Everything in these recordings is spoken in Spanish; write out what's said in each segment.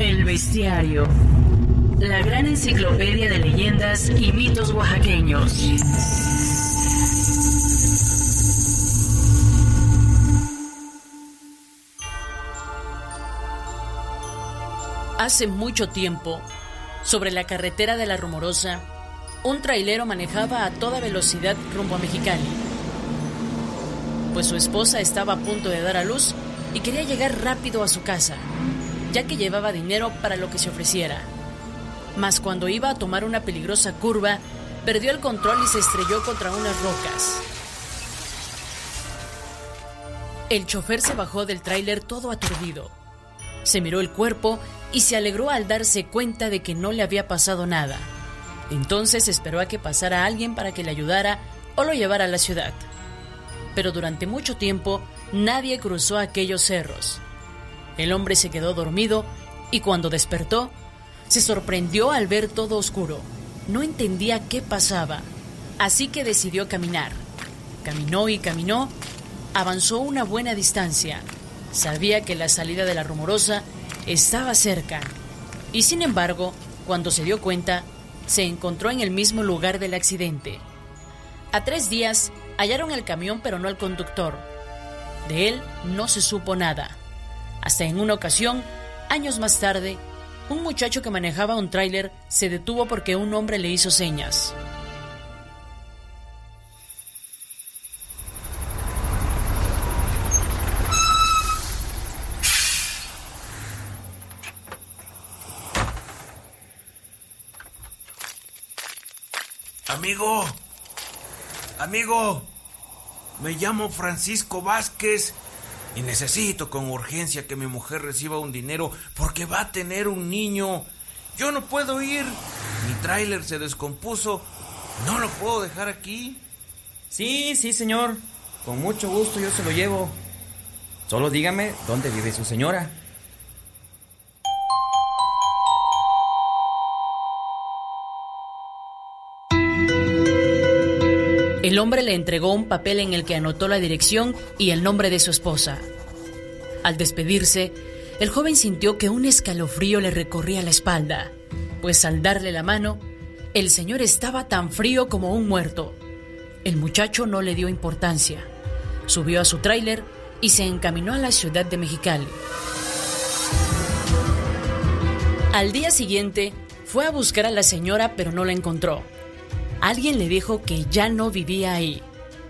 El Bestiario. La gran enciclopedia de leyendas y mitos oaxaqueños. Hace mucho tiempo, sobre la carretera de la Rumorosa, un trailero manejaba a toda velocidad rumbo a Mexicali. Pues su esposa estaba a punto de dar a luz y quería llegar rápido a su casa, ya que llevaba dinero para lo que se ofreciera. Mas cuando iba a tomar una peligrosa curva, perdió el control y se estrelló contra unas rocas. El chofer se bajó del tráiler todo aturdido. Se miró el cuerpo y se alegró al darse cuenta de que no le había pasado nada. Entonces esperó a que pasara alguien para que le ayudara o lo llevara a la ciudad. Pero durante mucho tiempo nadie cruzó aquellos cerros. El hombre se quedó dormido y cuando despertó, se sorprendió al ver todo oscuro. No entendía qué pasaba, así que decidió caminar. Caminó y caminó, avanzó una buena distancia. Sabía que la salida de la rumorosa estaba cerca. Y sin embargo, cuando se dio cuenta, se encontró en el mismo lugar del accidente. A tres días hallaron el camión pero no al conductor. De él no se supo nada. Hasta en una ocasión, años más tarde, un muchacho que manejaba un tráiler se detuvo porque un hombre le hizo señas. Amigo, amigo, me llamo Francisco Vázquez y necesito con urgencia que mi mujer reciba un dinero porque va a tener un niño. Yo no puedo ir. Mi tráiler se descompuso. No lo puedo dejar aquí. Sí, sí, señor. Con mucho gusto yo se lo llevo. Solo dígame dónde vive su señora. El hombre le entregó un papel en el que anotó la dirección y el nombre de su esposa. Al despedirse, el joven sintió que un escalofrío le recorría la espalda, pues al darle la mano, el señor estaba tan frío como un muerto. El muchacho no le dio importancia. Subió a su tráiler y se encaminó a la ciudad de Mexicali. Al día siguiente, fue a buscar a la señora pero no la encontró alguien le dijo que ya no vivía ahí,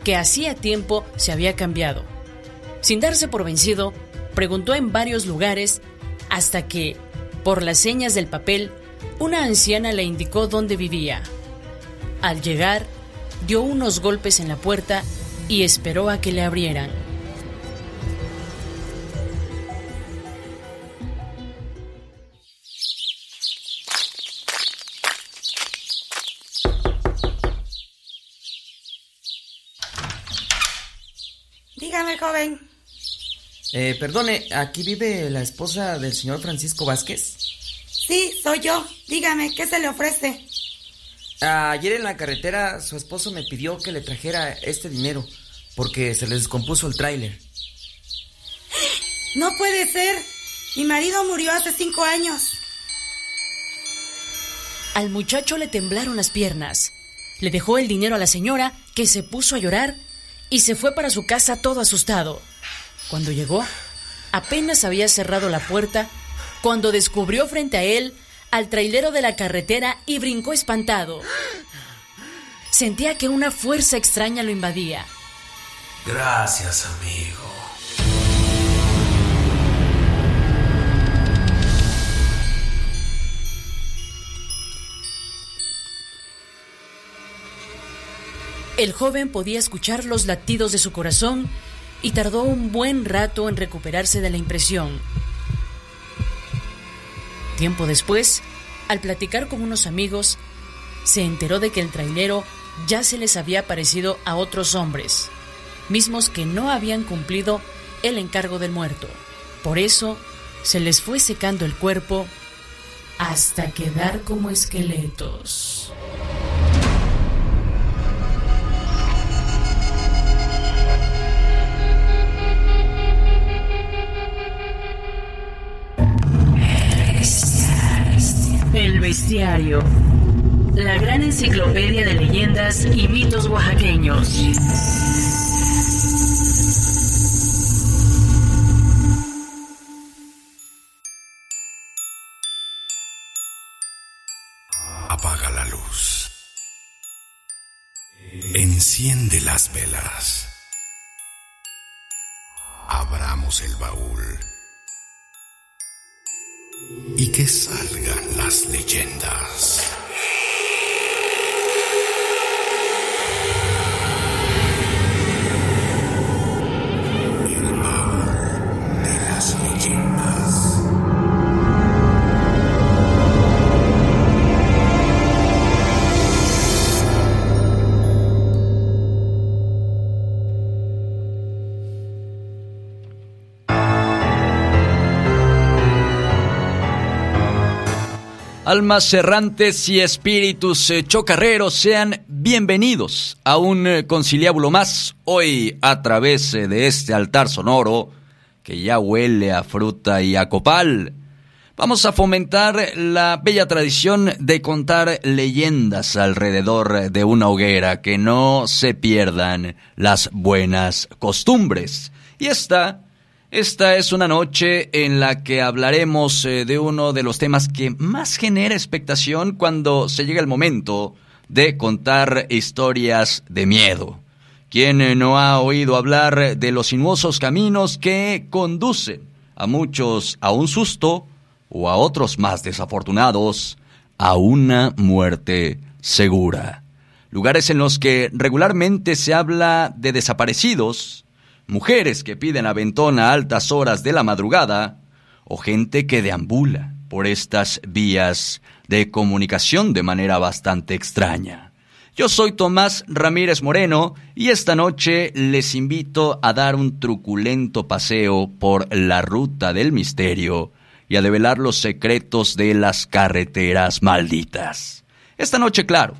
que hacía tiempo se había cambiado. Sin darse por vencido, preguntó en varios lugares hasta que, por las señas del papel, una anciana le indicó dónde vivía. Al llegar, dio unos golpes en la puerta y esperó a que le abrieran. Joven. Eh, perdone, ¿aquí vive la esposa del señor Francisco Vázquez? Sí, soy yo. Dígame, ¿qué se le ofrece? Ayer en la carretera su esposo me pidió que le trajera este dinero porque se le descompuso el tráiler. No puede ser. Mi marido murió hace cinco años. Al muchacho le temblaron las piernas. Le dejó el dinero a la señora, que se puso a llorar y se fue para su casa todo asustado. Cuando llegó, apenas había cerrado la puerta cuando descubrió frente a él al trailero de la carretera y brincó espantado. Sentía que una fuerza extraña lo invadía. Gracias, amigo. El joven podía escuchar los latidos de su corazón y tardó un buen rato en recuperarse de la impresión. Tiempo después, al platicar con unos amigos, se enteró de que el trailero ya se les había parecido a otros hombres, mismos que no habían cumplido el encargo del muerto. Por eso, se les fue secando el cuerpo hasta quedar como esqueletos. La gran enciclopedia de leyendas y mitos oaxaqueños. Apaga la luz. Enciende las velas. Abramos el baúl. Y que salgan las leyendas. Almas errantes y espíritus eh, chocarreros, sean bienvenidos a un eh, conciliábulo más, hoy a través eh, de este altar sonoro que ya huele a fruta y a copal. Vamos a fomentar la bella tradición de contar leyendas alrededor de una hoguera, que no se pierdan las buenas costumbres. Y esta esta es una noche en la que hablaremos eh, de uno de los temas que más genera expectación cuando se llega el momento de contar historias de miedo. ¿Quién eh, no ha oído hablar de los sinuosos caminos que conducen a muchos a un susto o a otros más desafortunados a una muerte segura? Lugares en los que regularmente se habla de desaparecidos, mujeres que piden aventón a altas horas de la madrugada o gente que deambula por estas vías de comunicación de manera bastante extraña. Yo soy Tomás Ramírez Moreno y esta noche les invito a dar un truculento paseo por la ruta del misterio y a develar los secretos de las carreteras malditas. Esta noche, claro,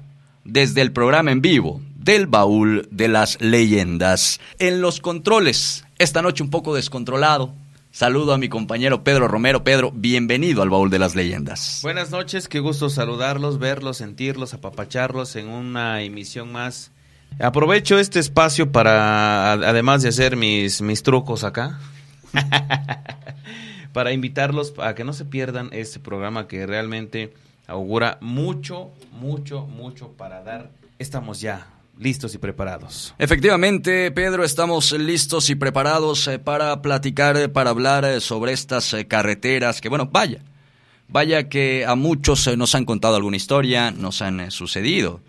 desde el programa en vivo del baúl de las leyendas. En los controles, esta noche un poco descontrolado. Saludo a mi compañero Pedro Romero. Pedro, bienvenido al baúl de las leyendas. Buenas noches, qué gusto saludarlos, verlos, sentirlos, apapacharlos en una emisión más. Aprovecho este espacio para, además de hacer mis, mis trucos acá, para invitarlos a que no se pierdan este programa que realmente augura mucho, mucho, mucho para dar. Estamos ya listos y preparados. Efectivamente, Pedro, estamos listos y preparados eh, para platicar, eh, para hablar eh, sobre estas carreteras que, bueno, vaya, vaya que a muchos nos han contado alguna historia, nos han sucedido.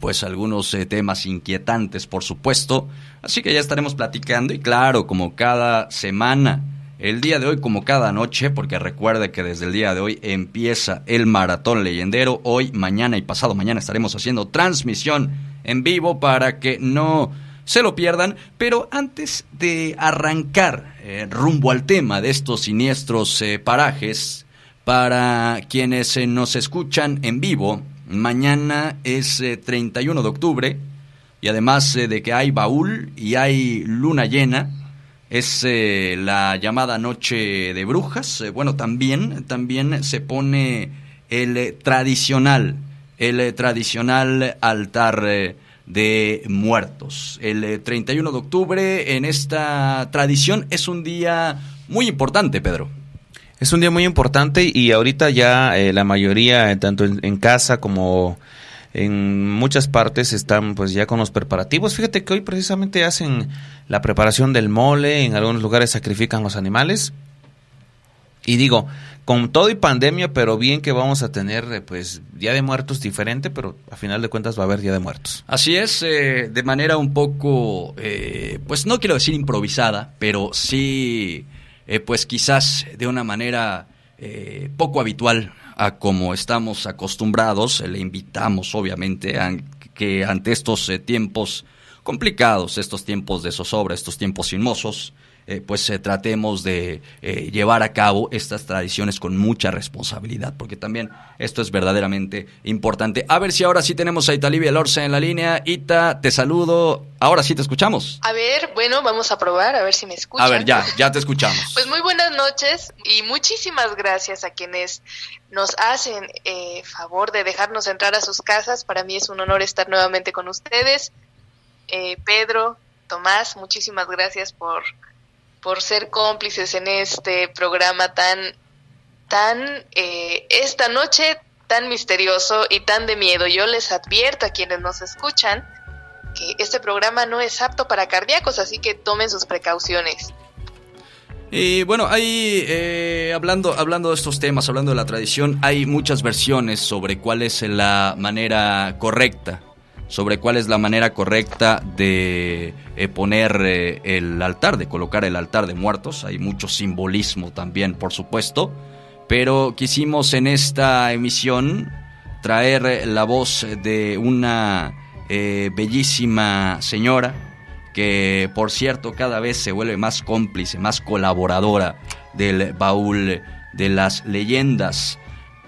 pues algunos temas inquietantes, por supuesto. Así que ya estaremos platicando y claro, como cada semana, el día de hoy como cada noche, porque recuerde que desde el día de hoy empieza el maratón leyendero. Hoy, mañana y pasado mañana estaremos haciendo transmisión en vivo para que no se lo pierdan. Pero antes de arrancar eh, rumbo al tema de estos siniestros eh, parajes, para quienes eh, nos escuchan en vivo, mañana es 31 de octubre y además de que hay baúl y hay luna llena, es la llamada noche de brujas. bueno, también, también se pone el tradicional el eh, tradicional altar eh, de muertos. El 31 eh, de octubre en esta tradición es un día muy importante, Pedro. Es un día muy importante y ahorita ya la mayoría, tanto en, casa como en muchas partes están pues ya con los preparativos. Fíjate que hoy precisamente hacen la preparación del mole, en algunos lugares sacrifican los animales. Y digo, con todo y pandemia, pero bien que vamos a tener eh, pues Día de Muertos diferente, pero a final de cuentas va a haber Día de Muertos. Así es, eh, de manera un poco, eh, pues no quiero decir improvisada, pero sí, pues quizás de una manera poco habitual a como estamos acostumbrados, le invitamos obviamente que ante estos tiempos complicados, estos tiempos de zozobra, estos tiempos simosos, eh, pues eh, tratemos de eh, llevar a cabo estas tradiciones con mucha responsabilidad, porque también esto es verdaderamente importante. A ver si ahora sí tenemos a Italivia Lorza en la línea. Ita, te saludo. Ahora sí te escuchamos. A ver, bueno, vamos a probar, a ver si me escuchan. A ver, ya, ya te escuchamos. Pues muy buenas noches y muchísimas gracias a quienes nos hacen eh, favor de dejarnos entrar a sus casas. Para mí es un honor estar nuevamente con ustedes. Eh, Pedro, Tomás, muchísimas gracias por, por ser cómplices en este programa tan, tan, eh, esta noche tan misterioso y tan de miedo. Yo les advierto a quienes nos escuchan que este programa no es apto para cardíacos, así que tomen sus precauciones. Y bueno, hay, eh, hablando, hablando de estos temas, hablando de la tradición, hay muchas versiones sobre cuál es la manera correcta, sobre cuál es la manera correcta de eh, poner eh, el altar, de colocar el altar de muertos. Hay mucho simbolismo también, por supuesto, pero quisimos en esta emisión traer la voz de una bellísima señora, que por cierto cada vez se vuelve más cómplice, más colaboradora del baúl de las leyendas.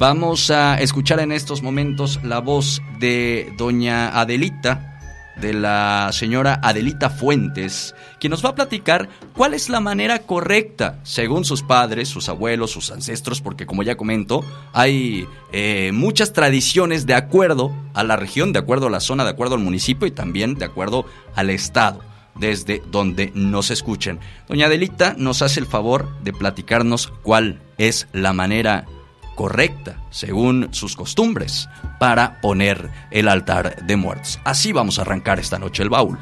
Vamos a escuchar en estos momentos la voz de doña Adelita, de la señora Adelita Fuentes, quien nos va a platicar cuál es la manera correcta, según sus padres, sus abuelos, sus ancestros, porque como ya comento, hay eh, muchas tradiciones de acuerdo a la región, de acuerdo a la zona, de acuerdo al municipio y también de acuerdo al estado desde donde nos escuchen. Doña Adelita nos hace el favor de platicarnos cuál es la manera correcta, según sus costumbres, para poner el altar de muertos. Así vamos a arrancar esta noche el baúl.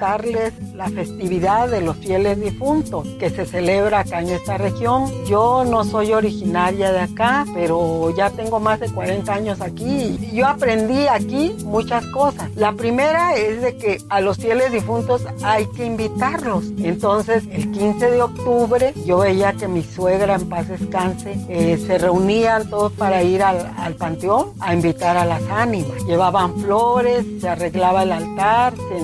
Darles la festividad de los fieles difuntos que se celebra acá en esta región. Yo no soy originaria de acá, pero ya tengo más de 40 años aquí. Yo aprendí aquí muchas cosas. La primera es de que a los fieles difuntos hay que invitarlos. Entonces, el 15 de octubre yo veía que mi suegra en paz descanse eh, se reunían todos para ir al, al panteón a invitar a las ánimas. Llevaban flores, se arreglaba el altar, se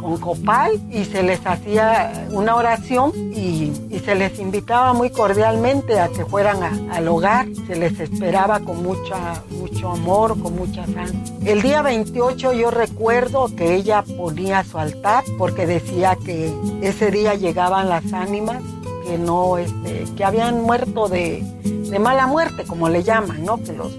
con copal y se les hacía una oración y, se les invitaba muy cordialmente a que fueran al hogar, se les esperaba con mucha, mucho amor, con mucha sangre. El día 28 yo recuerdo que ella ponía su altar porque decía que ese día llegaban las ánimas que no, este, que habían muerto de, de mala muerte, como le llaman, ¿no? Que los,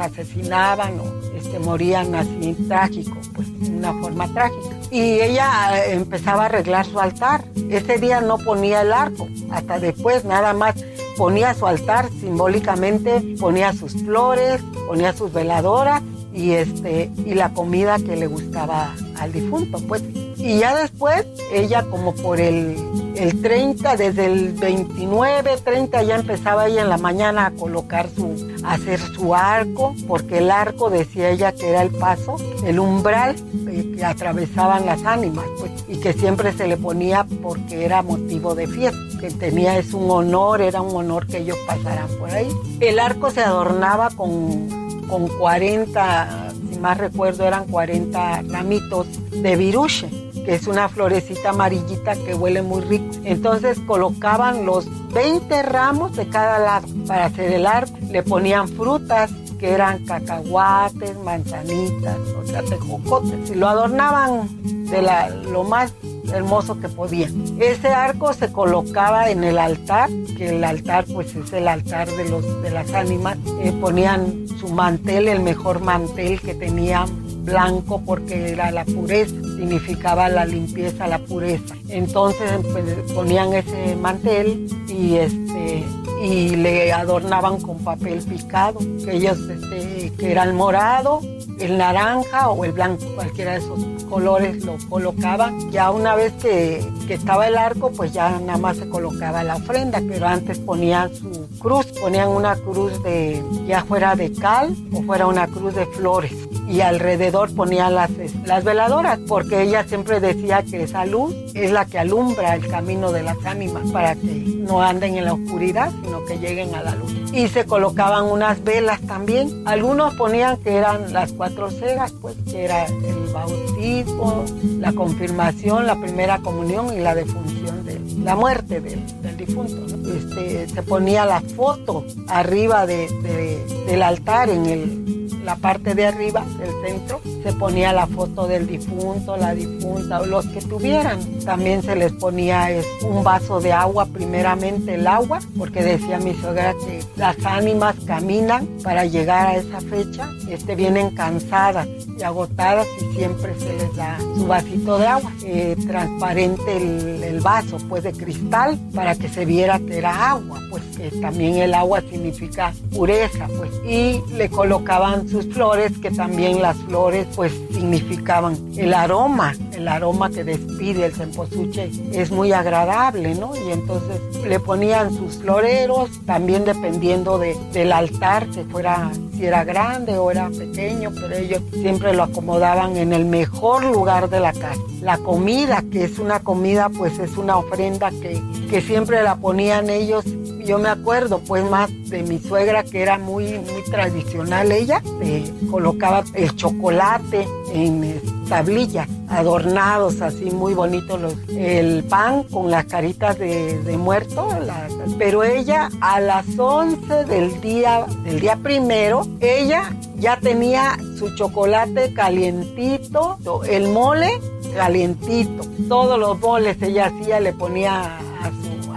asesinaban o este, morían así trágico, pues de una forma trágica y ella eh, empezaba a arreglar su altar. Ese día no ponía el arco, hasta después nada más ponía su altar simbólicamente, ponía sus flores, ponía sus veladoras y este y la comida que le gustaba al difunto, pues. Y ya después ella como por el el 30, desde el 29, 30 ya empezaba ella en la mañana a colocar su, a hacer su arco, porque el arco decía ella que era el paso, el umbral eh, que atravesaban las ánimas, pues, y que siempre se le ponía porque era motivo de fiesta, que tenía es un honor, era un honor que ellos pasaran por ahí. El arco se adornaba con, con 40, si más recuerdo eran 40 ramitos de viruche que es una florecita amarillita que huele muy rico. Entonces colocaban los 20 ramos de cada lado para hacer el arco. Le ponían frutas que eran cacahuates, manzanitas, o sea, tejocotes, y lo adornaban de la, lo más hermoso que podían. Ese arco se colocaba en el altar, que el altar pues es el altar de, los, de las ánimas. Eh, ponían su mantel, el mejor mantel que tenían blanco porque era la pureza, significaba la limpieza, la pureza. Entonces pues, ponían ese mantel y este y le adornaban con papel picado, que ellos este, que era el morado, el naranja o el blanco, cualquiera de esos colores lo colocaban. Ya una vez que, que estaba el arco, pues ya nada más se colocaba la ofrenda, pero antes ponían su cruz, ponían una cruz de ya fuera de cal o fuera una cruz de flores y alrededor ponía las, las veladoras, porque ella siempre decía que esa luz es la que alumbra el camino de las ánimas para que no anden en la oscuridad, sino que lleguen a la luz. Y se colocaban unas velas también. Algunos ponían que eran las cuatro cegas, pues que era el bautismo, la confirmación, la primera comunión y la defunción de la muerte del, difunto. Este, se ponía la foto arriba de, del altar en el la parte de arriba del centro, se ponía la foto del difunto, la difunta o los que tuvieran. También se les ponía un vaso de agua, primeramente el agua, porque decía mi suegra que las ánimas caminan para llegar a esa fecha, este, vienen cansadas y agotadas y siempre se les da su vasito de agua, eh, transparente el, el vaso, pues de cristal, para que se viera que era agua, pues que también el agua significa pureza, pues, y le colocaban sus flores, que también las flores, pues, significaban el aroma, el aroma que despide el cempasúchil es muy agradable, ¿no? Y entonces le ponían sus floreros, también dependiendo de, del altar, que fuera, si era grande o era pequeño, pero ellos siempre lo acomodaban en el mejor lugar de la casa. La comida, que es una comida, pues es una ofrenda que, que siempre la ponían ellos yo me acuerdo pues más de mi suegra que era muy, muy tradicional ella, colocaba el chocolate en tablillas adornados así muy bonitos los, el pan con las caritas de, de muerto, pero ella a las 11 del día, del día primero, ella ya tenía su chocolate calientito, el mole calientito, todos los moles ella hacía, le ponía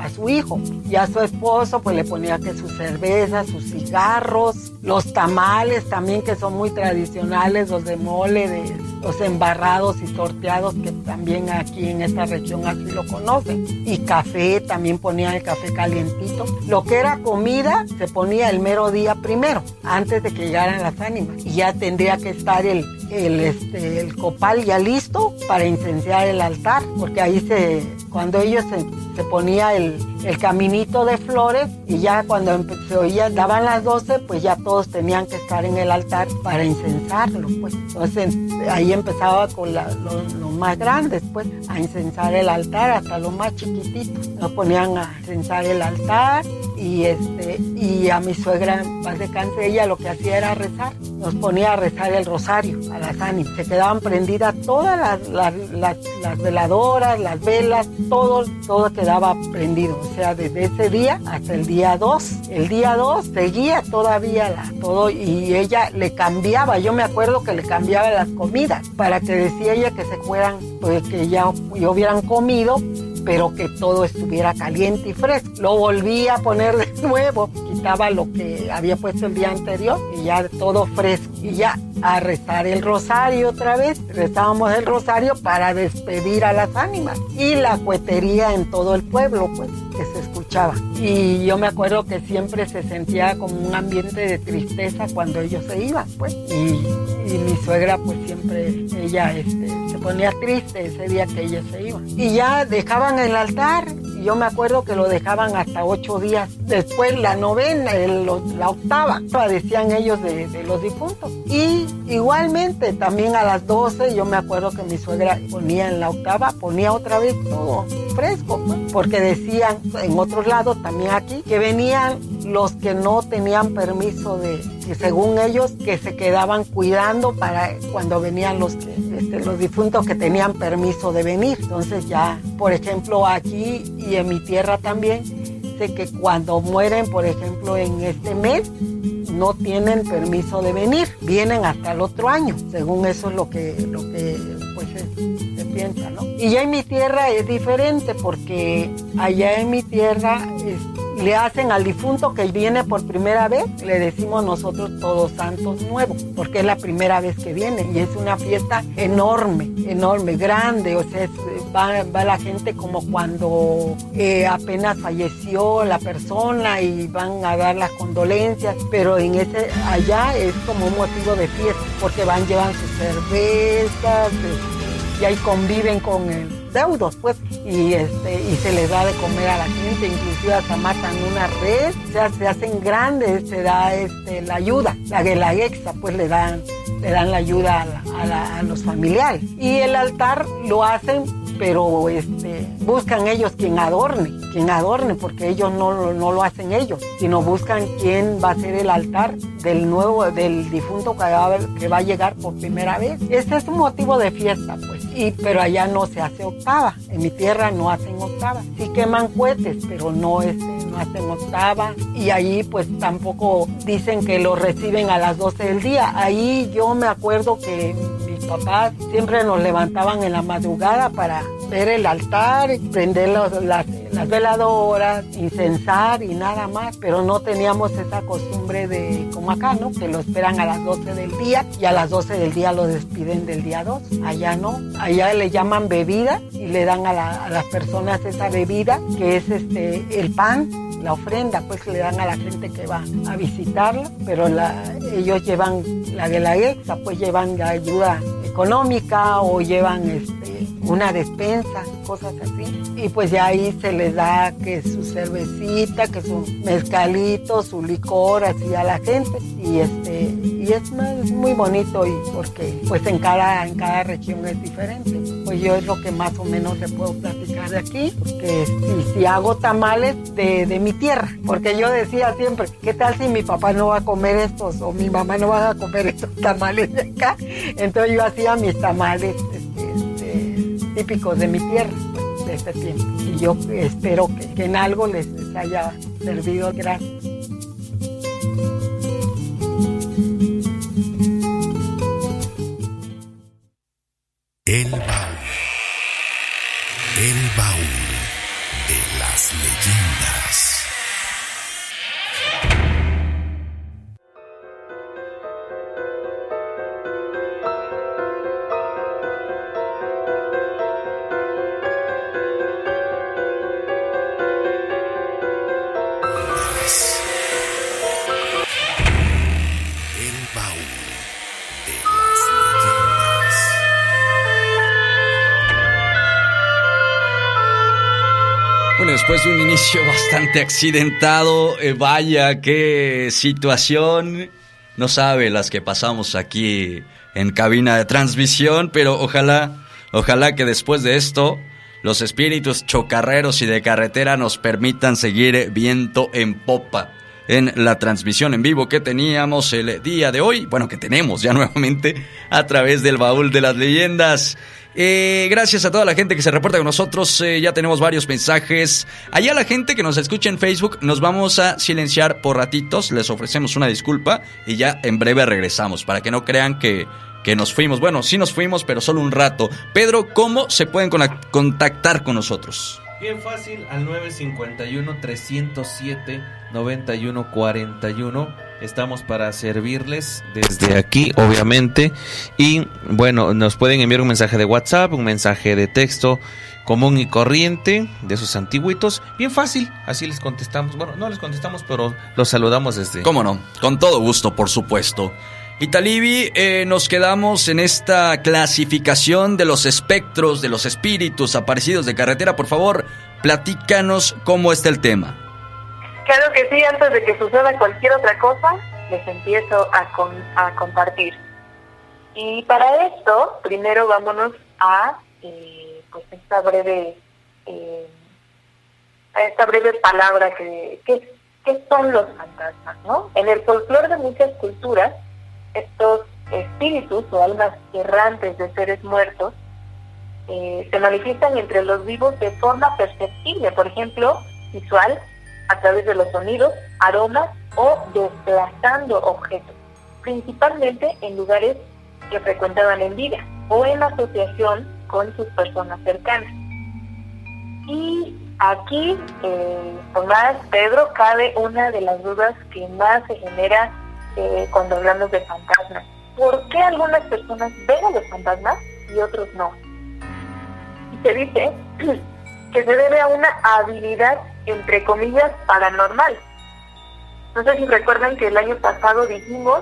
a su, hijo y a su esposo pues le ponía que sus cervezas, sus cigarros, los tamales también que son muy tradicionales, los de mole, los embarrados y sorteados que también aquí en esta región así lo conocen. Y café, también ponían el café calientito. Lo que era comida se ponía el mero día primero, antes de que llegaran las ánimas. Y ya tendría que estar el, el, este, el copal ya listo para incendiar el altar, porque ahí se, cuando ellos se, se ponía el, el caminito de flores y ya cuando se oía, daban las 12, pues ya todos tenían que estar en el altar para incensarlo, pues. Entonces ahí empezaba con los más grandes, pues, a incensar el altar hasta los más chiquititos. Nos ponían a incensar el altar y este y a mi suegra, más de cáncer, ella lo que hacía era rezar. Nos ponía a rezar el rosario a las ánimas. Se quedaban prendidas todas las, las, veladoras, las velas, todo, todo quedaba prendido. O sea, desde ese día hasta el día 2. El día 2 seguía todavía todo y ella le cambiaba. Yo me acuerdo que le cambiaba las comidas para que decía ella que se fueran, pues que ya, ya hubieran comido pero que todo estuviera caliente y fresco. Lo volví a poner de nuevo, quitaba lo que había puesto el día anterior y ya todo fresco. Y ya a rezar el rosario otra vez. Rezábamos el rosario para despedir a las ánimas. Y la cuetería en todo el pueblo, pues, que se escuchaba. Y yo me acuerdo que siempre se sentía como un ambiente de tristeza cuando ellos se iban, pues. Y, y mi suegra, pues siempre, ella este, se ponía triste ese día que ellos se iban. Y ya dejaban el altar yo me acuerdo que lo dejaban hasta ocho días. Después la novena, el, la octava, decían ellos de, de, los difuntos. Y igualmente también a las doce, yo me acuerdo que mi suegra ponía en la octava, ponía otra vez todo fresco, pues, porque decían en otros lados, también aquí, que venían los que no tenían permiso de, que según ellos, que se quedaban cuidando para cuando venían los este, los difuntos que tenían permiso de venir. Entonces ya, por ejemplo, aquí y en mi tierra también, sé que cuando mueren, por ejemplo, en este mes, no tienen permiso de venir, vienen hasta el otro año, según eso es lo que, lo que pues, se Y ya en mi tierra es diferente porque allá en mi tierra le hacen al difunto que viene por primera vez, le decimos nosotros todos santos nuevos, porque es la primera vez que viene y es una fiesta enorme, enorme, grande, o sea, es, va, va, la gente como cuando eh, apenas falleció la persona y van a dar las condolencias, pero en ese allá es como un motivo de fiesta, porque van, llevan sus cervezas, y ahí conviven con el deudos, pues, y este, y se les da de comer a la gente, inclusive hasta matan una red, se hacen grandes, se da este, la ayuda, la guelaguexa, pues le dan, le dan la ayuda a, la, a, la, a los familiares. Y el altar lo hacen pero este, buscan ellos quien adorne, quien adorne, porque ellos no, no lo hacen ellos, sino buscan quién va a ser el altar del nuevo, del difunto que va, que va a llegar por primera vez. Este es un motivo de fiesta, pues, y, pero allá no se hace octava, en mi tierra no hacen octava, sí queman cohetes, pero no, este, nomás en octava. Y ahí pues tampoco dicen que lo reciben a las 12 del día. Ahí yo me acuerdo que mis papás siempre nos levantaban en la madrugada para ver el altar, prender los- las, veladoras, incensar y nada más, pero no teníamos esa costumbre de como acá, ¿no? Que lo esperan a las 12 del día y a las 12 del día lo despiden del día 2. Allá no, allá le llaman bebida y le dan a, la- a las personas esa bebida que es este el pan la ofrenda pues le dan a la gente que va a visitarla, pero la- ellos llevan la de la EXA, pues llevan la ayuda económica o llevan este, una despensa, cosas así. Y pues ya ahí se les da que su cervecita, que su mezcalito, su licor así a la gente. Y este y es, muy bonito y porque pues en cada, en cada región es diferente. Pues yo es lo que más o menos le puedo platicar de aquí, porque si, si hago tamales de, de mi tierra, porque yo decía siempre, ¿qué tal si mi papá no va a comer estos o mi mamá no va a comer estos tamales de acá? Entonces yo hacía mis tamales típicos de mi tierra, de ese tiempo. Y yo espero que, que en algo les, les haya servido. Gracias. Bastante accidentado, eh, vaya qué situación. No sabe las que pasamos aquí en cabina de transmisión, pero ojalá, ojalá que después de esto los espíritus chocarreros y de carretera nos permitan seguir viento en popa en la transmisión en vivo que teníamos el día de hoy, bueno, que tenemos ya nuevamente a través del baúl de las leyendas. Eh, gracias a toda la gente que se reporta con nosotros. eh, ya tenemos varios mensajes. Allá la gente que nos escucha en Facebook, nos vamos a silenciar por ratitos. Les ofrecemos una disculpa y ya en breve regresamos para que no crean que, que nos fuimos. Bueno, sí nos fuimos, pero solo un rato. Pedro, ¿cómo se pueden contactar con nosotros? Bien fácil, al 951-307-9141. Estamos para servirles desde aquí, obviamente. Y bueno, nos pueden enviar un mensaje de WhatsApp, un mensaje de texto común y corriente de esos antiguitos. Bien fácil, así les contestamos. Bueno, no les contestamos, pero los saludamos desde... ¿Cómo no? Con todo gusto, por supuesto. Italibi, eh, nos quedamos en esta clasificación de los espectros, de los espíritus aparecidos de carretera. Por favor, platícanos cómo está el tema. Claro que sí, antes de que suceda cualquier otra cosa, les empiezo a, con- a compartir. Y para esto, primero vámonos a eh, pues esta breve eh, a esta breve palabra que, que, que son los fantasmas, ¿no? En el folclore de muchas culturas, estos espíritus o almas errantes de seres muertos eh, se manifiestan entre los vivos de forma perceptible, por ejemplo, visual, a través de los sonidos, aromas o desplazando objetos, principalmente en lugares que frecuentaban en vida o en asociación con sus personas cercanas. Y aquí, eh, Tomás, Pedro, cabe una de las dudas que más se genera eh, cuando hablamos de fantasmas. ¿Por qué algunas personas ven a los fantasmas y otros no? Se dice que se debe a una habilidad, entre comillas, paranormal. No sé si recuerdan que el año pasado dijimos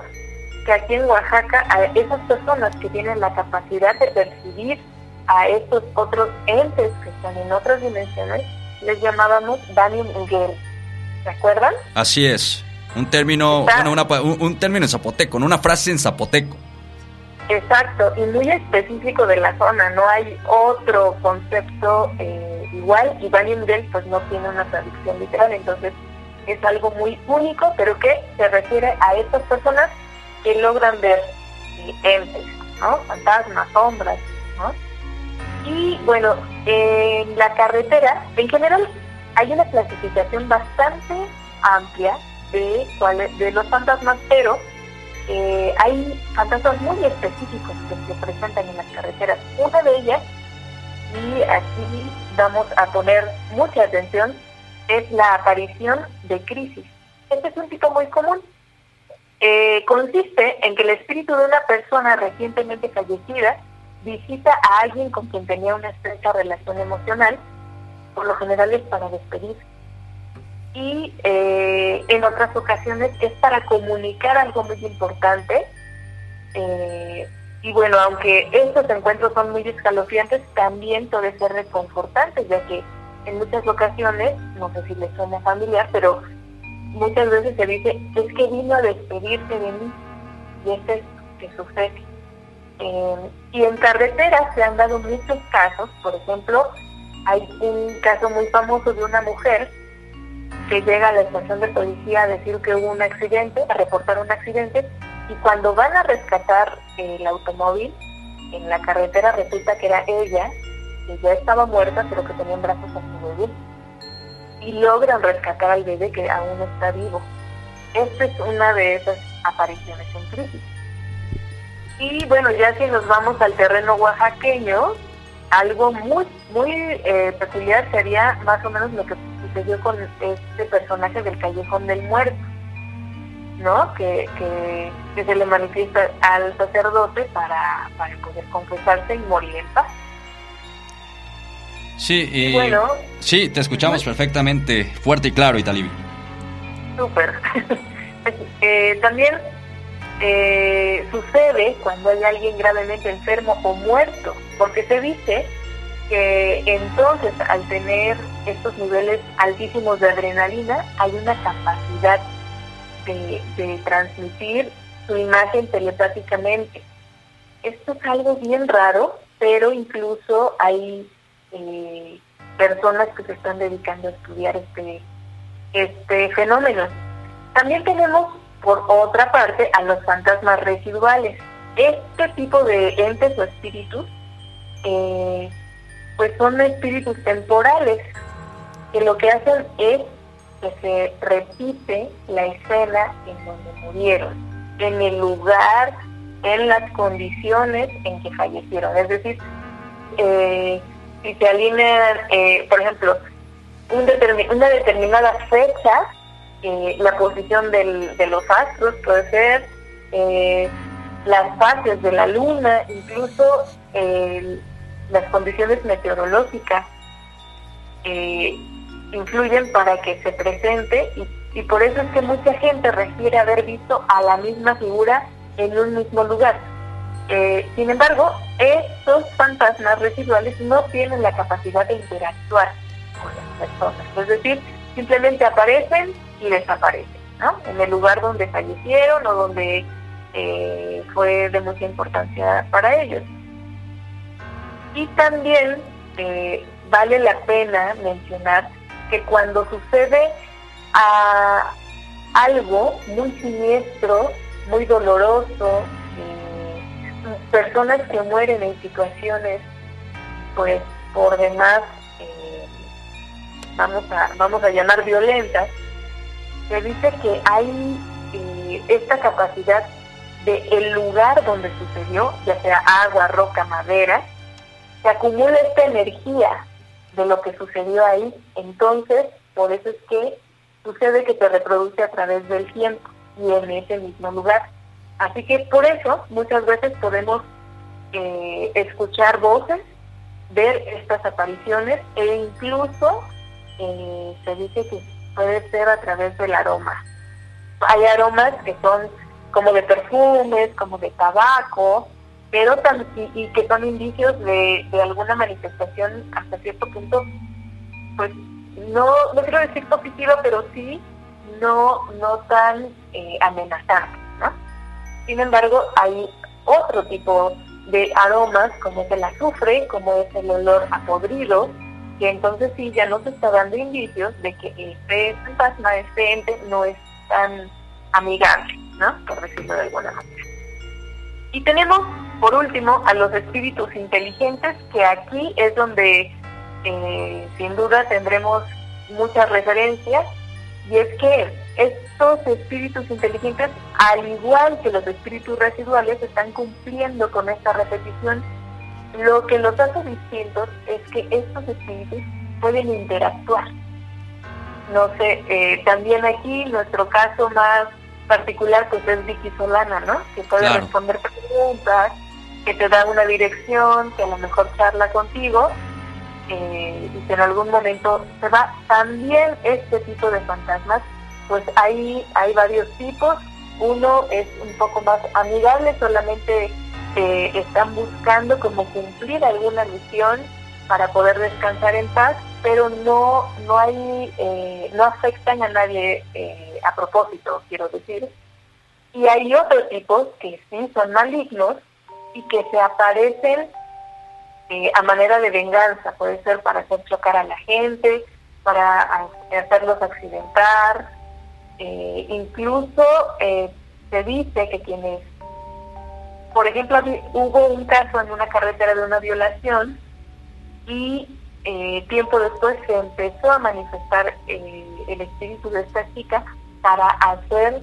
que aquí en Oaxaca a esas personas que tienen la capacidad de percibir a estos otros entes que están en otras dimensiones, les llamábamos Daniel Miguel. ¿Se acuerdan? Así es. Un término, bueno, una un, un término en zapoteco, ¿no? una frase en zapoteco. Exacto, y muy específico de la zona, no hay otro concepto eh, igual y Miguel pues no tiene una traducción literal, entonces es algo muy único, pero que se refiere a estas personas que logran ver eh, entes, ¿no? Fantasmas, sombras, ¿no? Y bueno, en la carretera, en general, hay una clasificación bastante amplia de, los fantasmas, pero eh, hay fantasmas muy específicos que se presentan en las carreteras. Una de ellas, y aquí vamos a poner mucha atención, es la aparición de crisis. Este es un tipo muy común. Eh, consiste en que el espíritu de una persona recientemente fallecida visita a alguien con quien tenía una estrecha relación emocional, por lo general es para despedirse. Y eh, en otras ocasiones es para comunicar algo muy importante. eh, y bueno, aunque estos encuentros son muy escalofriantes, también puede ser reconfortante, ya que en muchas ocasiones, no sé si les suena familiar, pero muchas veces se dice, es que vino a despedirse de mí. Y eso es que sucede. Eh, y en carreteras se han dado muchos casos, por ejemplo, hay un caso muy famoso de una mujer que llega a la estación de policía a decir que hubo un accidente, a reportar un accidente, y cuando van a rescatar el automóvil en la carretera resulta que era ella, que ya estaba muerta, pero que tenía en brazos a su bebé. Y logran rescatar al bebé que aún está vivo. Esta es una de esas apariciones en crisis. Y bueno, ya si nos vamos al terreno oaxaqueño, algo muy, muy eh, peculiar sería más o menos lo que sucedió con este personaje del Callejón del Muerto, ¿no? Que, que, que se le manifiesta al sacerdote para, para poder confesarse y morir en paz. Sí, y... Bueno. Sí, te escuchamos perfectamente, fuerte y claro, Italibi. Súper. Eh, también eh, sucede cuando hay alguien gravemente enfermo o muerto, porque se dice que entonces al tener estos niveles altísimos de adrenalina hay una capacidad de, transmitir su imagen telepáticamente. Esto es algo bien raro, pero incluso hay eh, personas que se están dedicando a estudiar este, este fenómeno. También tenemos, por otra parte, a los fantasmas residuales. Este tipo de entes o espíritus, eh, pues son espíritus temporales, que lo que hacen es que se repite la escena en donde murieron, en el lugar, en las condiciones en que fallecieron. Es decir, eh, si se alinean, eh, por ejemplo, una determinada fecha, eh, la posición de los astros puede ser, eh, las fases de la luna, incluso eh, las condiciones meteorológicas eh, influyen para que se presente y, por eso es que mucha gente refiere haber visto a la misma figura en un mismo lugar. Eh, sin embargo, estos fantasmas residuales no tienen la capacidad de interactuar con las personas, es decir, simplemente aparecen y desaparecen, ¿no? En el lugar donde fallecieron o donde eh, fue de mucha importancia para ellos. Y también eh, vale la pena mencionar que cuando sucede a algo muy siniestro, muy doloroso, eh, personas que mueren en situaciones, pues por demás, eh, vamos a vamos a llamar violentas, se dice que hay esta capacidad de el lugar donde sucedió, ya sea agua, roca, madera, se acumula esta energía de lo que sucedió ahí, entonces por eso es que sucede que se reproduce a través del tiempo y en ese mismo lugar. Así que por eso muchas veces podemos eh, escuchar voces, ver estas apariciones e incluso eh, se dice que puede ser a través del aroma. Hay aromas que son como de perfumes, como de tabaco, pero y, que son indicios de, de alguna manifestación hasta cierto punto, pues no, no quiero decir positiva, pero sí no, no tan eh, amenazante, ¿no? Sin embargo, hay otro tipo de aromas, como es el azufre, como es el olor a podrido, que entonces sí ya nos está dando indicios de que este fantasma, este ente, no es tan amigable, ¿no? Por decirlo de alguna manera. Y tenemos, por último, a los espíritus inteligentes, que aquí es donde eh, sin duda tendremos muchas referencias, y es que estos espíritus inteligentes, al igual que los espíritus residuales, están cumpliendo con esta repetición. Lo que los hace distintos es que estos espíritus pueden interactuar. No sé, eh, también aquí nuestro caso más particular pues es Vicky Solana, ¿no? Que puede responder preguntas, que te da una dirección, que a lo mejor charla contigo eh, y que en algún momento se va. También este tipo de fantasmas, pues hay, hay varios tipos. Uno es un poco más amigable, solamente eh, están buscando como cumplir alguna misión para poder descansar en paz, pero no no hay eh, no afectan a nadie a propósito, quiero decir. Y hay otros tipos que sí son malignos y que se aparecen eh, a manera de venganza, puede ser para hacer chocar a la gente, para hacerlos accidentar, eh, incluso eh, se dice que quienes, por ejemplo, hubo un caso en una carretera de una violación y tiempo después se empezó a manifestar el espíritu de esta chica para hacer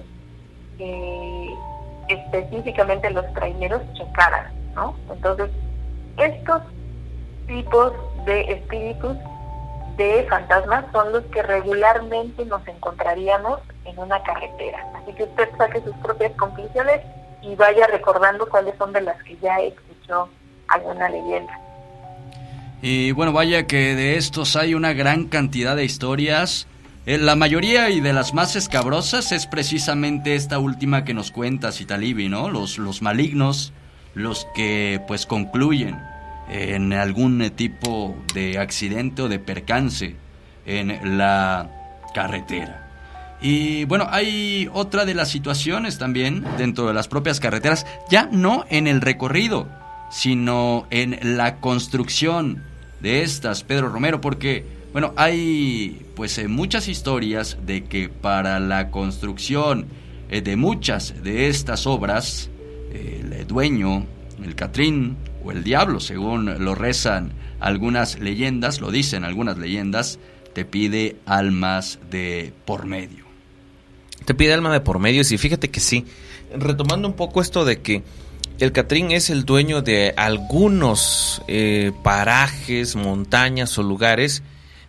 específicamente los traineros chocaran, ¿no? Entonces, estos tipos de espíritus de fantasmas son los que regularmente nos encontraríamos en una carretera. Así que usted saque sus propias conclusiones y vaya recordando cuáles son de las que ya escuchó alguna leyenda. Y bueno, vaya que de estos hay una gran cantidad de historias. Eh, la mayoría y de las más escabrosas es precisamente esta última que nos cuenta Citalibi, ¿no? Los, los malignos, los que pues concluyen en algún tipo de accidente o de percance en la carretera. Y bueno, hay otra de las situaciones también dentro de las propias carreteras, ya no en el recorrido, sino en la construcción de estas, Pedro Romero, porque bueno, hay pues eh, muchas historias de que para la construcción eh, de muchas de estas obras, el dueño, el Catrín o el diablo, según lo rezan algunas leyendas, lo dicen algunas leyendas, te pide almas de por medio. Te pide alma de por medio, y fíjate que sí. Retomando un poco esto de que el Catrín es el dueño de algunos eh, parajes, montañas o lugares.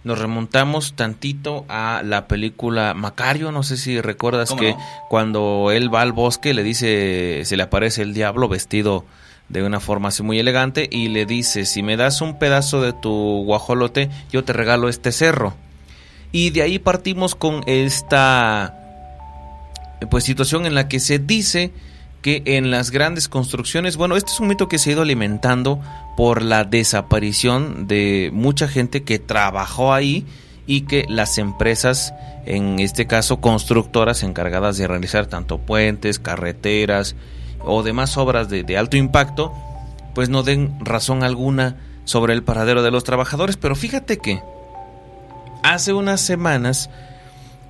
Nos remontamos tantito a la película Macario, no sé si recuerdas que cuando él va al bosque le dice, se le aparece el diablo vestido de una forma así muy elegante y le dice, si me das un pedazo de tu guajolote, yo te regalo este cerro. Y de ahí partimos con esta pues situación en la que se dice que en las grandes construcciones, bueno, este es un mito que se ha ido alimentando por la desaparición de mucha gente que trabajó ahí y que las empresas, en este caso constructoras encargadas de realizar tanto puentes, carreteras, o demás obras de, alto impacto, pues no den razón alguna sobre el paradero de los trabajadores. Pero fíjate que hace unas semanas,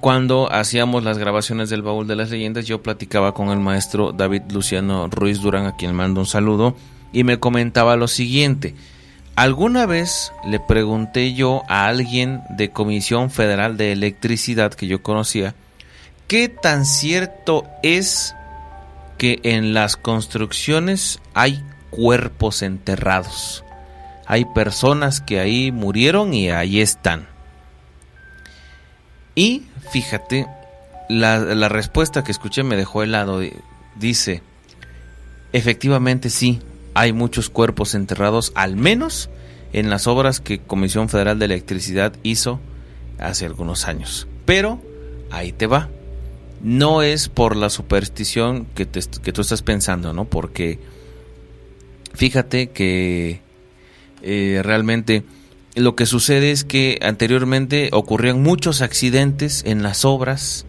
cuando hacíamos las grabaciones del baúl de las leyendas, yo platicaba con el maestro David Luciano Ruiz Durán, a quien mando un saludo, y me comentaba lo siguiente. Alguna vez le pregunté yo a alguien de Comisión Federal de Electricidad que yo conocía, ¿qué tan cierto es que en las construcciones hay cuerpos enterrados. Hay personas que ahí murieron y ahí están. Y fíjate, la, respuesta que escuché me dejó helado. Dice, efectivamente sí, hay muchos cuerpos enterrados, al menos en las obras que Comisión Federal de Electricidad hizo hace algunos años. Pero ahí te va no es por la superstición que, que tú estás pensando, ¿no? Porque fíjate que eh, realmente lo que sucede es que anteriormente ocurrían muchos accidentes en las obras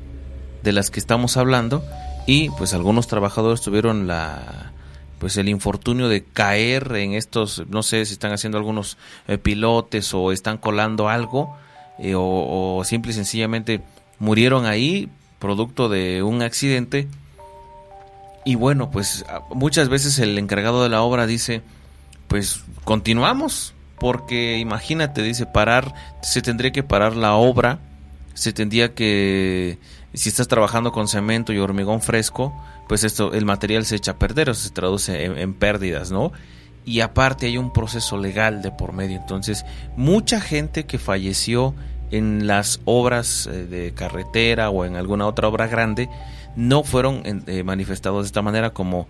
de las que estamos hablando y pues algunos trabajadores tuvieron la pues el infortunio de caer en estos no sé si están haciendo algunos eh, pilotes o están colando algo eh, o, o simple y sencillamente murieron ahí producto de un accidente. Y bueno, pues muchas veces el encargado de la obra dice, pues continuamos, porque imagínate, dice, parar, se tendría que parar la obra, se tendría que, si estás trabajando con cemento y hormigón fresco, pues esto, el material se echa a perder, o se traduce en, pérdidas, ¿no? Y aparte hay un proceso legal de por medio, entonces mucha gente que falleció en las obras eh, de carretera o en alguna otra obra grande no fueron eh, manifestados de esta manera como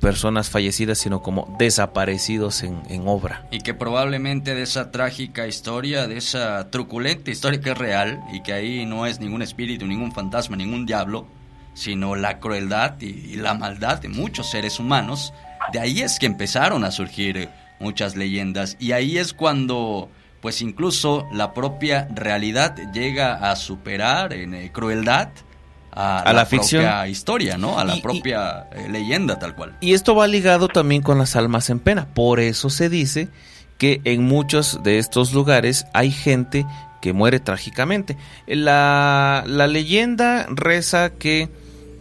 personas fallecidas, sino como desaparecidos en, en, obra. Y que probablemente de esa trágica historia, de esa truculenta historia que es real y que ahí no es ningún espíritu, ningún fantasma, ningún diablo, sino la crueldad y, y la maldad de muchos seres humanos, de ahí es que empezaron a surgir muchas leyendas y ahí es cuando pues incluso la propia realidad llega a superar en eh, crueldad a, A la ficción. propia historia, ¿no? A la Y- y- propia eh, leyenda tal cual. Y esto va ligado también con las almas en pena. Por eso se dice que en muchos de estos lugares hay gente que muere trágicamente. La, la leyenda reza que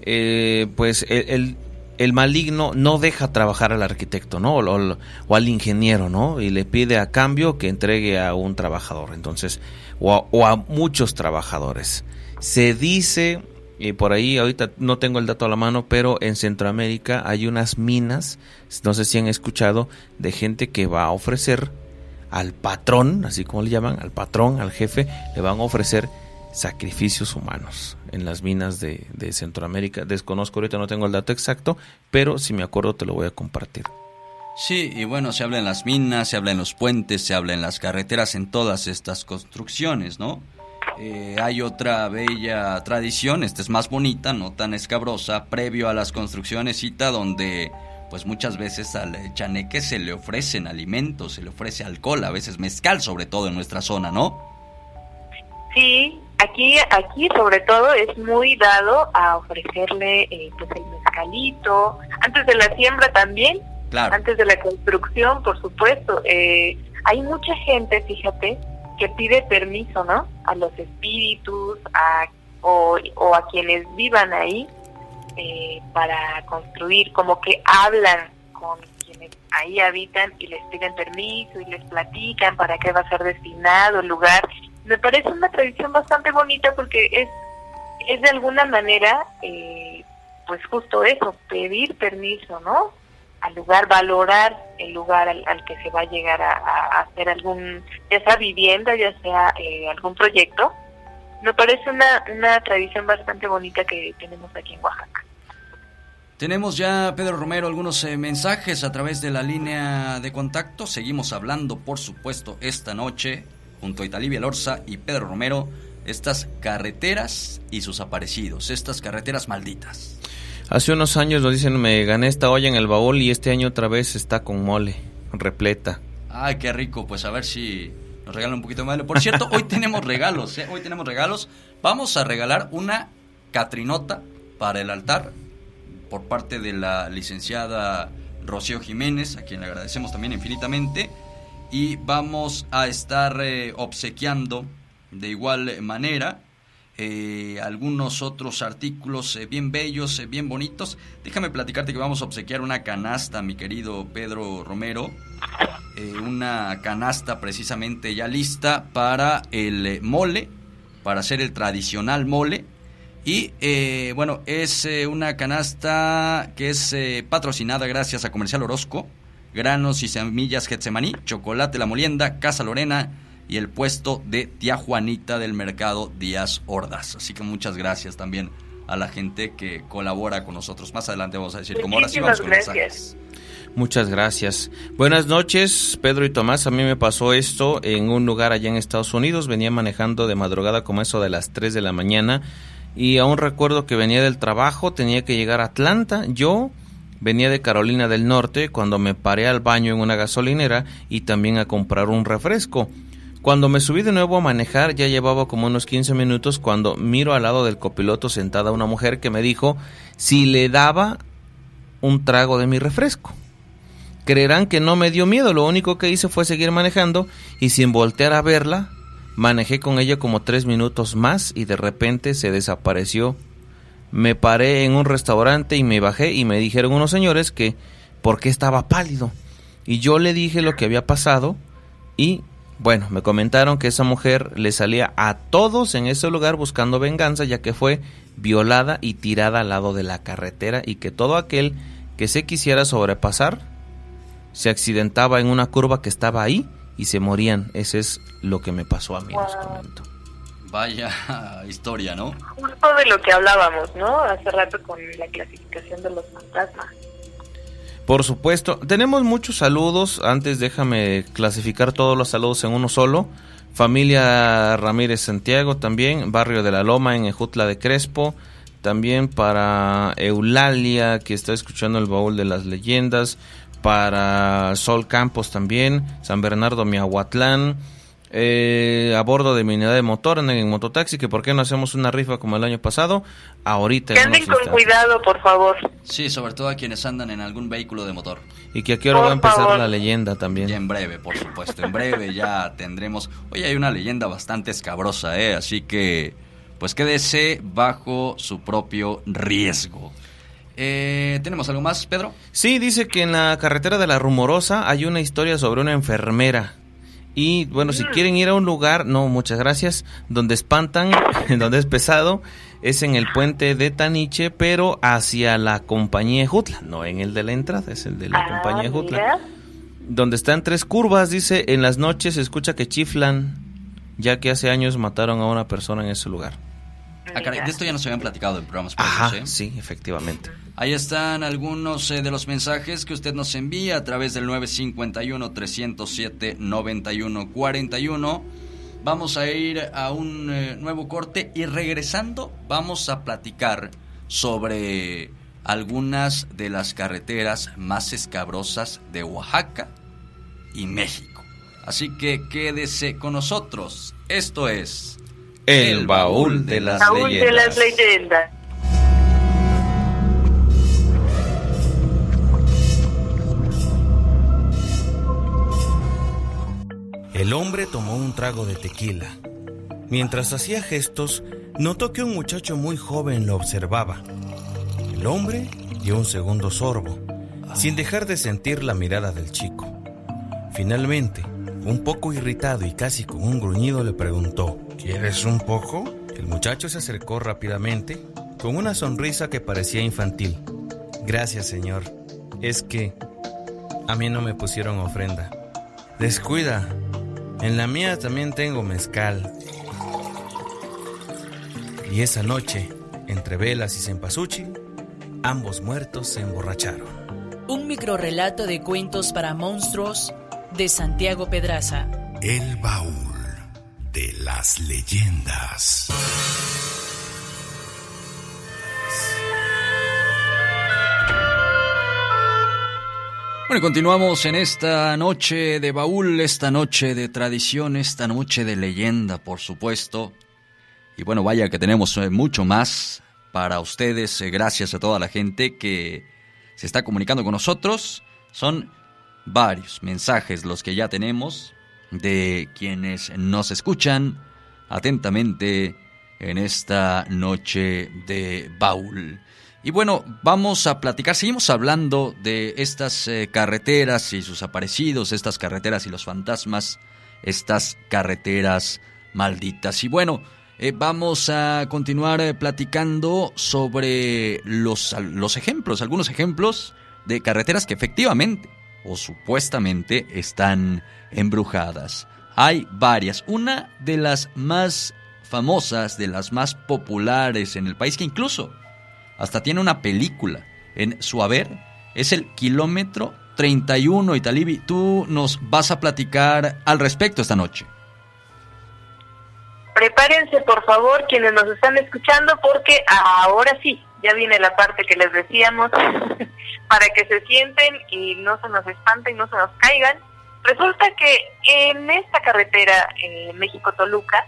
eh, pues el, el- maligno no deja trabajar al arquitecto, ¿no? O, o- o al ingeniero, ¿no? Y le pide a cambio que entregue a un trabajador. Entonces, o a, o a muchos trabajadores. Se dice, y por ahí ahorita no tengo el dato a la mano, pero en Centroamérica hay unas minas, no sé si han escuchado, de gente que va a ofrecer al patrón, así como le llaman, al patrón, al jefe, le van a ofrecer sacrificios humanos en las minas de, de Centroamérica. Desconozco ahorita, no tengo el dato exacto, pero si me acuerdo te lo voy a compartir. Sí, y bueno, se habla en las minas, se habla en los puentes, se habla en las carreteras, en todas estas construcciones, ¿no? Eh, hay otra bella tradición, esta es más bonita, no tan escabrosa, previo a las construcciones, cita, donde pues muchas veces al chaneque se le ofrecen alimentos, se le ofrece alcohol, a veces mezcal, sobre todo en nuestra zona, ¿no? Sí, aquí, aquí sobre todo es muy dado a ofrecerle eh, pues el mezcalito, antes de la siembra también, Claro. antes de la construcción, por supuesto. Eh, hay mucha gente, fíjate, que pide permiso, ¿no? A los espíritus, a, o, o a quienes vivan ahí eh, para construir, como que hablan con quienes ahí habitan y les piden permiso y les platican para qué va a ser destinado el lugar. Me parece una tradición bastante bonita porque es, es de alguna manera, eh, pues justo eso, pedir permiso, ¿no? Al lugar, valorar el lugar al, al que se va a llegar a, hacer algún, ya sea vivienda, ya sea eh, algún proyecto. Me parece una, una tradición bastante bonita que tenemos aquí en Oaxaca. Tenemos ya, Pedro Romero, algunos eh, mensajes a través de la línea de contacto. Seguimos hablando, por supuesto, esta noche, junto a Italibia Lorza y Pedro Romero, estas carreteras y sus aparecidos, estas carreteras malditas. Hace unos años nos dicen, me gané esta olla en el baúl y este año otra vez está con mole, repleta. Ay, qué rico, pues a ver si nos regalan un poquito más. Por cierto, hoy tenemos regalos, ¿eh? Hoy tenemos regalos. Vamos a regalar una catrinota para el altar por parte de la licenciada Rocío Jiménez, a quien le agradecemos también infinitamente. Y vamos a estar eh, obsequiando de igual manera eh, algunos otros artículos eh, bien bellos, bien bonitos. Déjame platicarte que vamos a obsequiar una canasta, mi querido Pedro Romero. Una canasta precisamente ya lista para el mole, para hacer el tradicional mole. Y bueno, es una canasta que es patrocinada gracias a Comercial Orozco, granos y semillas Getsemaní, chocolate La Molienda, Casa Lorena y el puesto de Tía Juanita del Mercado Díaz Ordaz. Así que muchas gracias también a la gente que colabora con nosotros. Más adelante vamos a decir cómo ahora sí vamos con mensajes. Muchas gracias. Buenas noches, Pedro y Tomás. A mí me pasó esto en un lugar allá en Estados Unidos. Venía manejando de madrugada como eso de las 3 de la mañana y aún recuerdo que venía del trabajo, tenía que llegar a Atlanta. Yo venía de Carolina del Norte cuando me paré al baño en una gasolinera y también a comprar un refresco. Cuando me subí de nuevo a manejar ya llevaba como unos 15 minutos cuando miro al lado del copiloto sentada una mujer que me dijo si le daba un trago de mi refresco. Creerán que no me dio miedo, lo único que hice fue seguir manejando y sin voltear a verla, manejé con ella como tres minutos más y de repente se desapareció. Me paré en un restaurante y me bajé y me dijeron unos señores que por qué estaba pálido. Y yo le dije lo que había pasado Y bueno, me comentaron que esa mujer le salía a todos en ese lugar buscando venganza ya que fue violada y tirada al lado de la carretera y que todo aquel que se quisiera sobrepasar se accidentaba en una curva que estaba ahí y se morían. Ese es lo que me pasó a mí, les comento. Vaya historia, ¿no? Justo de lo que hablábamos, ¿no? Hace rato con la clasificación de los fantasmas. Por supuesto, tenemos muchos saludos. Antes déjame clasificar todos los saludos en uno solo. Familia Ramírez Santiago también, Barrio de la Loma en Ejutla de Crespo. También para Eulalia, que está escuchando el baúl de las leyendas. Para Sol Campos también, San Bernardo Miahuatlán. Eh, a bordo de mi unidad de motor en el mototaxi, que por qué no hacemos una rifa como el año pasado, ahorita. Que anden con cuidado, por favor. Sí, sobre todo a quienes andan en algún vehículo de motor. Y que aquí ahora va a empezar la leyenda también. Y en breve, por supuesto, en breve ya tendremos... Hoy hay una leyenda bastante escabrosa, ¿eh? Así que, pues quédese bajo su propio riesgo. Eh, ¿Tenemos algo más, Pedro? Sí, dice que en la carretera de la Rumorosa hay una historia sobre una enfermera y bueno, si quieren ir a un lugar, no, muchas gracias, donde espantan, donde es pesado, es en el puente de Taniche, pero hacia la compañía Jutla, no en el de la entrada, es el de la Ah, compañía Jutla. mira. Donde están tres curvas, dice, en las noches se escucha que chiflan, ya que hace años mataron a una persona en ese lugar. Ah, caray, de esto ya nos habían platicado en programas Ajá, ¿eh? sí, efectivamente. Ahí están algunos eh, de los mensajes que usted nos envía a través del 951-307-9141. Vamos a ir a un eh, nuevo corte y regresando vamos a platicar sobre algunas de las carreteras más escabrosas de Oaxaca y México. Así que quédese con nosotros. Esto es El baúl de las Aún de las leyendas. El hombre tomó un trago de tequila. Mientras hacía gestos, notó que un muchacho muy joven lo observaba. El hombre dio un segundo sorbo, sin dejar de sentir la mirada del chico. Finalmente, un poco irritado y casi con un gruñido le preguntó, ¿Quieres un poco? El muchacho se acercó rápidamente, con una sonrisa que parecía infantil. Gracias, señor. Es que a mí no me pusieron ofrenda. Descuida, en la mía también tengo mezcal. Y esa noche, entre velas y cempasúchil, ambos muertos se emborracharon. Un microrrelato de cuentos para monstruos de Santiago Pedraza. El baúl de las leyendas. Bueno, y continuamos en esta noche de baúl, esta noche de tradición, esta noche de leyenda, por supuesto. Y bueno, vaya que tenemos eh, mucho más para ustedes, eh, gracias a toda la gente que se está comunicando con nosotros. Son varios mensajes los que ya tenemos de quienes nos escuchan atentamente en esta noche de baúl. Y bueno, vamos a platicar, seguimos hablando de estas eh, carreteras y sus aparecidos, estas carreteras y los fantasmas, estas carreteras malditas. Y bueno, eh, vamos a continuar eh, platicando sobre los, los ejemplos, algunos ejemplos de carreteras que efectivamente o supuestamente están embrujadas. Hay varias. Una de las más famosas, de las más populares en el país, que incluso hasta tiene una película en su haber, es el kilómetro 31 Italibi. Tú nos vas a platicar al respecto esta noche. Prepárense, por favor, quienes nos están escuchando, porque ahora sí, ya viene la parte que les decíamos, para que se sienten y no se nos espanten, no se nos caigan. Resulta que en esta carretera eh, México-Toluca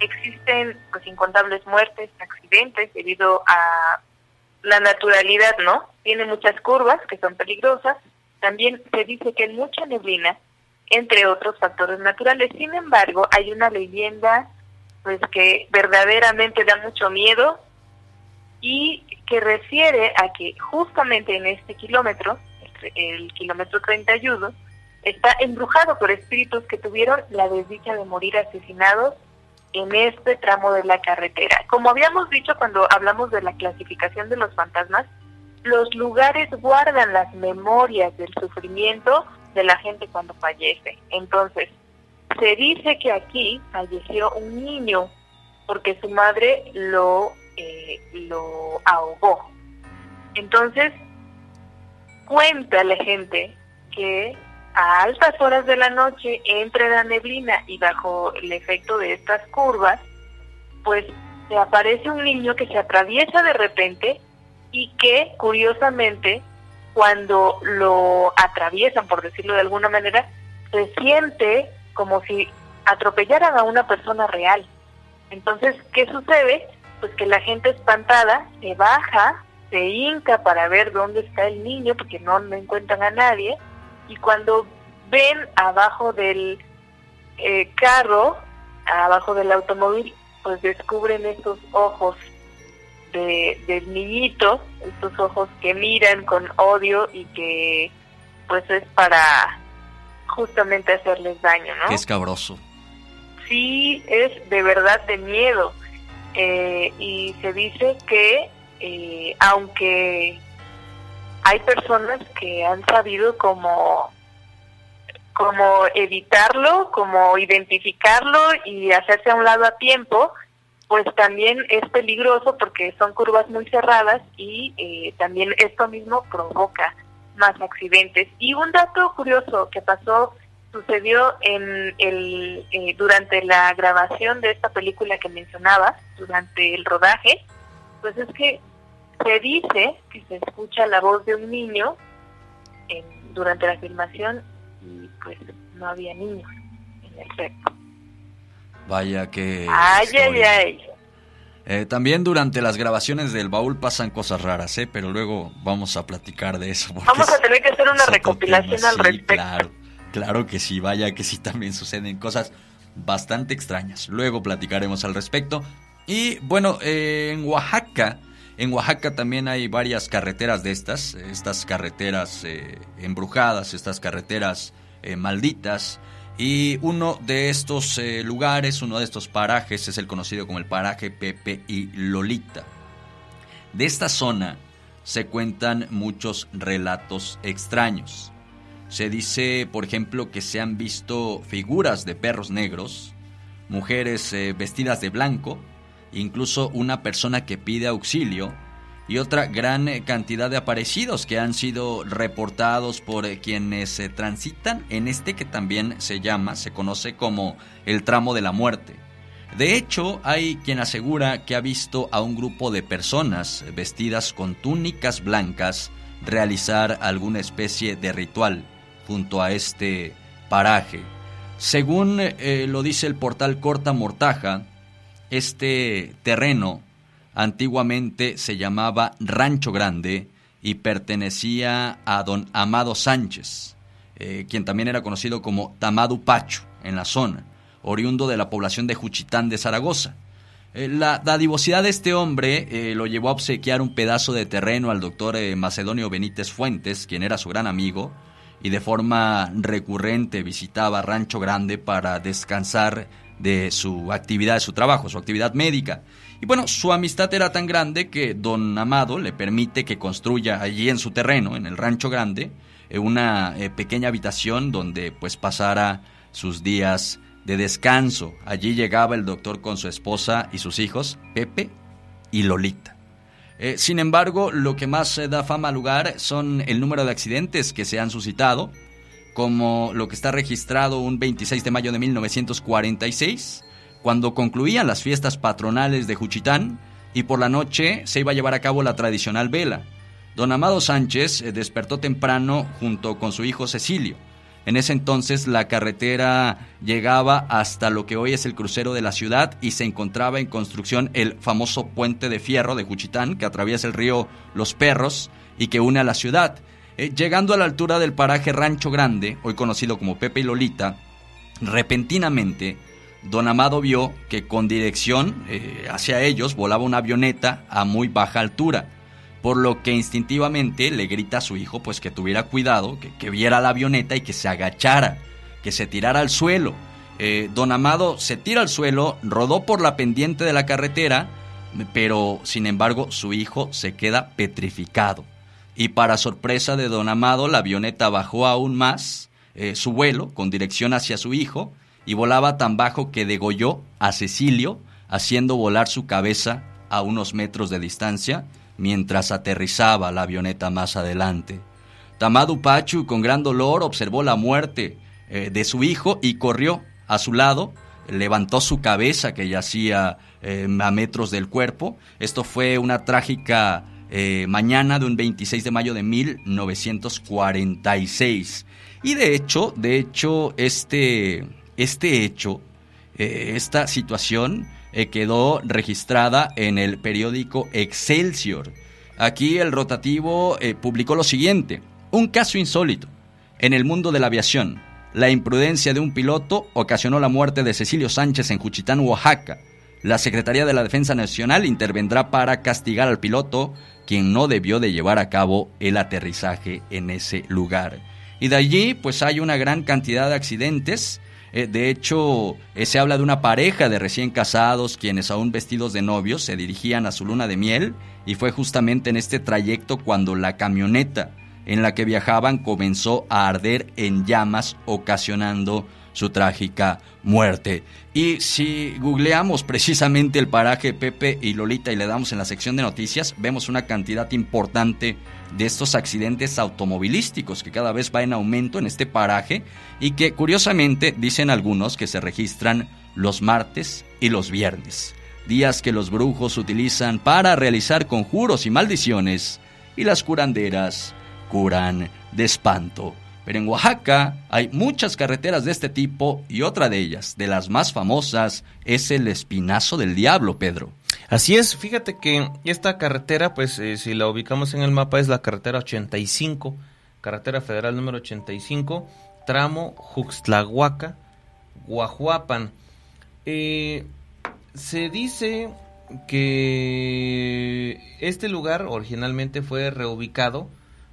existen pues incontables muertes, accidentes debido a la naturalidad, ¿no? Tiene muchas curvas que son peligrosas. También se dice que hay mucha neblina, entre otros factores naturales. Sin embargo, hay una leyenda pues que verdaderamente da mucho miedo y que refiere a que justamente en este kilómetro, el, kilómetro 31, está embrujado por espíritus que tuvieron la desdicha de morir asesinados en este tramo de la carretera. Como habíamos dicho cuando hablamos de la clasificación de los fantasmas, los lugares guardan las memorias del sufrimiento de la gente cuando fallece. Entonces, se dice que aquí falleció un niño porque su madre lo, eh, lo ahogó. Entonces, cuenta la gente que a altas horas de la noche, entre la neblina y bajo el efecto de estas curvas, pues se aparece un niño que se atraviesa de repente y que, curiosamente, cuando lo atraviesan, por decirlo de alguna manera, se siente como si atropellaran a una persona real. Entonces, ¿qué sucede? Pues que la gente espantada se baja, se hinca para ver dónde está el niño, porque no, no encuentran a nadie, y cuando ven abajo del eh, carro, abajo del automóvil, pues descubren estos ojos de, del niñito, estos ojos que miran con odio y que pues es para justamente hacerles daño, ¿no? Qué escabroso. Sí, es de verdad de miedo. Eh, y se dice que eh, aunque hay personas que han sabido como como evitarlo, como identificarlo y hacerse a un lado a tiempo, pues también es peligroso porque son curvas muy cerradas y eh, también esto mismo provoca más accidentes. Y un dato curioso que pasó, sucedió en el, eh, durante la grabación de esta película que mencionaba, durante el rodaje, pues es que se dice que se escucha la voz de un niño durante la filmación y pues no había niños en el set. Vaya que... Ay, ay, ay. Eh, también durante las grabaciones del baúl pasan cosas raras, ¿eh? pero luego vamos a platicar de eso. Vamos a tener que hacer una recopilación al respecto. Claro, claro que sí, vaya que sí también suceden cosas bastante extrañas. Luego platicaremos al respecto. Y bueno, eh, en Oaxaca, en Oaxaca también hay varias carreteras de estas, estas carreteras eh, embrujadas, estas carreteras malditas. Y uno de estos eh, lugares, uno de estos parajes es el conocido como el paraje Pepe y Lolita. De esta zona se cuentan muchos relatos extraños. Se dice, por ejemplo, que se han visto figuras de perros negros, mujeres eh, vestidas de blanco, incluso una persona que pide auxilio y otra gran eh, cantidad de aparecidos que han sido reportados por eh, quienes se transitan en este que también se llama, se conoce como el tramo de la muerte. De hecho, hay quien asegura que ha visto a un grupo de personas vestidas con túnicas blancas realizar alguna especie de ritual junto a este paraje. Según eh, lo dice el portal Corta Mortaja, este terreno Antiguamente se llamaba Rancho Grande y pertenecía a don Amado Sánchez, eh, quien también era conocido como Tamadu Pacho en la zona, oriundo de la población de Juchitán de Zaragoza. Eh, la dadivosidad de este hombre lo llevó a obsequiar un pedazo de terreno al doctor Macedonio Benítez Fuentes, quien era su gran amigo, y de forma recurrente visitaba Rancho Grande para descansar de su actividad, de su trabajo, su actividad médica. Y bueno, su amistad era tan grande que don Amado le permite que construya allí en su terreno, en el rancho grande, eh, una eh, pequeña habitación donde pues pasara sus días de descanso. Allí llegaba el doctor con su esposa y sus hijos, Pepe y Lolita. Eh, sin embargo, lo que más da fama al lugar son el número de accidentes que se han suscitado, como lo que está registrado un 26 de mayo de 1946, cuando concluían las fiestas patronales de Juchitán y por la noche se iba a llevar a cabo la tradicional vela. Don Amado Sánchez eh, despertó temprano junto con su hijo Cecilio. En ese entonces la carretera llegaba hasta lo que hoy es el crucero de la ciudad y se encontraba en construcción el famoso puente de fierro de Juchitán que atraviesa el río Los Perros y que une a la ciudad. Eh, llegando a la altura del paraje Rancho Grande, hoy conocido como Pepe y Lolita, repentinamente Don Amado vio que con dirección eh, hacia ellos volaba una avioneta a muy baja altura. Por lo que instintivamente le grita a su hijo pues que tuviera cuidado, que, viera la avioneta y que se agachara, que se tirara al suelo. Eh, don Amado se tira al suelo, rodó por la pendiente de la carretera, pero sin embargo su hijo se queda petrificado. Y para sorpresa de don Amado, la avioneta bajó aún más eh, su vuelo con dirección hacia su hijo y volaba tan bajo que degolló a Cecilio, haciendo volar su cabeza a unos metros de distancia mientras aterrizaba la avioneta más adelante. Tamadu Pachu, con gran dolor, observó la muerte eh, de su hijo y corrió a su lado, levantó su cabeza que yacía eh, a metros del cuerpo. Esto fue una trágica eh, mañana de un 26 de mayo de 1946. Y de hecho, de hecho, este, este hecho, esta situación quedó registrada en el periódico Excelsior. Aquí el rotativo publicó lo siguiente, un caso insólito en el mundo de la aviación. La imprudencia de un piloto ocasionó la muerte de Cecilio Sánchez en Juchitán, Oaxaca. La Secretaría de la Defensa Nacional intervendrá para castigar al piloto, quien no debió de llevar a cabo el aterrizaje en ese lugar. Y de allí, pues hay una gran cantidad de accidentes. Eh, de hecho, eh, se habla de una pareja de recién casados quienes aún vestidos de novios se dirigían a su luna de miel y fue justamente en este trayecto cuando la camioneta en la que viajaban comenzó a arder en llamas, ocasionando su trágica muerte. Y si googleamos precisamente el paraje Pepe y Lolita y le damos en la sección de noticias, vemos una cantidad importante de estos accidentes automovilísticos que cada vez va en aumento en este paraje y que curiosamente dicen algunos que se registran los martes y los viernes, días que los brujos utilizan para realizar conjuros y maldiciones y las curanderas curan de espanto. Pero en Oaxaca hay muchas carreteras de este tipo y otra de ellas, de las más famosas, es el Espinazo del Diablo, Pedro. Así es, fíjate que esta carretera, pues eh, si la ubicamos en el mapa, es la carretera 85, carretera federal número 85, tramo Juxtlahuaca, Guajuapan. Eh, se dice que este lugar originalmente fue reubicado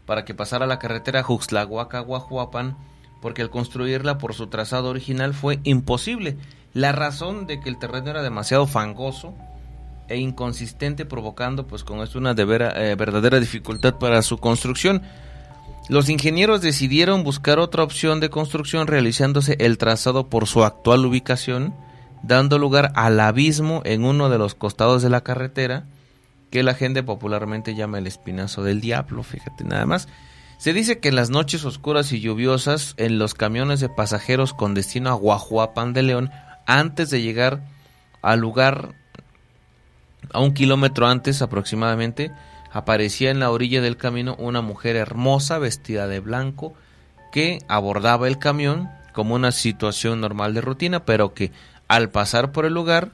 para que pasara la carretera Juxtlahuaca-Guajuapan, porque al construirla por su trazado original fue imposible. La razón de que el terreno era demasiado fangoso e inconsistente, provocando pues con esto una eh, verdadera dificultad para su construcción. Los ingenieros decidieron buscar otra opción de construcción realizándose el trazado por su actual ubicación, dando lugar al abismo en uno de los costados de la carretera, que la gente popularmente llama el espinazo del diablo, fíjate nada más. Se dice que en las noches oscuras y lluviosas, en los camiones de pasajeros con destino a Guajuapan de León, antes de llegar al lugar, a un kilómetro antes aproximadamente, aparecía en la orilla del camino una mujer hermosa vestida de blanco que abordaba el camión como una situación normal de rutina, pero que al pasar por el lugar,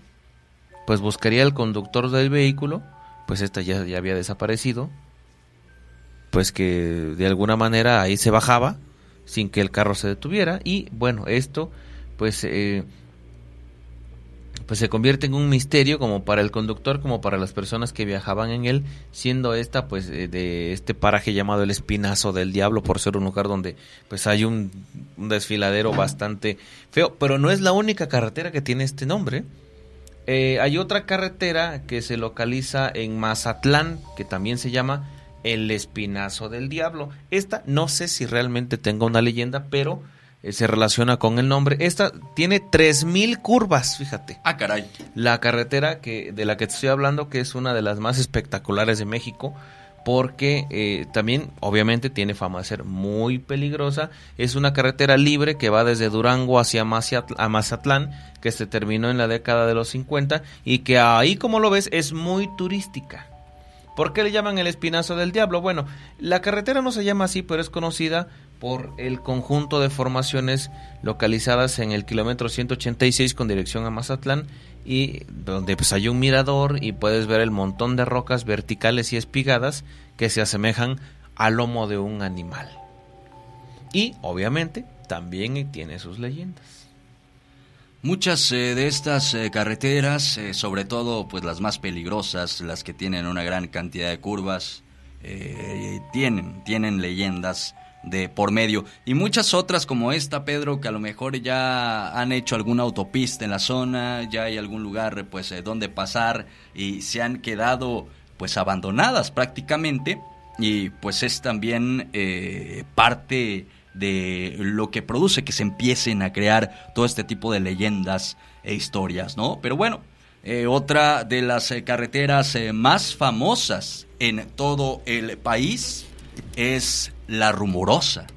pues buscaría al conductor del vehículo, pues esta ya, ya había desaparecido, pues que de alguna manera ahí se bajaba sin que el carro se detuviera y bueno, esto pues eh, pues se convierte en un misterio como para el conductor como para las personas que viajaban en él, siendo esta pues eh, de este paraje llamado el Espinazo del Diablo por ser un lugar donde pues hay un, un desfiladero bastante feo, pero no es la única carretera que tiene este nombre. Eh, hay otra carretera que se localiza en Mazatlán, que también se llama El Espinazo del Diablo. Esta no sé si realmente tenga una leyenda, pero eh, se relaciona con el nombre. Esta tiene 3000 curvas, fíjate. Ah, caray. La carretera que de la que te estoy hablando, que es una de las más espectaculares de México, porque eh, también obviamente tiene fama de ser muy peligrosa. Es una carretera libre que va desde Durango hacia Mazatlán, que se terminó en la década de los 50 y que ahí como lo ves es muy turística. ¿Por qué le llaman el Espinazo del Diablo? Bueno, la carretera no se llama así, pero es conocida por el conjunto de formaciones localizadas en el kilómetro 186 con dirección a Mazatlán y donde pues hay un mirador y puedes ver el montón de rocas verticales y espigadas que se asemejan al lomo de un animal. Y obviamente también tiene sus leyendas. Muchas eh, de estas eh, carreteras, eh, sobre todo pues las más peligrosas, las que tienen una gran cantidad de curvas, tienen, tienen leyendas de por medio. Y muchas otras como esta, Pedro, que a lo mejor ya han hecho alguna autopista en la zona, ya hay algún lugar pues eh, donde pasar y se han quedado pues abandonadas prácticamente. Y pues es también eh, parte de lo que produce que se empiecen a crear todo este tipo de leyendas e historias, ¿no? Pero bueno, eh, otra de las carreteras más famosas en todo el país es la rumorosa.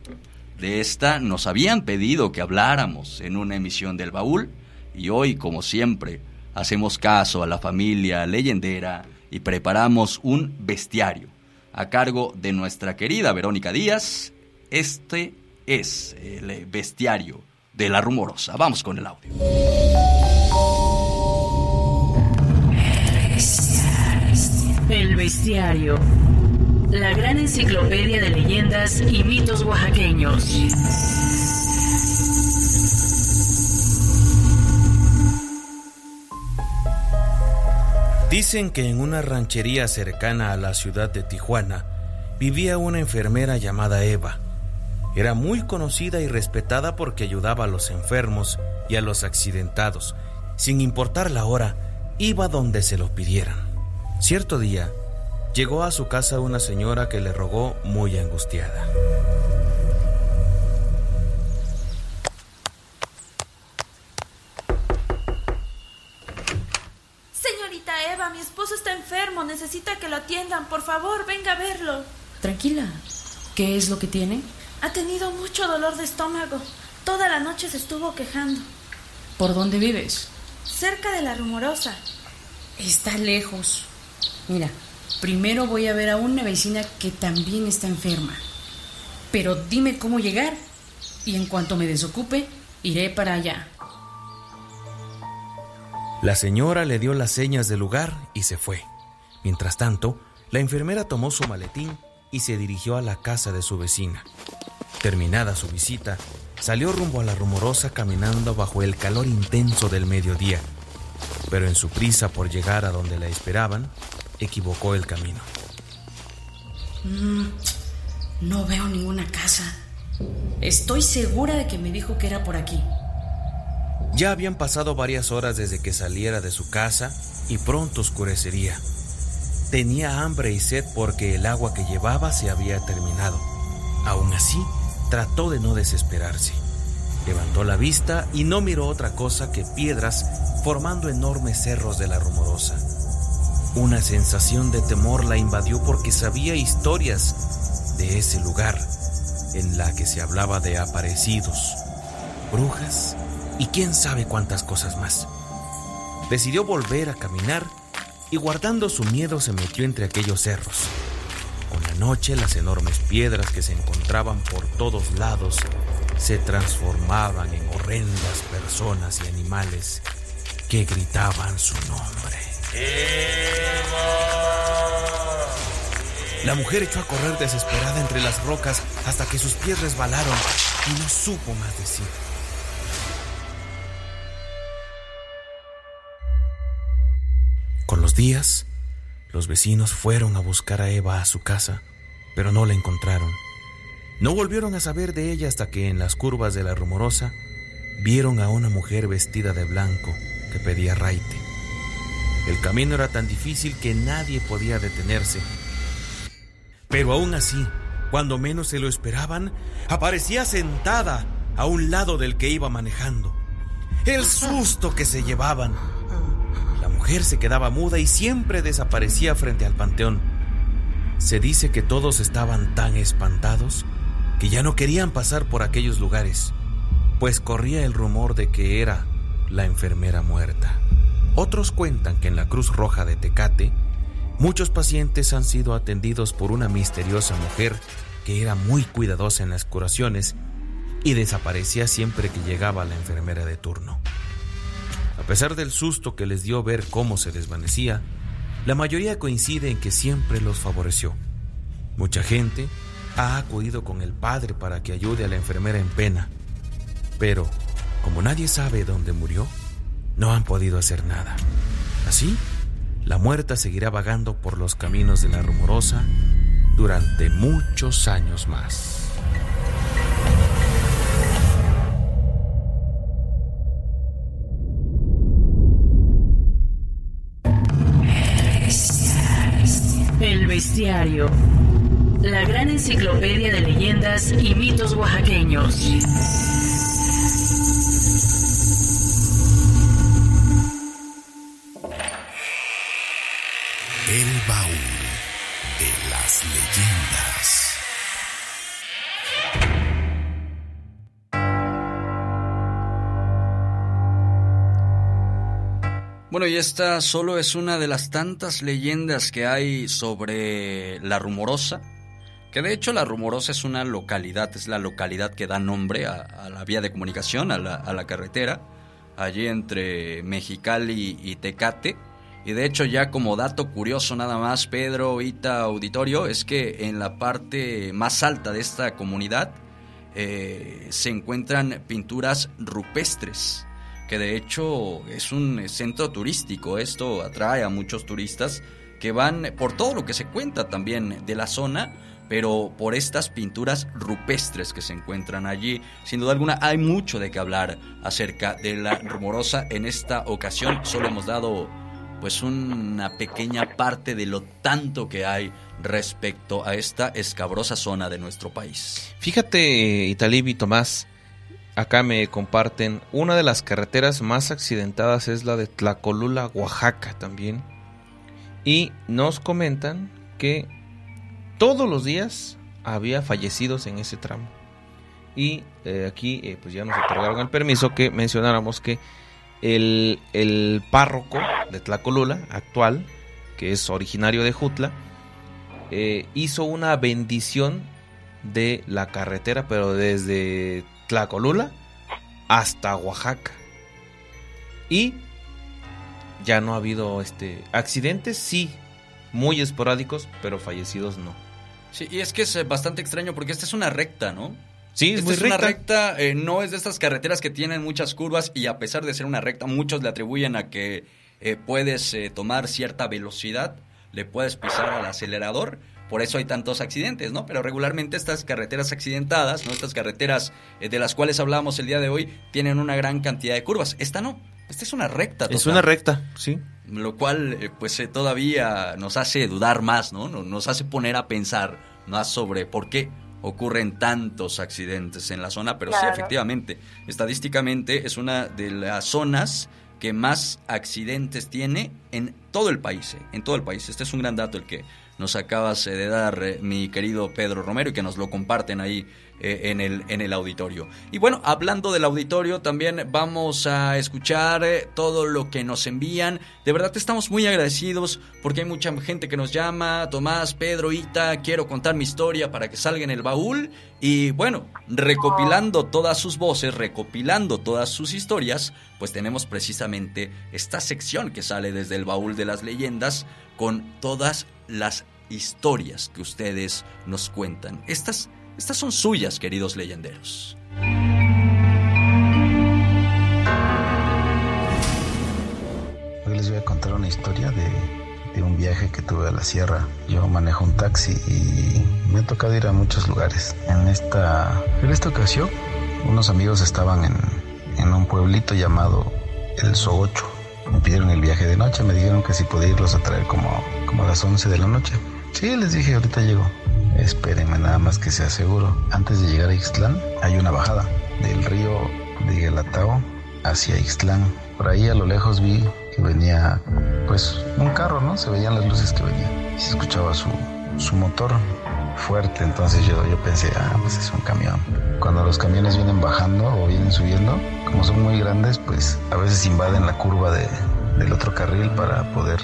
De esta nos habían pedido que habláramos en una emisión del baúl y hoy, como siempre, hacemos caso a la familia leyendera y preparamos un bestiario a cargo de nuestra querida Verónica Díaz. Este es el bestiario de la rumorosa. Vamos con el audio. El bestiario la gran enciclopedia de leyendas y mitos oaxaqueños. Dicen que en una ranchería cercana a la ciudad de Tijuana vivía una enfermera llamada Eva. Era muy conocida y respetada porque ayudaba a los enfermos y a los accidentados. Sin importar la hora, iba donde se lo pidieran. Cierto día, llegó a su casa una señora que le rogó muy angustiada. Señorita Eva, mi esposo está enfermo, necesita que lo atiendan. Por favor, venga a verlo. Tranquila. ¿Qué es lo que tiene? Ha tenido mucho dolor de estómago. Toda la noche se estuvo quejando. ¿Por dónde vives? Cerca de la rumorosa. Está lejos. Mira, Primero voy a ver a una vecina que también está enferma. Pero dime cómo llegar y en cuanto me desocupe, iré para allá. La señora le dio las señas del lugar y se fue. Mientras tanto, la enfermera tomó su maletín y se dirigió a la casa de su vecina. Terminada su visita, salió rumbo a la rumorosa caminando bajo el calor intenso del mediodía. Pero en su prisa por llegar a donde la esperaban, equivocó el camino. Mm, no veo ninguna casa. Estoy segura de que me dijo que era por aquí. Ya habían pasado varias horas desde que saliera de su casa y pronto oscurecería. Tenía hambre y sed porque el agua que llevaba se había terminado. Aún así, trató de no desesperarse. Levantó la vista y no miró otra cosa que piedras formando enormes cerros de la rumorosa. Una sensación de temor la invadió porque sabía historias de ese lugar en la que se hablaba de aparecidos, brujas y quién sabe cuántas cosas más. Decidió volver a caminar y guardando su miedo se metió entre aquellos cerros. Con la noche las enormes piedras que se encontraban por todos lados se transformaban en horrendas personas y animales que gritaban su nombre. La mujer echó a correr desesperada entre las rocas hasta que sus pies resbalaron y no supo más de sí. Con los días, los vecinos fueron a buscar a Eva a su casa, pero no la encontraron. No volvieron a saber de ella hasta que en las curvas de la rumorosa vieron a una mujer vestida de blanco que pedía raite. El camino era tan difícil que nadie podía detenerse. Pero aún así, cuando menos se lo esperaban, aparecía sentada a un lado del que iba manejando. El susto que se llevaban. La mujer se quedaba muda y siempre desaparecía frente al panteón. Se dice que todos estaban tan espantados que ya no querían pasar por aquellos lugares, pues corría el rumor de que era la enfermera muerta. Otros cuentan que en la Cruz Roja de Tecate, muchos pacientes han sido atendidos por una misteriosa mujer que era muy cuidadosa en las curaciones y desaparecía siempre que llegaba la enfermera de turno. A pesar del susto que les dio ver cómo se desvanecía, la mayoría coincide en que siempre los favoreció. Mucha gente ha acudido con el padre para que ayude a la enfermera en pena, pero como nadie sabe dónde murió, no han podido hacer nada. Así, la muerta seguirá vagando por los caminos de la rumorosa durante muchos años más. El bestiario. La gran enciclopedia de leyendas y mitos oaxaqueños. El baúl de las leyendas. Bueno, y esta solo es una de las tantas leyendas que hay sobre la rumorosa, que de hecho la rumorosa es una localidad, es la localidad que da nombre a, la vía de comunicación, a la carretera, allí entre Mexicali y Tecate. Y de hecho ya como dato curioso nada más, Pedro, Ita, Auditorio, es que en la parte más alta de esta comunidad eh, se encuentran pinturas rupestres, que de hecho es un centro turístico, esto atrae a muchos turistas que van por todo lo que se cuenta también de la zona, pero por estas pinturas rupestres que se encuentran allí. Sin duda alguna hay mucho de qué hablar acerca de la rumorosa. En esta ocasión solo hemos dado pues una pequeña parte de lo tanto que hay respecto a esta escabrosa zona de nuestro país. Fíjate, Italib y Tomás, acá me comparten, una de las carreteras más accidentadas es la de Tlacolula, Oaxaca también. Y nos comentan que todos los días había fallecidos en ese tramo. Y eh, aquí eh, pues ya nos otorgaron el permiso que mencionáramos que el, el párroco de Tlacolula actual, que es originario de Jutla, eh, hizo una bendición de la carretera, pero desde Tlacolula hasta Oaxaca. Y ya no ha habido este accidentes, sí, muy esporádicos, pero fallecidos no. Sí, y es que es eh, bastante extraño porque esta es una recta, ¿no? Sí, es muy es una recta. recta, eh, no es de estas carreteras que tienen muchas curvas y a pesar de ser una recta, muchos le atribuyen a que eh, puedes eh, tomar cierta velocidad, le puedes pisar al acelerador, por eso hay tantos accidentes, ¿no? Pero regularmente estas carreteras accidentadas, ¿no? Estas carreteras de las cuales hablamos el día de hoy, tienen una gran cantidad de curvas. Esta no, esta es una recta. Es una recta, sí. Lo cual, pues todavía nos hace dudar más, ¿no? Nos hace poner a pensar más sobre por qué ocurren tantos accidentes en la zona, pero sí, efectivamente, estadísticamente es una de las zonas que más accidentes tiene en todo el país, eh, en todo el país. Este es un gran dato el que nos acabas eh, de dar, eh, mi querido Pedro Romero, y que nos lo comparten ahí eh, en, el, en el auditorio. Y bueno, hablando del auditorio, también vamos a escuchar eh, todo lo que nos envían. De verdad estamos muy agradecidos porque hay mucha gente que nos llama, Tomás, Pedro, Ita, quiero contar mi historia para que salga en el baúl. Y bueno, recopilando todas sus voces, recopilando todas sus historias, pues tenemos precisamente esta sección que sale desde el baúl de las leyendas con todas las historias que ustedes nos cuentan. Estas, estas son suyas, queridos leyenderos. Hoy les voy a contar una historia de, un viaje que tuve a la sierra. Yo manejo un taxi y me ha tocado ir a muchos lugares. En esta, en esta ocasión, unos amigos estaban en, en un pueblito llamado El Sogocho. Me pidieron el viaje de noche, me dijeron que si podía irlos a traer como, como a las 11 de la noche. Sí, les dije, ahorita llego. Espérenme nada más que sea seguro. Antes de llegar a Ixtlán hay una bajada del río de Guelatao hacia Ixtlán. Por ahí a lo lejos vi que venía pues un carro, ¿no? Se veían las luces que venía. Y se escuchaba su, su motor fuerte, entonces yo, yo pensé, ah, pues es un camión. Cuando los camiones vienen bajando o vienen subiendo, como son muy grandes, pues a veces invaden la curva de, del otro carril para poder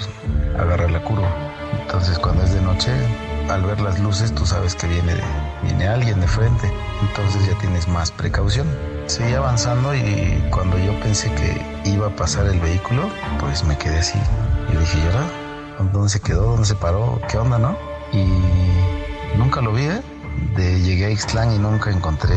agarrar la curva. Entonces cuando es de noche, al ver las luces, tú sabes que viene, viene alguien de frente, entonces ya tienes más precaución. Seguí avanzando y cuando yo pensé que iba a pasar el vehículo, pues me quedé así. Y dije, ¿y ahora? ¿Dónde se quedó? ¿Dónde se paró? ¿Qué onda, no? Y nunca lo vi, ¿eh? Llegué a Ixtlán y nunca encontré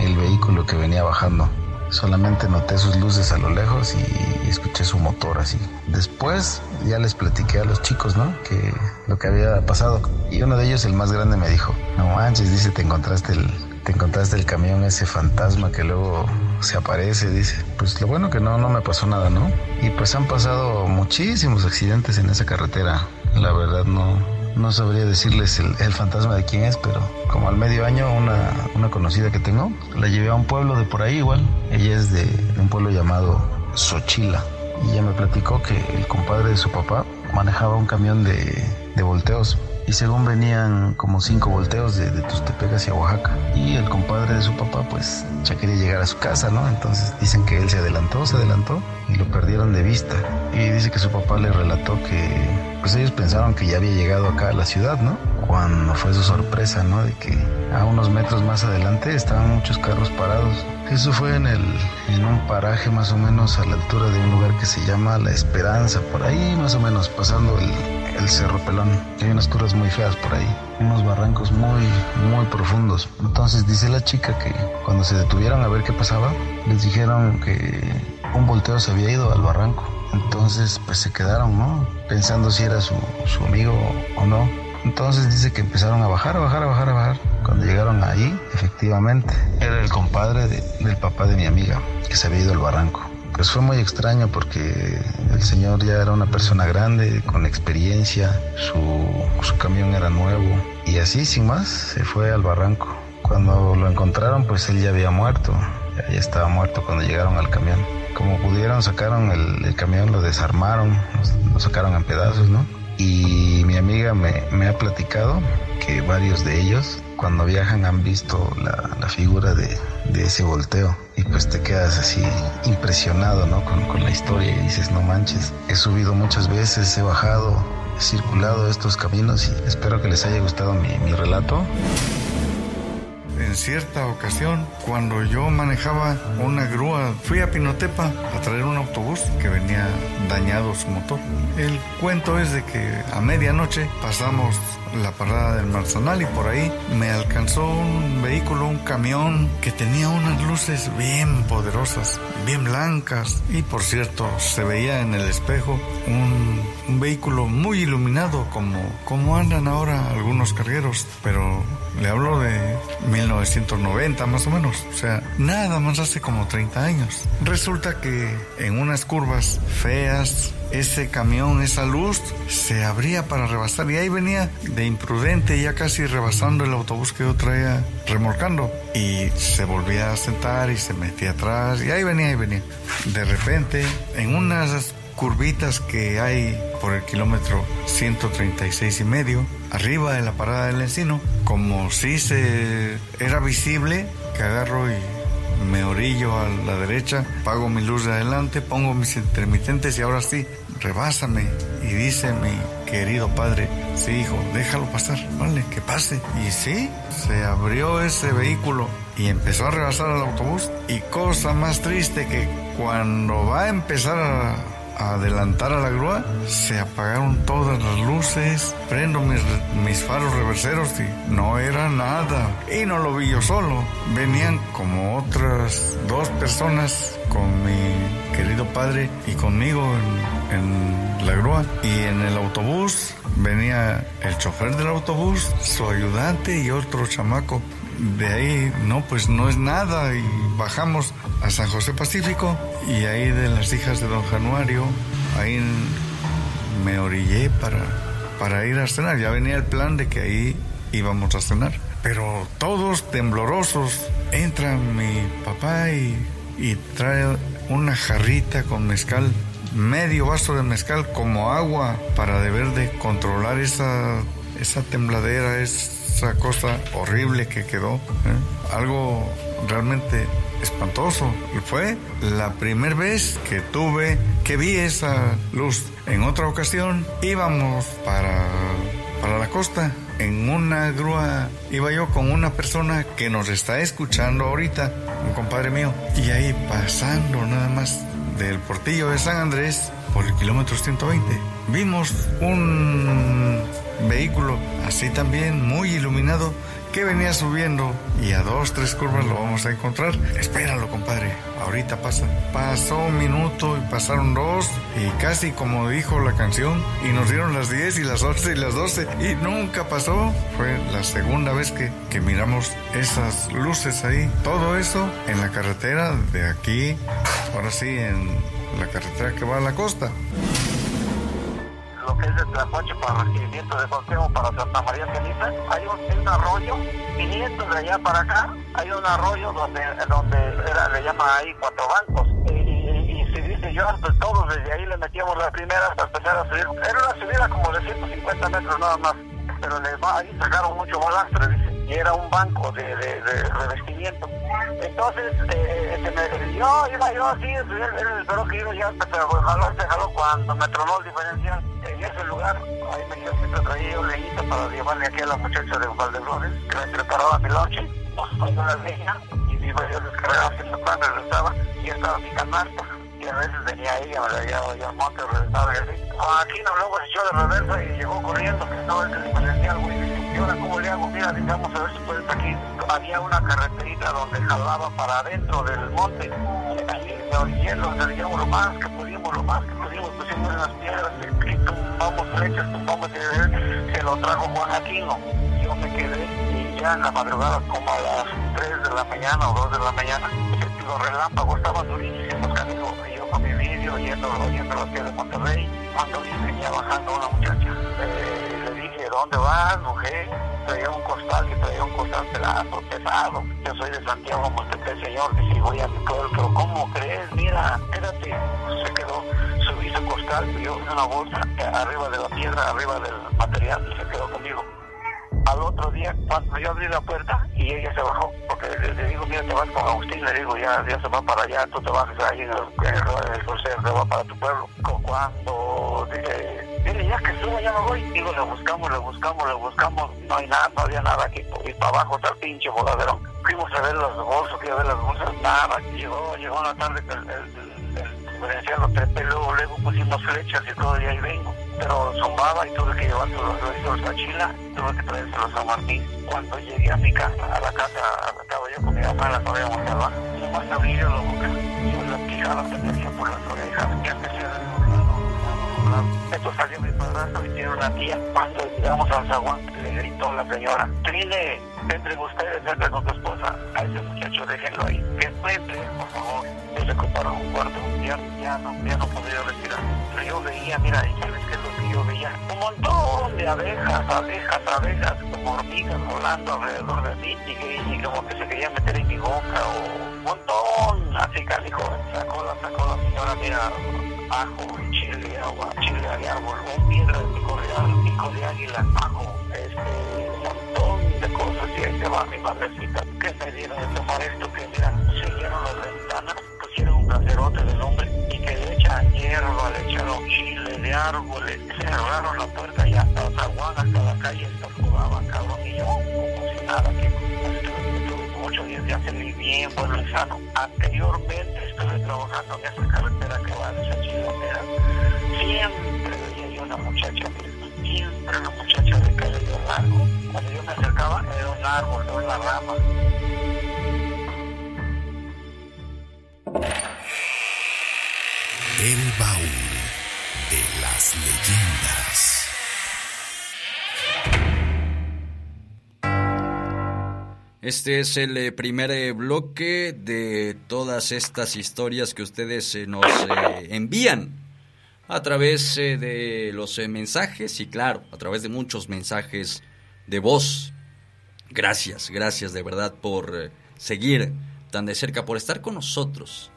el vehículo que venía bajando. Solamente noté sus luces a lo lejos y, escuché su motor así. Después ya les platiqué a los chicos, ¿no? Que lo que había pasado. Y uno de ellos, el más grande, me dijo, no manches, dice, te encontraste el, te encontraste el camión, ese fantasma que luego se aparece, dice. Pues lo bueno que no, no me pasó nada, ¿no? Y pues han pasado muchísimos accidentes en esa carretera. La verdad no, no sabría decirles el, fantasma de quién es, pero como al medio año una, una, conocida que tengo, la llevé a un pueblo de por ahí igual. Ella es de, un pueblo llamado Xochila. Y ella me platicó que el compadre de su papá manejaba un camión de, de volteos y según venían como cinco volteos de, de Tustepec hacia Oaxaca. Y el compadre de su papá pues ya quería llegar a su casa, ¿no? Entonces dicen que él se adelantó, se adelantó y lo perdieron de vista. Y dice que su papá le relató que pues ellos pensaron que ya había llegado acá a la ciudad, ¿no? Cuando fue su sorpresa, ¿no? De que a unos metros más adelante estaban muchos carros parados. Eso fue en, el, en un paraje más o menos a la altura de un lugar que se llama La Esperanza, por ahí más o menos pasando el, el Cerro Pelón. Hay unas curvas muy feas por ahí, unos barrancos muy, muy profundos. Entonces dice la chica que cuando se detuvieron a ver qué pasaba, les dijeron que un volteo se había ido al barranco. Entonces pues se quedaron, ¿no? Pensando si era su, su amigo o no. Entonces dice que empezaron a bajar, a bajar, a bajar, a bajar. Cuando llegaron ahí, efectivamente, era el compadre del papá de mi amiga, que se había ido al barranco. Pues fue muy extraño porque el señor ya era una persona grande, con experiencia, su, su camión era nuevo y así, sin más, se fue al barranco. Cuando lo encontraron, pues él ya había muerto, ya estaba muerto cuando llegaron al camión. Como pudieron, sacaron el, camión, lo desarmaron, lo, sacaron en pedazos, ¿no? Y mi amiga me, me ha platicado que varios de ellos cuando viajan han visto la, la figura de, de, ese volteo y pues te quedas así impresionado ¿no? con, con, la historia y dices no manches, he subido muchas veces, he bajado, he circulado estos caminos y espero que les haya gustado mi, mi relato en cierta ocasión, cuando yo manejaba una grúa, fui a Pinotepa a traer un autobús que venía dañado su motor. El cuento es de que a medianoche pasamos la parada del Marzanal y por ahí me alcanzó un vehículo, un camión que tenía unas luces bien poderosas, bien blancas. Y por cierto se veía en el espejo un, un vehículo muy iluminado como, como andan ahora algunos cargueros, pero le hablo de 1990 más o menos, o sea, nada más hace como 30 años. Resulta que en unas curvas feas, ese camión, esa luz, se abría para rebasar y ahí venía de imprudente, ya casi rebasando el autobús que yo traía remolcando. Y se volvía a sentar y se metía atrás y ahí venía, ahí venía. De repente, en unas curvitas que hay por el kilómetro 136 y medio, arriba de la parada del encino, como si se era visible, que agarro y me orillo a la derecha, pago mi luz de adelante, pongo mis intermitentes y ahora sí, rebásame. Y dice mi querido padre, sí hijo, déjalo pasar, vale, que pase. Y sí, se abrió ese vehículo y empezó a rebasar al autobús. Y cosa más triste que cuando va a empezar a adelantar a la grúa, se apagaron todas las luces, prendo mis, mis faros reverseros y no era nada. Y no lo vi yo solo, venían como otras dos personas con mi querido padre y conmigo en, en la grúa. Y en el autobús venía el chofer del autobús, su ayudante y otro chamaco de ahí, no, pues no es nada y bajamos a San José Pacífico y ahí de las hijas de don Januario, ahí me orillé para, para ir a cenar. Ya venía el plan de que ahí íbamos a cenar. Pero todos temblorosos, entra mi papá y, y trae una jarrita con mezcal, medio vaso de mezcal como agua para deber de controlar esa, esa tembladera, es esa cosa horrible que quedó. ¿eh? Algo realmente espantoso. Y fue la primera vez que tuve, que vi esa luz. En otra ocasión íbamos para, para la costa. En una grúa iba yo con una persona que nos está escuchando ahorita, un compadre mío. Y ahí pasando nada más del portillo de San Andrés por el kilómetro 120, vimos un vehículo así también muy iluminado que venía subiendo y a dos, tres curvas lo vamos a encontrar. Espéralo, compadre, ahorita pasa. Pasó un minuto y pasaron dos y casi como dijo la canción y nos dieron las 10 y las 11 y las 12 y nunca pasó. Fue la segunda vez que, que miramos esas luces ahí. Todo eso en la carretera de aquí, ahora sí, en la carretera que va a la costa lo que es el Tlacoche para recibimiento de consejo para Santa María Ceniza, hay un, arroyo, 500 de allá para acá, hay un arroyo donde, donde era, le llama ahí cuatro bancos. Y, si dice yo, pues todos desde ahí le metíamos la primera hasta empezar a subir. Era una subida como de 150 metros nada más, pero le, ahí sacaron mucho balastre, dice, y era un banco de, de, de revestimiento. Entonces, eh, se me, yo iba yo así, él, él esperó que yo ya, pero jaló, se jaló cuando me tronó el diferencial en ese lugar, ahí me yo siempre traía yo leñita para llevarle aquí a la muchacha de Valdebrones, que me preparaba mi lonche, cuando la leña, y iba yo descargaba haciendo pan, regresaba, y estaba mi canasta, y a veces venía ella, me la llevaba yo al monte, regresaba y así. Aquí no luego se echó de reversa y llegó corriendo, que estaba el diferencial, güey. Y ahora, ¿cómo le hago? Mira, digamos, a ver si puedes aquí. Había una carreterita donde jalaba para adentro del monte. Allí me orillé, lo orillamos lo más que pudimos, lo más que pudimos, pusimos unas piedras y tumbamos flechas, tumbamos y se lo trajo Juan Aquino. Yo me quedé y ya en la madrugada, como a las 3 de la mañana o 2 de la mañana, los relámpagos estaban durísimos, canijo. Y yo con mi vídeo yendo, oyendo los pies de Monterrey, cuando venía bajando una ¿dónde vas, mujer? Traía un costal, que traía un costal pelado, pesado. Yo soy de Santiago Monterrey, señor, que si voy a mi pueblo, pero ¿cómo crees? Mira, espérate. Se quedó, subí su costal, yo en una bolsa, arriba de la piedra, arriba del material, y se quedó conmigo al otro día, cuando yo abrí la puerta y ella se bajó, porque le, digo, mira, te vas con Agustín, le digo, ya, ya se va para allá, tú te bajas ahí en el, en el, el crucero, te va para tu pueblo. Cuando dice, mire, ya que suba, ya me voy, digo, le buscamos, le buscamos, le buscamos, no hay nada, no había nada aquí, y para abajo el pinche voladero. Fuimos a ver los bolsos, fui a ver las bolsas, nada, llegó, llegó en la tarde el, el, el, diferencial, lo trepé, luego, luego pusimos flechas y todo, y ahí vengo. Pero zumbaba y tuve que llevárselos los a Chila, tuve que traérselos a Martín. Cuando llegué a mi casa, a la casa, estaba yo con mi mamá, la sabíamos salvar, nomás abrí yo la boca, yo la quijada se me por las orejas, y empecé esto salió mi padrastro y tiene una tía. Cuando llegamos al zaguán, le gritó la señora, Trine, entre ustedes, entre con tu esposa, a ese muchacho déjenlo ahí, que entre, por favor. Yo le ocuparon un cuarto, ya, ya, no, ya no podía respirar. Pero yo veía, mira, y sabes qué es lo que yo veía, un montón de abejas, abejas, abejas, como hormigas volando alrededor de mí, y, como que se querían meter en mi boca, o un montón, así calijo, sacó la, sacó la señora, mira, ajo, chile, agua, chile de árbol, un piedra de pico de, pico de águila, ajo, este, un montón de cosas, y ahí se va mi madrecita, que me dieron de tomar esto, que mira, siguieron las ventanas, pusieron un caserote del hombre, y que le echan hierba, le echaron chile de árboles, cerraron la puerta y hasta zaguán, hasta la calle, se jugaban, cabrón, y yo, como si nada, que salí bien, bueno y sano. Anteriormente estuve trabajando en esa carretera que va de esa chilatera. Siempre veía yo una muchacha, siempre una muchacha de cabello largo. Cuando yo me acercaba era un árbol, era una rama. El baúl de las leyendas. Este es el eh, primer eh, bloque de todas estas historias que ustedes eh, nos envían a través de los mensajes y claro, a través de muchos mensajes de voz. Gracias, gracias de verdad por seguir tan de cerca, por estar con nosotros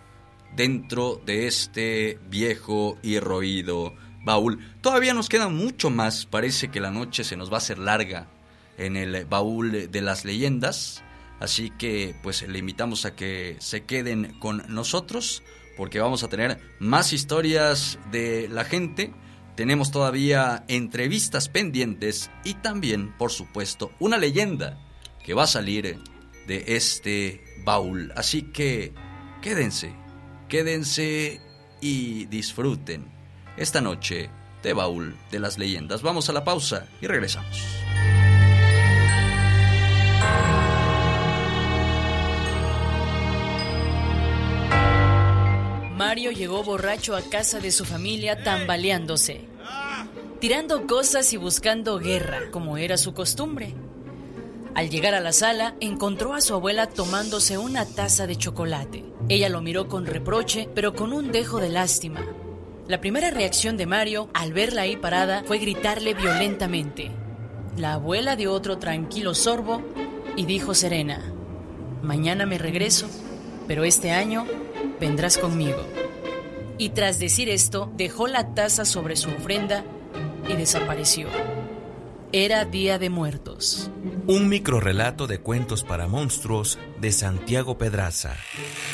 dentro de este viejo y roído baúl. Todavía nos queda mucho más, parece que la noche se nos va a hacer larga en el baúl de las leyendas. Así que pues le invitamos a que se queden con nosotros porque vamos a tener más historias de la gente. Tenemos todavía entrevistas pendientes y también, por supuesto, una leyenda que va a salir de este baúl. Así que quédense, quédense y disfruten esta noche de baúl de las leyendas. Vamos a la pausa y regresamos. Mario llegó borracho a casa de su familia tambaleándose, tirando cosas y buscando guerra, como era su costumbre. Al llegar a la sala, encontró a su abuela tomándose una taza de chocolate. Ella lo miró con reproche, pero con un dejo de lástima. La primera reacción de Mario al verla ahí parada fue gritarle violentamente. La abuela dio otro tranquilo sorbo y dijo serena, Mañana me regreso, pero este año vendrás conmigo. Y tras decir esto, dejó la taza sobre su ofrenda y desapareció. Era Día de Muertos. Un microrrelato de cuentos para monstruos de Santiago Pedraza.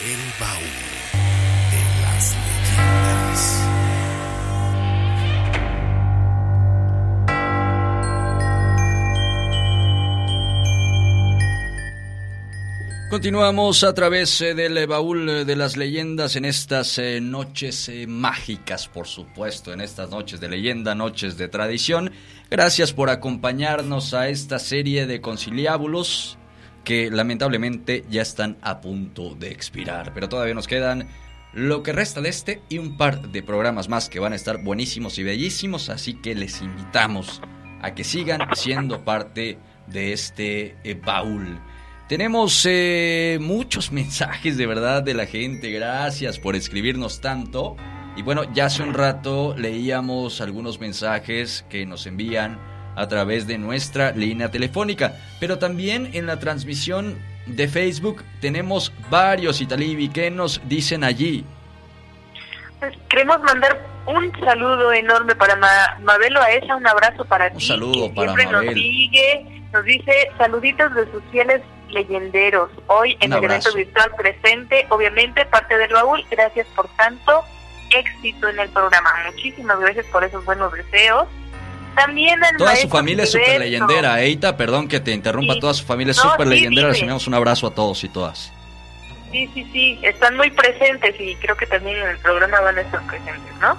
El baúl de las leyendas. Continuamos a través eh, del baúl eh, de las leyendas en estas eh, noches mágicas, por supuesto, en estas noches de leyenda, noches de tradición. Gracias por acompañarnos a esta serie de conciliábulos que lamentablemente ya están a punto de expirar, pero todavía nos quedan lo que resta de este y un par de programas más que van a estar buenísimos y bellísimos, así que les invitamos a que sigan siendo parte de este baúl. Tenemos eh, muchos mensajes de verdad de la gente. Gracias por escribirnos tanto. Y bueno, ya hace un rato leíamos algunos mensajes que nos envían a través de nuestra línea telefónica. Pero también en la transmisión de Facebook tenemos varios Italibi que nos dicen allí. Queremos mandar un saludo enorme para Mabelo Aesa, un abrazo para ti. Un saludo para siempre nos sigue, nos dice saluditos de sus fieles leyenderos. Hoy en el evento virtual presente, obviamente, parte del baúl. Gracias por tanto éxito en el programa. Muchísimas gracias por esos buenos deseos. También al Toda su familia es súper leyendera. Eita, perdón que te interrumpa. Toda su familia es súper leyendera. Les enviamos un abrazo a todos y todas. Sí, sí, sí. Están muy presentes y creo que también en el programa van a estar presentes, ¿no?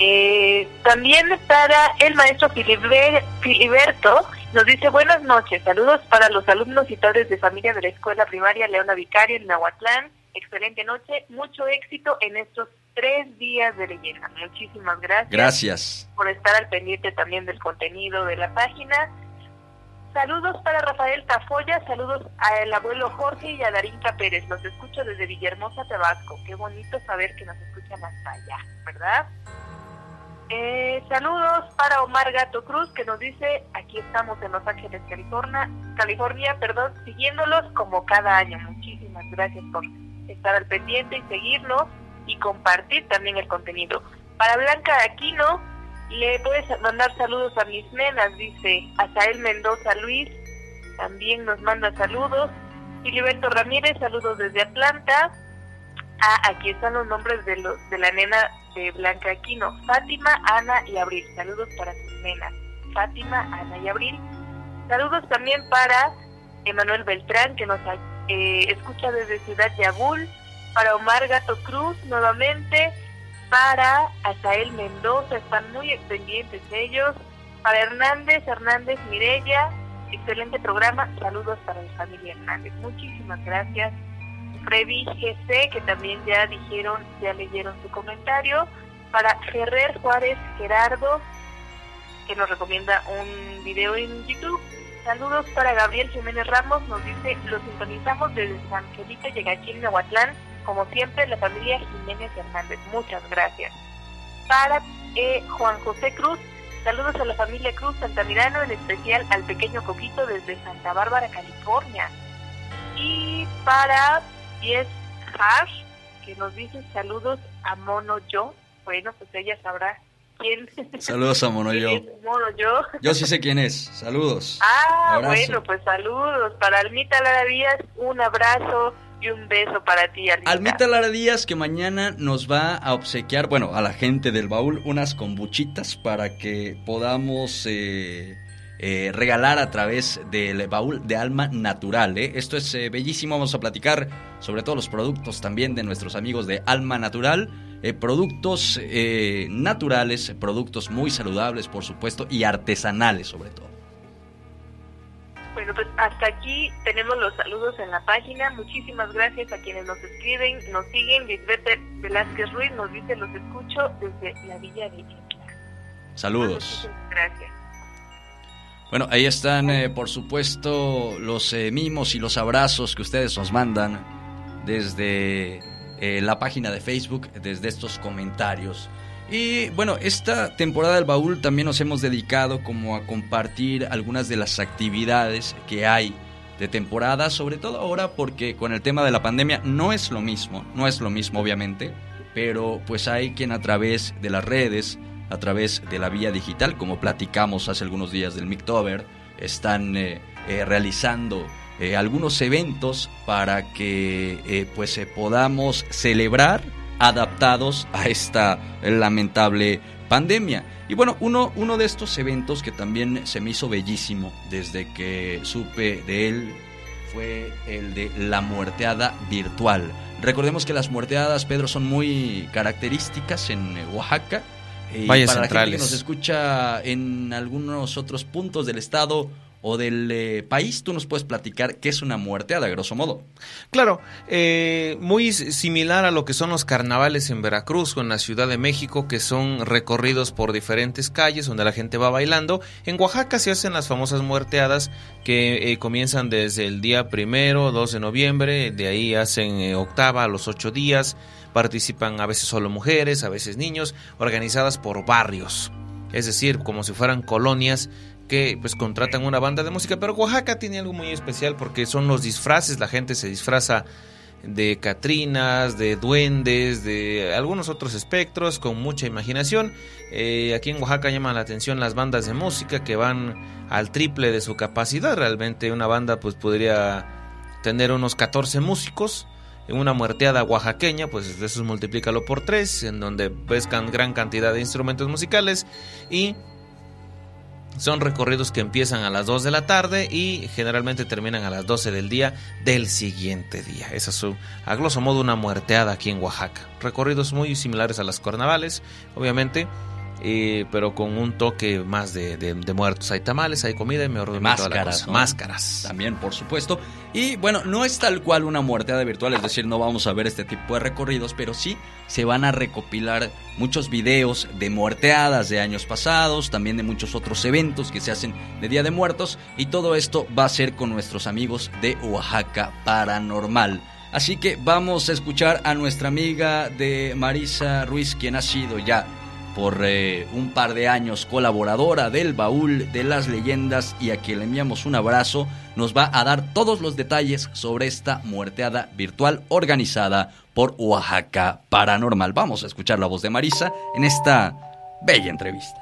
Eh, también estará el maestro Filiberto, nos dice buenas noches, saludos para los alumnos y padres de familia de la Escuela Primaria Leona Vicario en Nahuatlán. Excelente noche, mucho éxito en estos tres días de leyenda. Muchísimas gracias. Gracias. Por estar al pendiente también del contenido de la página. Saludos para Rafael Tafoya, saludos al abuelo Jorge y a Darinka Pérez. Los escucho desde Villahermosa, Tabasco. Qué bonito saber que nos escuchan hasta allá, ¿verdad? Eh, saludos para Omar Gato Cruz que nos dice, aquí estamos en Los Ángeles, California, California, perdón, siguiéndolos como cada año. Muchísimas gracias por estar al pendiente y seguirnos y compartir también el contenido. Para Blanca Aquino, le puedes mandar saludos a mis nenas, dice Azael Mendoza Luis, también nos manda saludos. Filiberto Ramírez, saludos desde Atlanta. Ah, aquí están los nombres de, los, de la nena Blanca Aquino, Fátima, Ana y Abril. Saludos para sus nenas, Fátima, Ana y Abril. Saludos también para Emanuel Beltrán, que nos eh, escucha desde Ciudad Yagul, para Omar Gato Cruz nuevamente, para Azael Mendoza, están muy pendientes ellos, para Hernández, Hernández Mirella, excelente programa, saludos para mi familia Hernández, muchísimas gracias Freddy GC, que también ya dijeron, ya leyeron su comentario. Para Ferrer Juárez Gerardo, que nos recomienda un video en YouTube. Saludos para Gabriel Jiménez Ramos, nos dice, los sintonizamos desde San Felipe, en Nahuatlán, como siempre, la familia Jiménez Hernández. Muchas gracias. Para eh, Juan José Cruz, saludos a la familia Cruz Santamirano, en especial al pequeño Coquito desde Santa Bárbara, California. Y para y es Hash, que nos dice saludos a Mono Yo. Bueno, pues ella sabrá quién. Saludos a Mono Yo. Mono Yo. Yo sí sé quién es. Saludos. Ah, bueno, pues saludos. Para Almita Lara Díaz, un abrazo y un beso para ti, Almita. Almita Lara Díaz, que mañana nos va a obsequiar, bueno, a la gente del baúl, unas kombuchitas para que podamos. Eh, eh, regalar a través del baúl de alma natural. ¿eh? Esto es eh, bellísimo, vamos a platicar sobre todos los productos también de nuestros amigos de Alma Natural. productos naturales, productos muy saludables por supuesto y artesanales sobre todo. Bueno, pues hasta aquí tenemos los saludos en la página. Muchísimas gracias a quienes nos escriben, nos siguen. Lisbeth Velázquez Ruiz nos dice, los escucho desde la Villa de Isla. Saludos. Muchísimas gracias. Bueno, ahí están, eh, por supuesto, los eh, mimos y los abrazos que ustedes nos mandan desde eh, la página de Facebook, desde estos comentarios. Y bueno, esta temporada del baúl también nos hemos dedicado como a compartir algunas de las actividades que hay de temporada, sobre todo ahora porque con el tema de la pandemia no es lo mismo, no es lo mismo obviamente, pero pues hay quien a través de las redes, a través de la vía digital, como platicamos hace algunos días del Mictober, están eh, eh, realizando eh, algunos eventos para que pues podamos celebrar adaptados a esta lamentable pandemia. Y bueno, uno, uno de estos eventos que también se me hizo bellísimo desde que supe de él fue el de la muerteada virtual. Recordemos que las muerteadas, Pedro, son muy características en Oaxaca. Y Valles para la gente que centrales. nos escucha en algunos otros puntos del estado o del eh, país, tú nos puedes platicar qué es una muerteada, grosso modo. Claro, eh, muy similar a lo que son los carnavales en Veracruz o en la Ciudad de México, que son recorridos por diferentes calles donde la gente va bailando. En Oaxaca se hacen las famosas muerteadas que eh, comienzan desde el día primero, 2 de noviembre, de ahí hacen eh, octava a los ocho días, participan a veces solo mujeres, a veces niños, organizadas por barrios, es decir, como si fueran colonias que pues contratan una banda de música, pero Oaxaca tiene algo muy especial porque son los disfraces, la gente se disfraza de catrinas, de duendes, de algunos otros espectros con mucha imaginación. Eh, aquí en Oaxaca llaman la atención las bandas de música que van al triple de su capacidad. Realmente una banda pues podría tener unos 14 músicos. Una muerteada oaxaqueña, pues eso multiplícalo por tres, en donde ves can- gran cantidad de instrumentos musicales y son recorridos que empiezan a las 2 de la tarde y generalmente terminan a las 12 del día del siguiente día. Esa es a grosso modo una muerteada aquí en Oaxaca. Recorridos muy similares a las carnavales, obviamente, eh, pero con un toque más de, de- de muertos. Hay tamales, hay comida y me ordeno toda la Máscaras. cosa. ¿no? Máscaras. También, por supuesto. Y bueno, no es tal cual una muerteada virtual, es decir, no vamos a ver este tipo de recorridos, pero sí se van a recopilar muchos videos de muerteadas de años pasados, también de muchos otros eventos que se hacen de Día de Muertos, y todo esto va a ser con nuestros amigos de Oaxaca Paranormal. Así que vamos a escuchar a nuestra amiga de Marisa Ruiz, quien ha sido ya por eh, un par de años colaboradora del baúl de las leyendas y a quien le enviamos un abrazo, nos va a dar todos los detalles sobre esta muerteada virtual organizada por Oaxaca Paranormal. Vamos a escuchar la voz de Marisa en esta bella entrevista.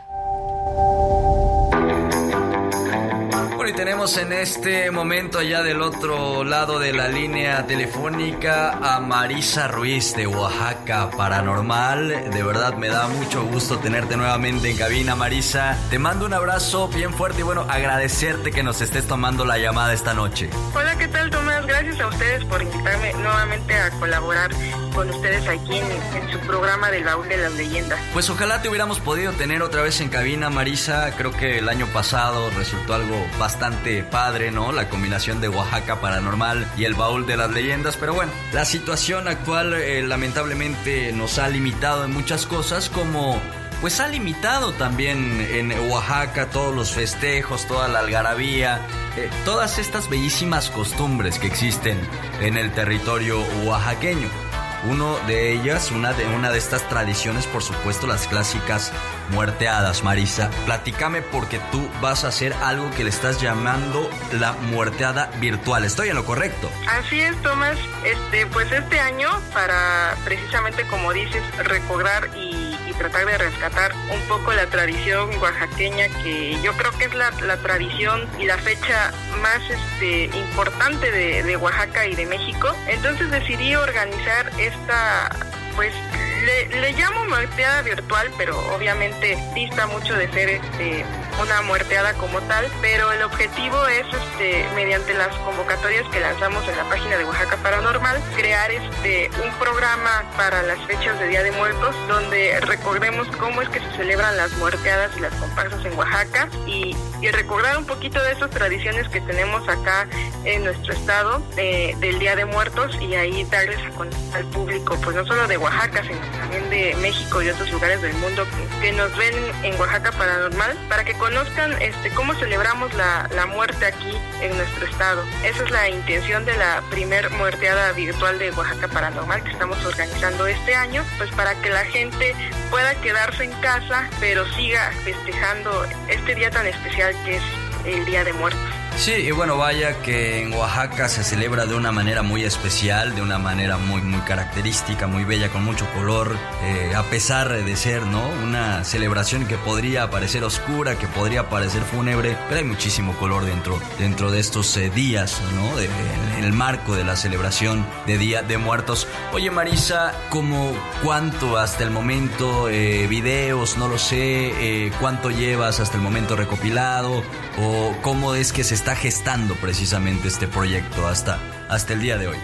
Tenemos en este momento allá del otro lado de la línea telefónica a Marisa Ruiz de Oaxaca Paranormal. De verdad me da mucho gusto tenerte nuevamente en cabina, Marisa. Te mando un abrazo bien fuerte y bueno, agradecerte que nos estés tomando la llamada esta noche. Hola, ¿qué tal Tomás? Gracias a ustedes por invitarme nuevamente a colaborar con ustedes aquí en, en su programa del baúl de las leyendas. Pues ojalá te hubiéramos podido tener otra vez en cabina, Marisa. Creo que el año pasado resultó algo bastante padre, ¿no? La combinación de Oaxaca Paranormal y el baúl de las leyendas. Pero bueno, la situación actual eh, lamentablemente nos ha limitado en muchas cosas como... Pues ha limitado también en Oaxaca todos los festejos, toda la algarabía, eh, todas estas bellísimas costumbres que existen en el territorio oaxaqueño. Uno de ellas, una de, una de estas tradiciones, por supuesto, las clásicas muerteadas, Marisa. Platícame porque tú vas a hacer algo que le estás llamando la muerteada virtual. ¿Estoy en lo correcto? Así es, Tomás. Este, pues este año, para precisamente como dices, recobrar y, tratar de rescatar un poco la tradición oaxaqueña, que yo creo que es la, tradición y la fecha más este, importante de Oaxaca y de México. Entonces decidí organizar esta, pues le, llamo muerteada virtual, pero obviamente dista mucho de ser este una muerteada como tal, pero el objetivo es este mediante las convocatorias que lanzamos en la página de Oaxaca Paranormal crear este un programa para las fechas de Día de Muertos donde recordemos cómo es que se celebran las muerteadas y las comparsas en Oaxaca y, y recordar un poquito de esas tradiciones que tenemos acá en nuestro estado eh, del Día de Muertos y ahí darles al público, pues no solo de Oaxaca, sino también de México y otros lugares del mundo que, que nos ven en Oaxaca Paranormal, para que conozcan este cómo celebramos la, la muerte aquí en nuestro estado. Esa es la intención de la primer muerteada virtual de Oaxaca Paranormal que estamos organizando este año, pues para que la gente pueda quedarse en casa, pero siga festejando este día tan especial que es el Día de Muertos. Sí, y bueno, vaya que en Oaxaca se celebra de una manera muy especial, de una manera muy, muy característica, muy bella, con mucho color, eh, a pesar de ser, ¿no? Una celebración que podría parecer oscura, que podría parecer fúnebre, pero hay muchísimo color dentro, dentro de estos eh, días, ¿no? De, en el marco de la celebración de Día de Muertos. Oye, Marisa, ¿cómo cuánto hasta el momento, eh, videos, no lo sé, cuánto llevas hasta el momento recopilado, o cómo es que se está gestando precisamente este proyecto hasta, hasta el día de hoy?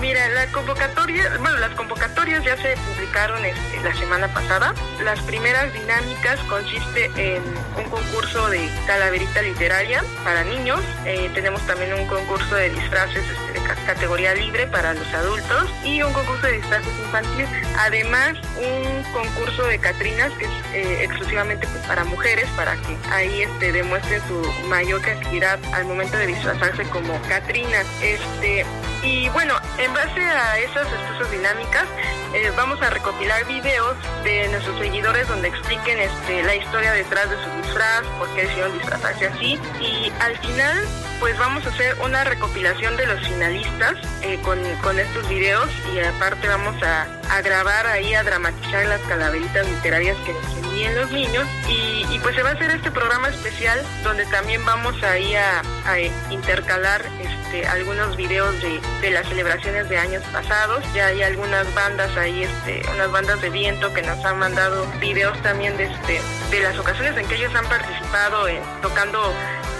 Mira, la convocatoria, bueno, las convocatorias ya se publicaron la semana pasada. Las primeras dinámicas consiste en un concurso de calaverita literaria para niños. Eh, tenemos también un concurso de disfraces este, de categoría libre para los adultos y un concurso de disfraces infantiles. Además, un concurso de Catrinas que es eh, exclusivamente pues, para mujeres, para que ahí este, demuestren su mayor creatividad al momento de disfrazarse como Catrinas. Este, y bueno, en base a esas, esas dinámicas, eh, vamos a recopilar videos de nuestros seguidores donde expliquen este, la historia detrás de su disfraz, por qué decidieron disfrazarse así. Y al final, pues vamos a hacer una recopilación de los finalistas eh, con, con, estos videos y aparte vamos a, a, grabar ahí, a dramatizar las calaveritas literarias que nos envíen los niños. Y, pues se va a hacer este programa especial donde también vamos ahí a, a intercalar este, algunos videos de, de las celebraciones de años pasados. Ya hay algunas bandas ahí, este, unas bandas de viento que nos han mandado videos también de, este, de las ocasiones en que ellos han participado tocando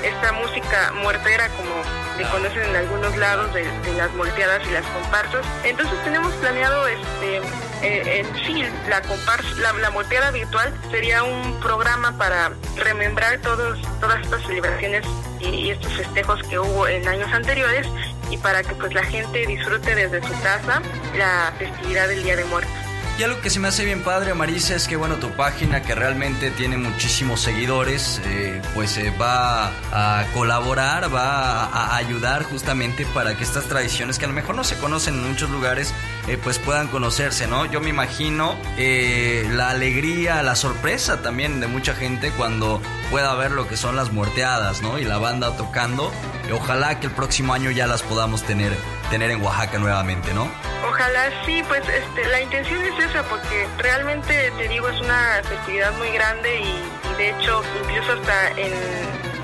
esta música como se conocen en algunos lados de, de las molteadas y las comparsas. Entonces tenemos planeado este eh, en sí la comparsa, la, la molteada virtual sería un programa para remembrar todos, todas estas celebraciones y, y estos festejos que hubo en años anteriores y para que pues la gente disfrute desde su casa la festividad del Día de Muertos. Y algo que se me hace bien padre, Marisa, es que bueno, tu página que realmente tiene muchísimos seguidores, eh, pues eh, va a colaborar, va a, ayudar justamente para que estas tradiciones que a lo mejor no se conocen en muchos lugares, eh, pues puedan conocerse, ¿no? Yo me imagino la alegría, la sorpresa también de mucha gente cuando pueda ver lo que son las muerteadas, ¿no? Y la banda tocando. Ojalá que el próximo año ya las podamos tener, tener en Oaxaca nuevamente, ¿no? Ojalá sí, pues este, la intención es esa, porque realmente, te digo, es una festividad muy grande y, y de hecho, incluso hasta en,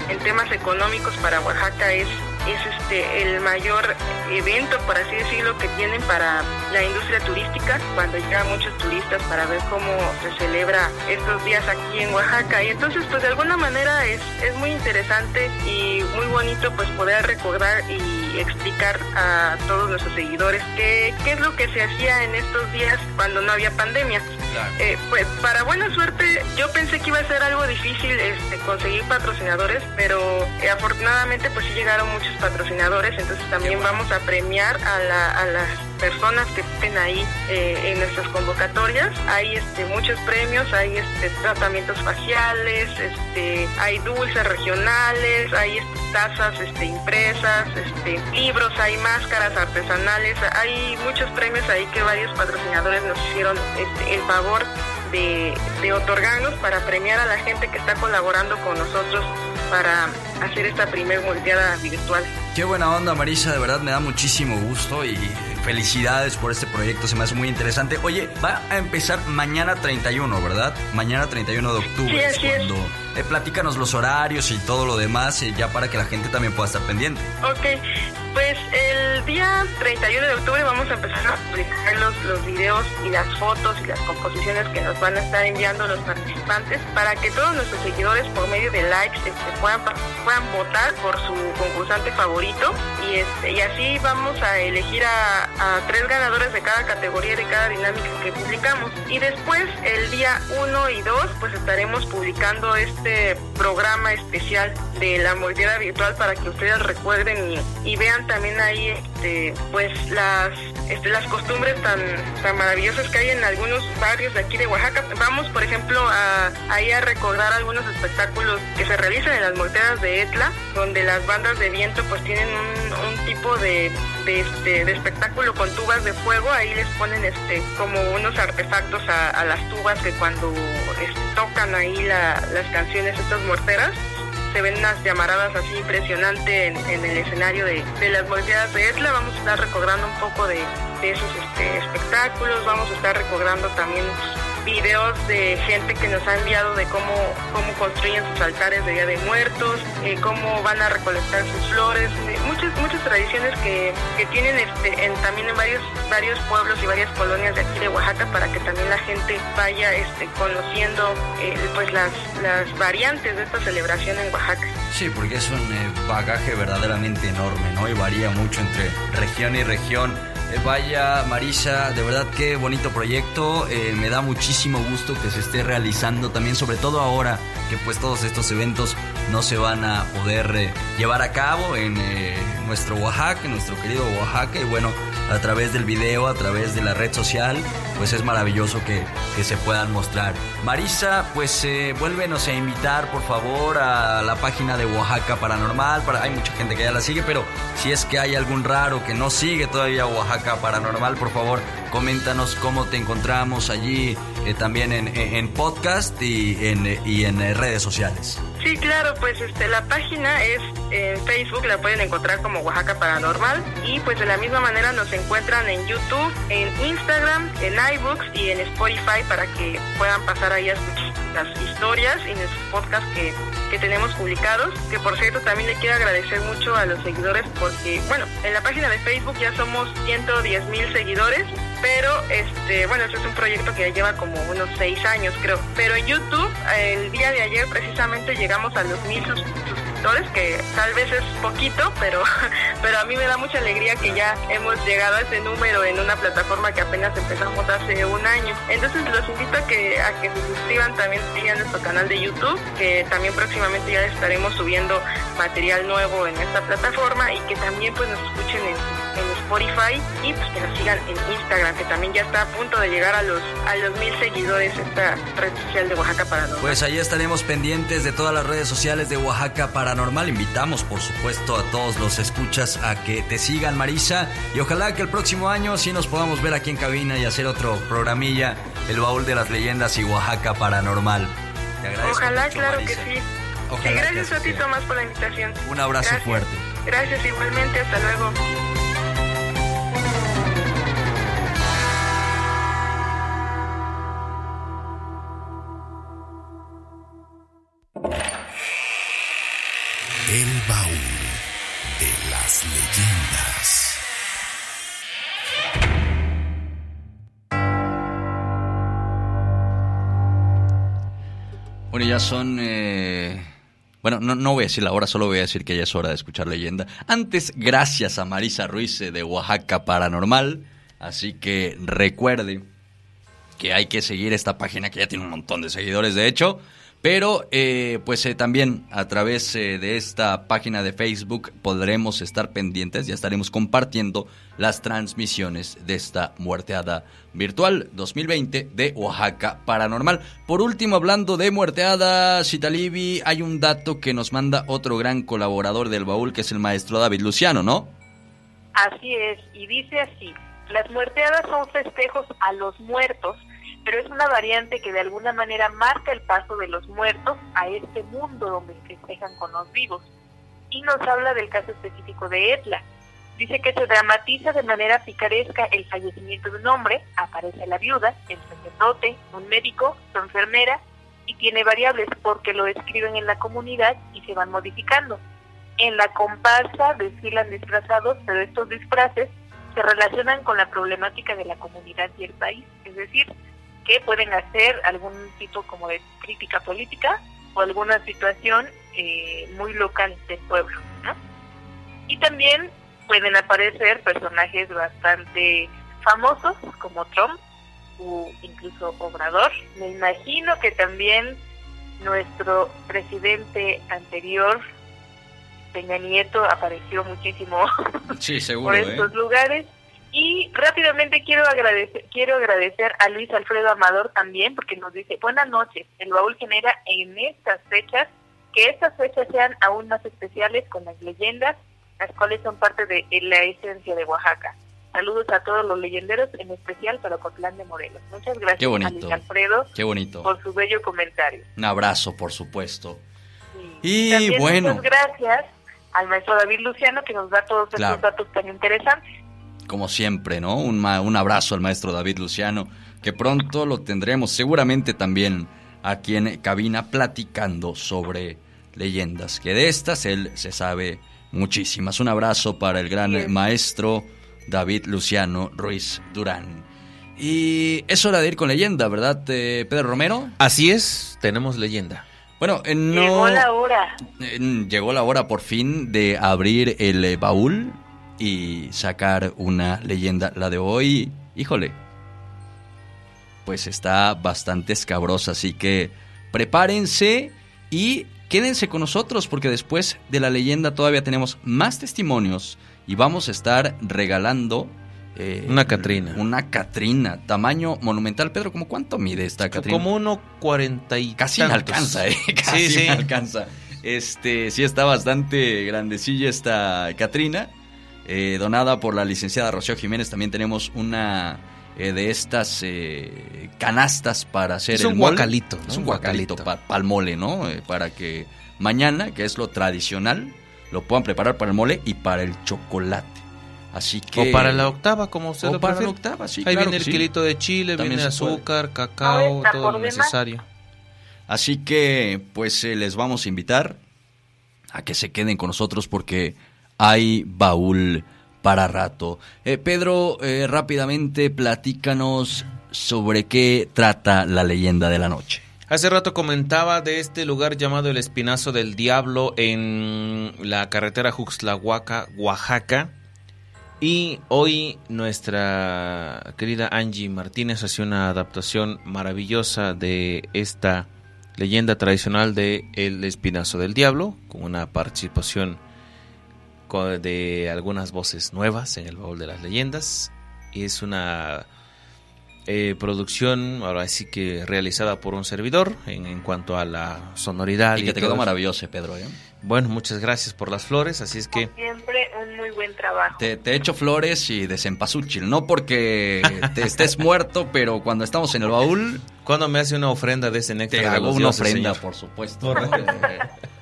en, temas económicos para Oaxaca es, es este, el mayor evento, por así decirlo, que tienen para la industria turística, cuando llegan muchos turistas para ver cómo se celebra estos días aquí en Oaxaca. Y entonces, pues de alguna manera es, es muy interesante y muy bonito pues poder recordar y explicar a todos nuestros seguidores qué, qué es lo que se hacía en estos días cuando no había pandemia. Eh, pues para buena suerte yo pensé que iba a ser algo difícil este, conseguir patrocinadores, pero eh, afortunadamente pues sí llegaron muchos patrocinadores, entonces también vamos a premiar a, la, a las personas que estén ahí eh, en nuestras convocatorias. Hay este, muchos premios, hay este, tratamientos faciales, este, hay dulces regionales, hay este, tazas este, impresas, este, libros, hay máscaras artesanales, hay muchos premios ahí que varios patrocinadores nos hicieron este, el favor de, de otorgarnos para premiar a la gente que está colaborando con nosotros para hacer esta primer volteada virtual. Qué buena onda, Marisa, de verdad me da muchísimo gusto y felicidades por este proyecto, se me hace muy interesante. Oye, va a empezar mañana 31, ¿verdad? Mañana 31 de octubre sí, es cuando, eh, platícanos los horarios y todo lo demás, eh, ya para que la gente también pueda estar pendiente. Ok, pues el día 31 de octubre vamos a empezar a publicar los, los videos y las fotos y las composiciones que nos van a estar enviando los participantes para que todos nuestros seguidores por medio de likes este, puedan, puedan votar por su concursante favorito y, este, y así vamos a elegir a, a tres ganadores de cada categoría de cada dinámica que publicamos. Y después, el día 1 y 2, pues estaremos publicando este programa especial de la mordida virtual para que ustedes recuerden y, y vean también ahí este, pues las este, las costumbres tan, tan maravillosas que hay en algunos barrios de aquí de Oaxaca. Vamos, por ejemplo, a, ahí a recordar algunos espectáculos que se realizan en las morteras de Etla, donde las bandas de viento pues tienen un, un tipo de, de, este, de espectáculo con tubas de fuego. Ahí les ponen este como unos artefactos a, las tubas que cuando este, tocan ahí la, las canciones, estas morteras, se ven unas llamaradas así impresionantes en, el escenario de, de las morteras de Etla. Vamos a estar recordando un poco de, esos este, espectáculos, vamos a estar recordando también videos de gente que nos ha enviado de cómo, cómo construyen sus altares de Día de Muertos, eh, cómo van a recolectar sus flores, eh, muchas muchas tradiciones que, que tienen este, en, también en varios varios pueblos y varias colonias de aquí de Oaxaca para que también la gente vaya este, conociendo eh, pues las, las variantes de esta celebración en Oaxaca. Sí, porque es un eh, bagaje verdaderamente enorme, ¿no? Y varía mucho entre región y región. Eh, vaya, Marisa, de verdad qué bonito proyecto. Eh, me da muchísimo gusto que se esté realizando también, sobre todo ahora que pues todos estos eventos no se van a poder eh, llevar a cabo en nuestro Oaxaca, en nuestro querido Oaxaca. Y bueno, a través del video, a través de la red social, pues es maravilloso que, que se puedan mostrar. Marisa, pues eh, vuélvenos a invitar, por favor, a la página de Oaxaca Paranormal. Para, hay mucha gente que ya la sigue, pero si es que hay algún raro que no sigue todavía Oaxaca Paranormal, por favor, coméntanos cómo te encontramos allí, eh, también en, en- podcast y en, y en redes sociales. Sí, claro, pues este, la página es en Facebook, la pueden encontrar como Oaxaca Paranormal y pues de la misma manera nos encuentran en YouTube, en Instagram, en iBooks y en Spotify para que puedan pasar ahí a escuchar las historias y nuestros podcasts que, que tenemos publicados, que por cierto también le quiero agradecer mucho a los seguidores porque, bueno, en la página de Facebook ya somos 110 mil seguidores, pero este, bueno, este es un proyecto que ya lleva como unos seis años creo, pero en YouTube el día de ayer precisamente llegamos a los mil sus- suscriptores, que tal vez es poquito, pero, pero a mí me da mucha alegría que ya hemos llegado a ese número en una plataforma que apenas empezamos hace un año. Entonces los invito a que, a que se suscriban también a nuestro canal de YouTube, que también próximamente ya estaremos subiendo material nuevo en esta plataforma y que también pues nos escuchen en, en Spotify y pues que nos sigan en Instagram, que también ya está a punto de llegar a los, a los mil seguidores esta red social de Oaxaca Paranormal. Pues ahí estaremos pendientes de todas las redes sociales de Oaxaca Paranormal. Invitamos, por supuesto, a todos los escuchas a que te sigan, Marisa. Y ojalá que el próximo año sí nos podamos ver aquí en cabina y hacer otro programilla, El Baúl de las Leyendas y Oaxaca Paranormal. Te agradezco Ojalá, mucho, claro Marisa. que sí. Ojalá y que gracias a ti. Tomás, por la invitación. Un abrazo Gracias. fuerte. Gracias igualmente, hasta luego. El baúl de las leyendas. Bueno, ya son... eh, Bueno, no, voy a decir la hora, solo voy a decir que ya es hora de escuchar leyenda. Antes, gracias a Marisa Ruiz eh, de Oaxaca Paranormal. Así que recuerde que hay que seguir esta página que ya tiene un montón de seguidores, de hecho. Pero eh, pues eh, también a través eh, de esta página de Facebook podremos estar pendientes, ya estaremos compartiendo las transmisiones de esta muerteada virtual 2020 de Oaxaca Paranormal. Por último, hablando de muerteada, Citalibi, hay un dato que nos manda otro gran colaborador del baúl que es el maestro David Luciano, ¿no? Así es, y dice así, las muerteadas son festejos a los muertos, pero es una variante que de alguna manera marca el paso de los muertos a este mundo donde festejan con los vivos. Y nos habla del caso específico de Etla. Dice que se dramatiza de manera picaresca el fallecimiento de un hombre, aparece la viuda, el sacerdote, un médico, su enfermera, y tiene variables porque lo escriben en la comunidad y se van modificando. En la comparsa desfilan disfrazados, pero estos disfraces se relacionan con la problemática de la comunidad y el país, es decir, que pueden hacer algún tipo como de crítica política o alguna situación eh, muy local del pueblo. ¿no? Y también pueden aparecer personajes bastante famosos como Trump o incluso Obrador. Me imagino que también nuestro presidente anterior, Peña Nieto, apareció muchísimo Sí, seguro. por ¿eh? estos lugares. Y rápidamente quiero agradecer, quiero agradecer a Luis Alfredo Amador también, porque nos dice, buenas noches, el baúl genera en estas fechas, que estas fechas sean aún más especiales con las leyendas, las cuales son parte de la esencia de Oaxaca. Saludos a todos los leyenderos, en especial para Cotlán de Morelos. Muchas gracias Qué a bonito. Luis Alfredo Qué bonito. por su bello comentario. Un abrazo, por supuesto. Y También bueno, muchas gracias al maestro David Luciano que nos da todos Claro. estos datos tan interesantes. Como siempre, ¿no? Un, ma- un abrazo al maestro David Luciano, que pronto lo tendremos seguramente también aquí en cabina platicando sobre leyendas, que de estas él se sabe muchísimas. Un abrazo para el gran Bien. maestro David Luciano Ruiz Durán. Y es hora de ir con leyenda, ¿verdad, eh, Pedro Romero? Así es, tenemos leyenda. Bueno, eh, no... Llegó la hora. Eh, Llegó la hora por fin de abrir el eh, baúl y sacar una leyenda. La de hoy, híjole, pues está bastante escabrosa, así que prepárense y quédense con nosotros porque después de la leyenda todavía tenemos más testimonios y vamos a estar regalando... eh, Una Catrina. Una Catrina, tamaño monumental. Pedro, ¿cómo cuánto mide esta Catrina? Como uno cuarenta y Casi me tantos. alcanza, ¿eh? Casi Sí, sí. me alcanza. Este, sí está bastante grandecilla esta Catrina, eh, donada por la licenciada Rocío Jiménez. También tenemos una eh, de estas eh, canastas para hacer Es el un mole. guacalito, ¿no? Es un Un guacalito guacalito. para el mole, ¿no? Eh, para que mañana, que es lo tradicional, lo puedan preparar para el mole y para el chocolate. Así que... O para la octava, como usted O lo para la octava, sí, Ahí claro viene el sí. kilito de chile, También viene puede. azúcar, cacao, todo lo necesario. Así que, pues eh, les vamos a invitar a que se queden con nosotros porque hay baúl para rato. Eh, Pedro, eh, rápidamente platícanos sobre qué trata la leyenda de la noche. Hace rato comentaba de este lugar llamado el Espinazo del Diablo en la carretera Juxtlahuaca, Oaxaca. Y hoy nuestra querida Angie Martínez hace una adaptación maravillosa de esta leyenda tradicional de El Espinazo del Diablo, con una participación de algunas voces nuevas en el baúl de las leyendas. Y es una eh, producción, ahora sí que realizada por un servidor en, en cuanto a la sonoridad. Y que te quedó eso. maravilloso, Pedro. ¿eh? Bueno, muchas gracias por las flores, así es que... Siempre un muy buen trabajo. Te, te echo flores y de cempasúchil, no porque te estés muerto, pero cuando estamos en el baúl... Cuando me hace una ofrenda de ese néctar Te hago una dioses, ofrenda, señor. por supuesto.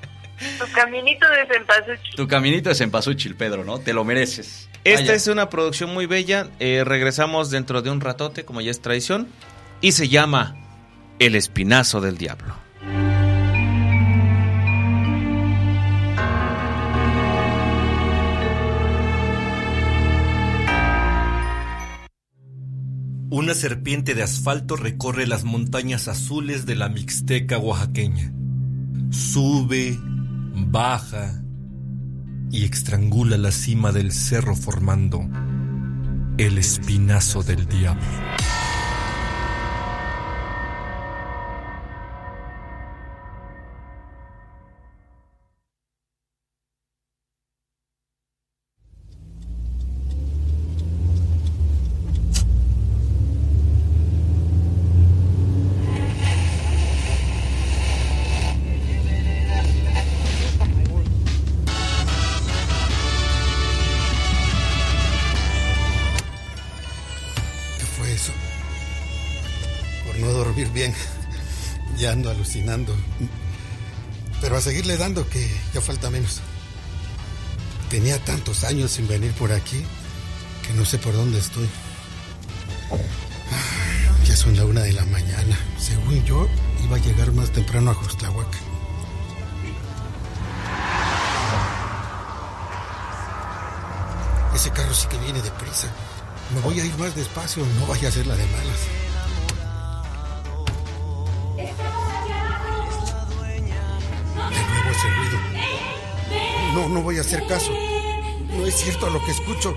Tu caminito de cempasúchil. tu caminito de cempasúchil, Pedro, ¿no? Te lo mereces. Esta Vaya. es una producción muy bella. eh, regresamos dentro de un ratote, como ya es tradición. Y se llama El Espinazo del Diablo. Una serpiente de asfalto recorre las montañas azules de la Mixteca oaxaqueña. Sube, baja y estrangula la cima del cerro formando el espinazo del diablo. Pero a seguirle dando que ya falta menos. Tenía tantos años sin venir por aquí que no sé por dónde estoy. Ya son la una de la mañana. Según yo, iba a llegar más temprano a Jostlahuac. Ese carro sí que viene deprisa. Me voy a ir más despacio, no vaya a ser la de malas. No, no voy a hacer caso. No es cierto lo que escucho.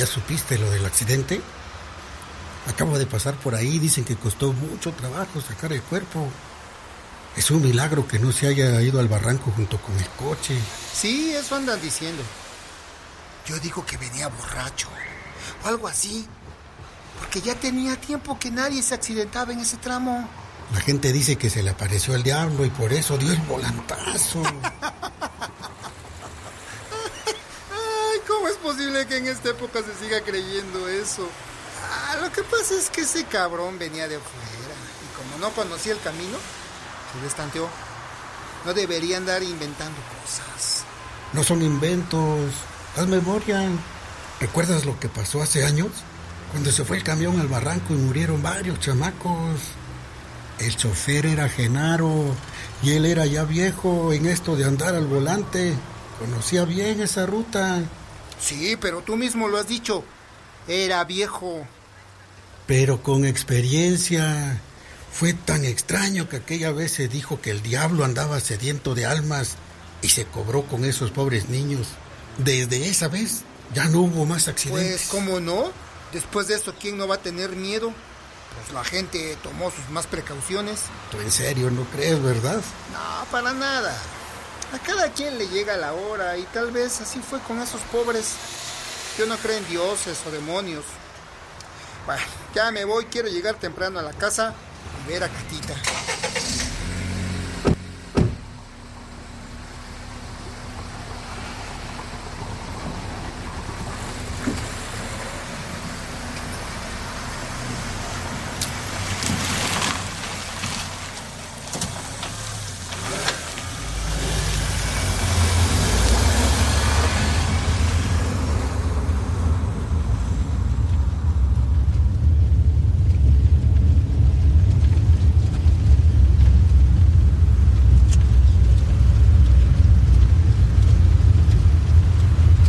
¿Ya supiste lo del accidente? Acabo de pasar por ahí, dicen que costó mucho trabajo sacar el cuerpo. Es un milagro que no se haya ido al barranco junto con el coche. Sí, eso andan diciendo. Yo digo que venía borracho o algo así. Porque ya tenía tiempo que nadie se accidentaba en ese tramo. La gente dice que se le apareció el diablo y por eso dio el volantazo. Ay, ¿cómo es posible que en esta época se siga creyendo eso? Ah, lo que pasa es que ese cabrón venía de afuera y como no conocía el camino, se destanteó. No debería andar inventando cosas. No son inventos. Haz memoria. ¿Recuerdas lo que pasó hace años? Cuando se fue el camión al barranco y murieron varios chamacos. El chofer era Genaro y él era ya viejo en esto de andar al volante. Conocía bien esa ruta. Sí, pero tú mismo lo has dicho. Era viejo. Pero con experiencia. Fue tan extraño que aquella vez se dijo que el diablo andaba sediento de almas y se cobró con esos pobres niños. Desde esa vez ya no hubo más accidentes. Pues, ¿cómo no? Después de eso, ¿quién no va a tener miedo? Pues la gente tomó sus más precauciones. ¿Tú en serio no crees, verdad? No, para nada. A cada quien le llega la hora y tal vez así fue con esos pobres. Yo no creo en dioses o demonios. Bueno, ya me voy, quiero llegar temprano a la casa y ver a Catita.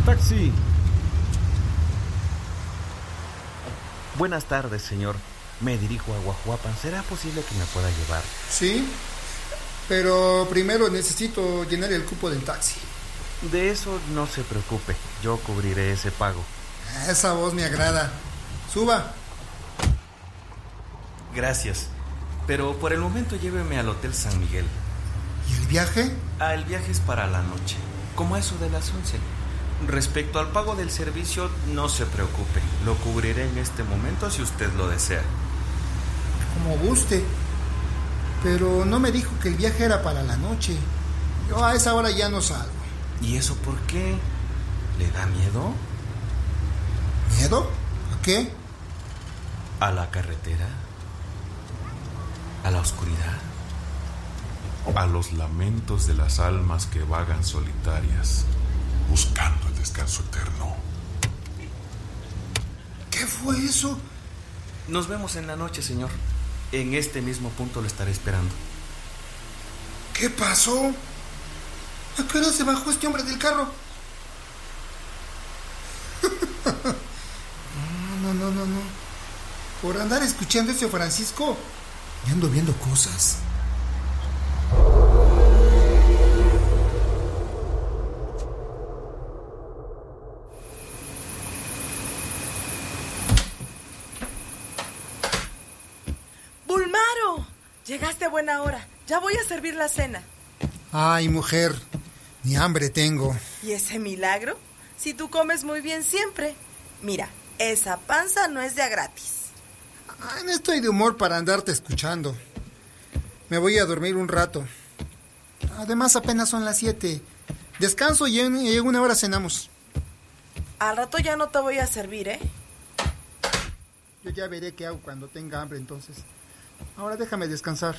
Taxi. Buenas tardes, señor. Me dirijo a Guajuapan. ¿Será posible que me pueda llevar? Sí, pero primero necesito llenar el cupo del taxi. De eso no se preocupe. Yo cubriré ese pago. Esa voz me agrada. Suba. Gracias. Pero por el momento lléveme al Hotel San Miguel. ¿Y el viaje? Ah, el viaje es para la noche, como eso de las 11. Respecto al pago del servicio, no se preocupe. Lo cubriré en este momento si usted lo desea. Como guste. Pero no me dijo que el viaje era para la noche. Yo a esa hora ya no salgo. ¿Y eso por qué? ¿Le da miedo? ¿Miedo? ¿A qué? ¿A la carretera? ¿A la oscuridad? A los lamentos de las almas que vagan solitarias, buscando el descanso eterno. ¿Qué fue eso? Nos vemos en la noche, señor. En este mismo punto lo estaré esperando. ¿Qué pasó? ¿A qué hora se bajó este hombre del carro? No, no, no, no, no. Por andar escuchando ese Francisco, ya ando viendo cosas. Llegaste a buena hora. Ya voy a servir la cena. Ay, mujer, ni hambre tengo. ¿Y ese milagro? Si tú comes muy bien siempre. Mira, esa panza no es de a gratis. Ay, no estoy de humor para andarte escuchando. Me voy a dormir un rato. Además, apenas son las siete. Descanso y en, y en una hora cenamos. Al rato ya no te voy a servir, ¿eh? Yo ya veré qué hago cuando tenga hambre entonces. Ahora déjame descansar.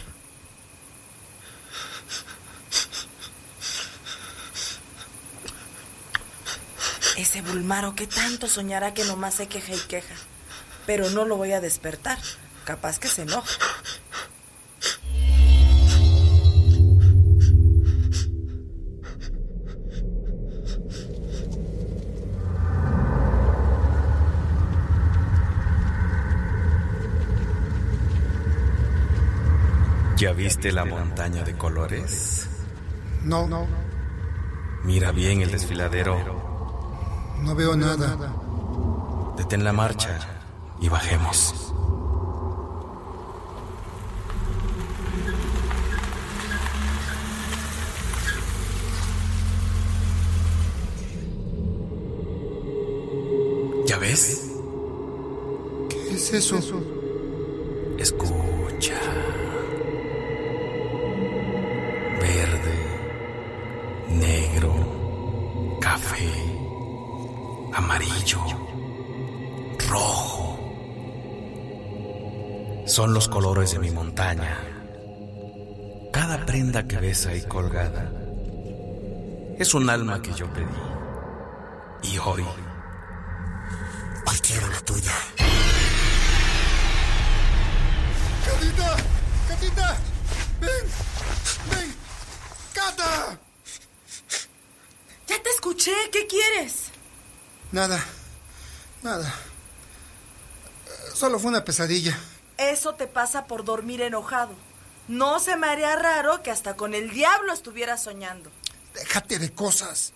Ese Bulmaro que tanto soñará que nomás se queja y queja. Pero no lo voy a despertar. Capaz que se enoja. ¿Ya viste la montaña de colores? No, no, Mira bien el desfiladero. no veo nada. Detén la marcha y bajemos. ¿Ya ves? ¿Qué es eso? Son los colores de mi montaña. Cada prenda que ves ahí colgada es un alma que yo pedí. Y hoy, hoy quiero la tuya. ¡Catita! ¡Catita! ¡Ven! ¡Ven! ¡Cata! Ya te escuché. ¿Qué quieres? Nada. Nada. Solo fue una pesadilla. Eso te pasa por dormir enojado. No se me haría raro que hasta con el diablo estuvieras soñando. Déjate de cosas.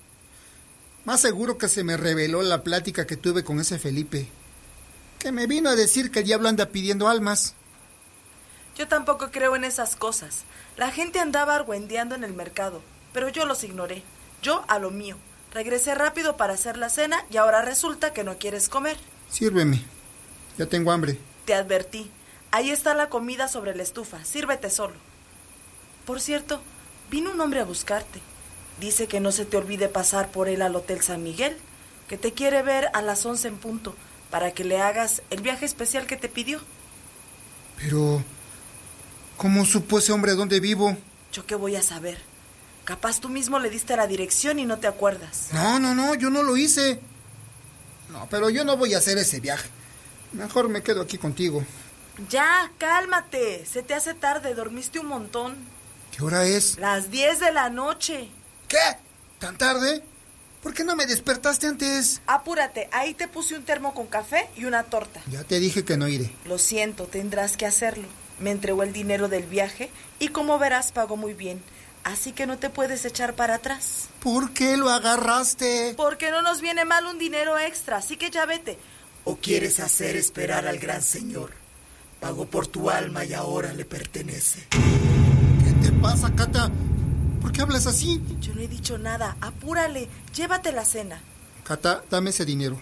Más seguro que se me reveló la plática que tuve con ese Felipe. Que me vino a decir que el diablo anda pidiendo almas. Yo tampoco creo en esas cosas. La gente andaba argüendeando en el mercado, pero yo los ignoré. Yo a lo mío. Regresé rápido para hacer la cena y ahora resulta que no quieres comer. Sírveme. Ya tengo hambre. Te advertí. Ahí está la comida sobre la estufa. Sírvete solo. Por cierto, vino un hombre a buscarte. Dice que no se te olvide pasar por él al Hotel San Miguel, que te quiere ver a las once en punto, para que le hagas el viaje especial que te pidió. Pero... ¿Cómo supo ese hombre dónde vivo? ¿Yo qué voy a saber? Capaz tú mismo le diste la dirección y no te acuerdas. No, no, no, yo no lo hice. No, pero yo no voy a hacer ese viaje. Mejor me quedo aquí contigo. Ya, cálmate. Se te hace tarde, dormiste un montón. ¿Qué hora es? Las 10 de la noche. ¿Qué? ¿Tan tarde? ¿Por qué no me despertaste antes? Apúrate, ahí te puse un termo con café y una torta. Ya te dije que no iré. Lo siento, tendrás que hacerlo. Me entregó el dinero del viaje y como verás pago muy bien. Así que no te puedes echar para atrás. ¿Por qué lo agarraste? Porque no nos viene mal un dinero extra, así que ya vete. ¿O quieres hacer esperar al gran señor? Pagó por tu alma y ahora le pertenece. ¿Qué te pasa, Cata? ¿Por qué hablas así? Yo no he dicho nada. Apúrale, llévate la cena. Cata, dame ese dinero.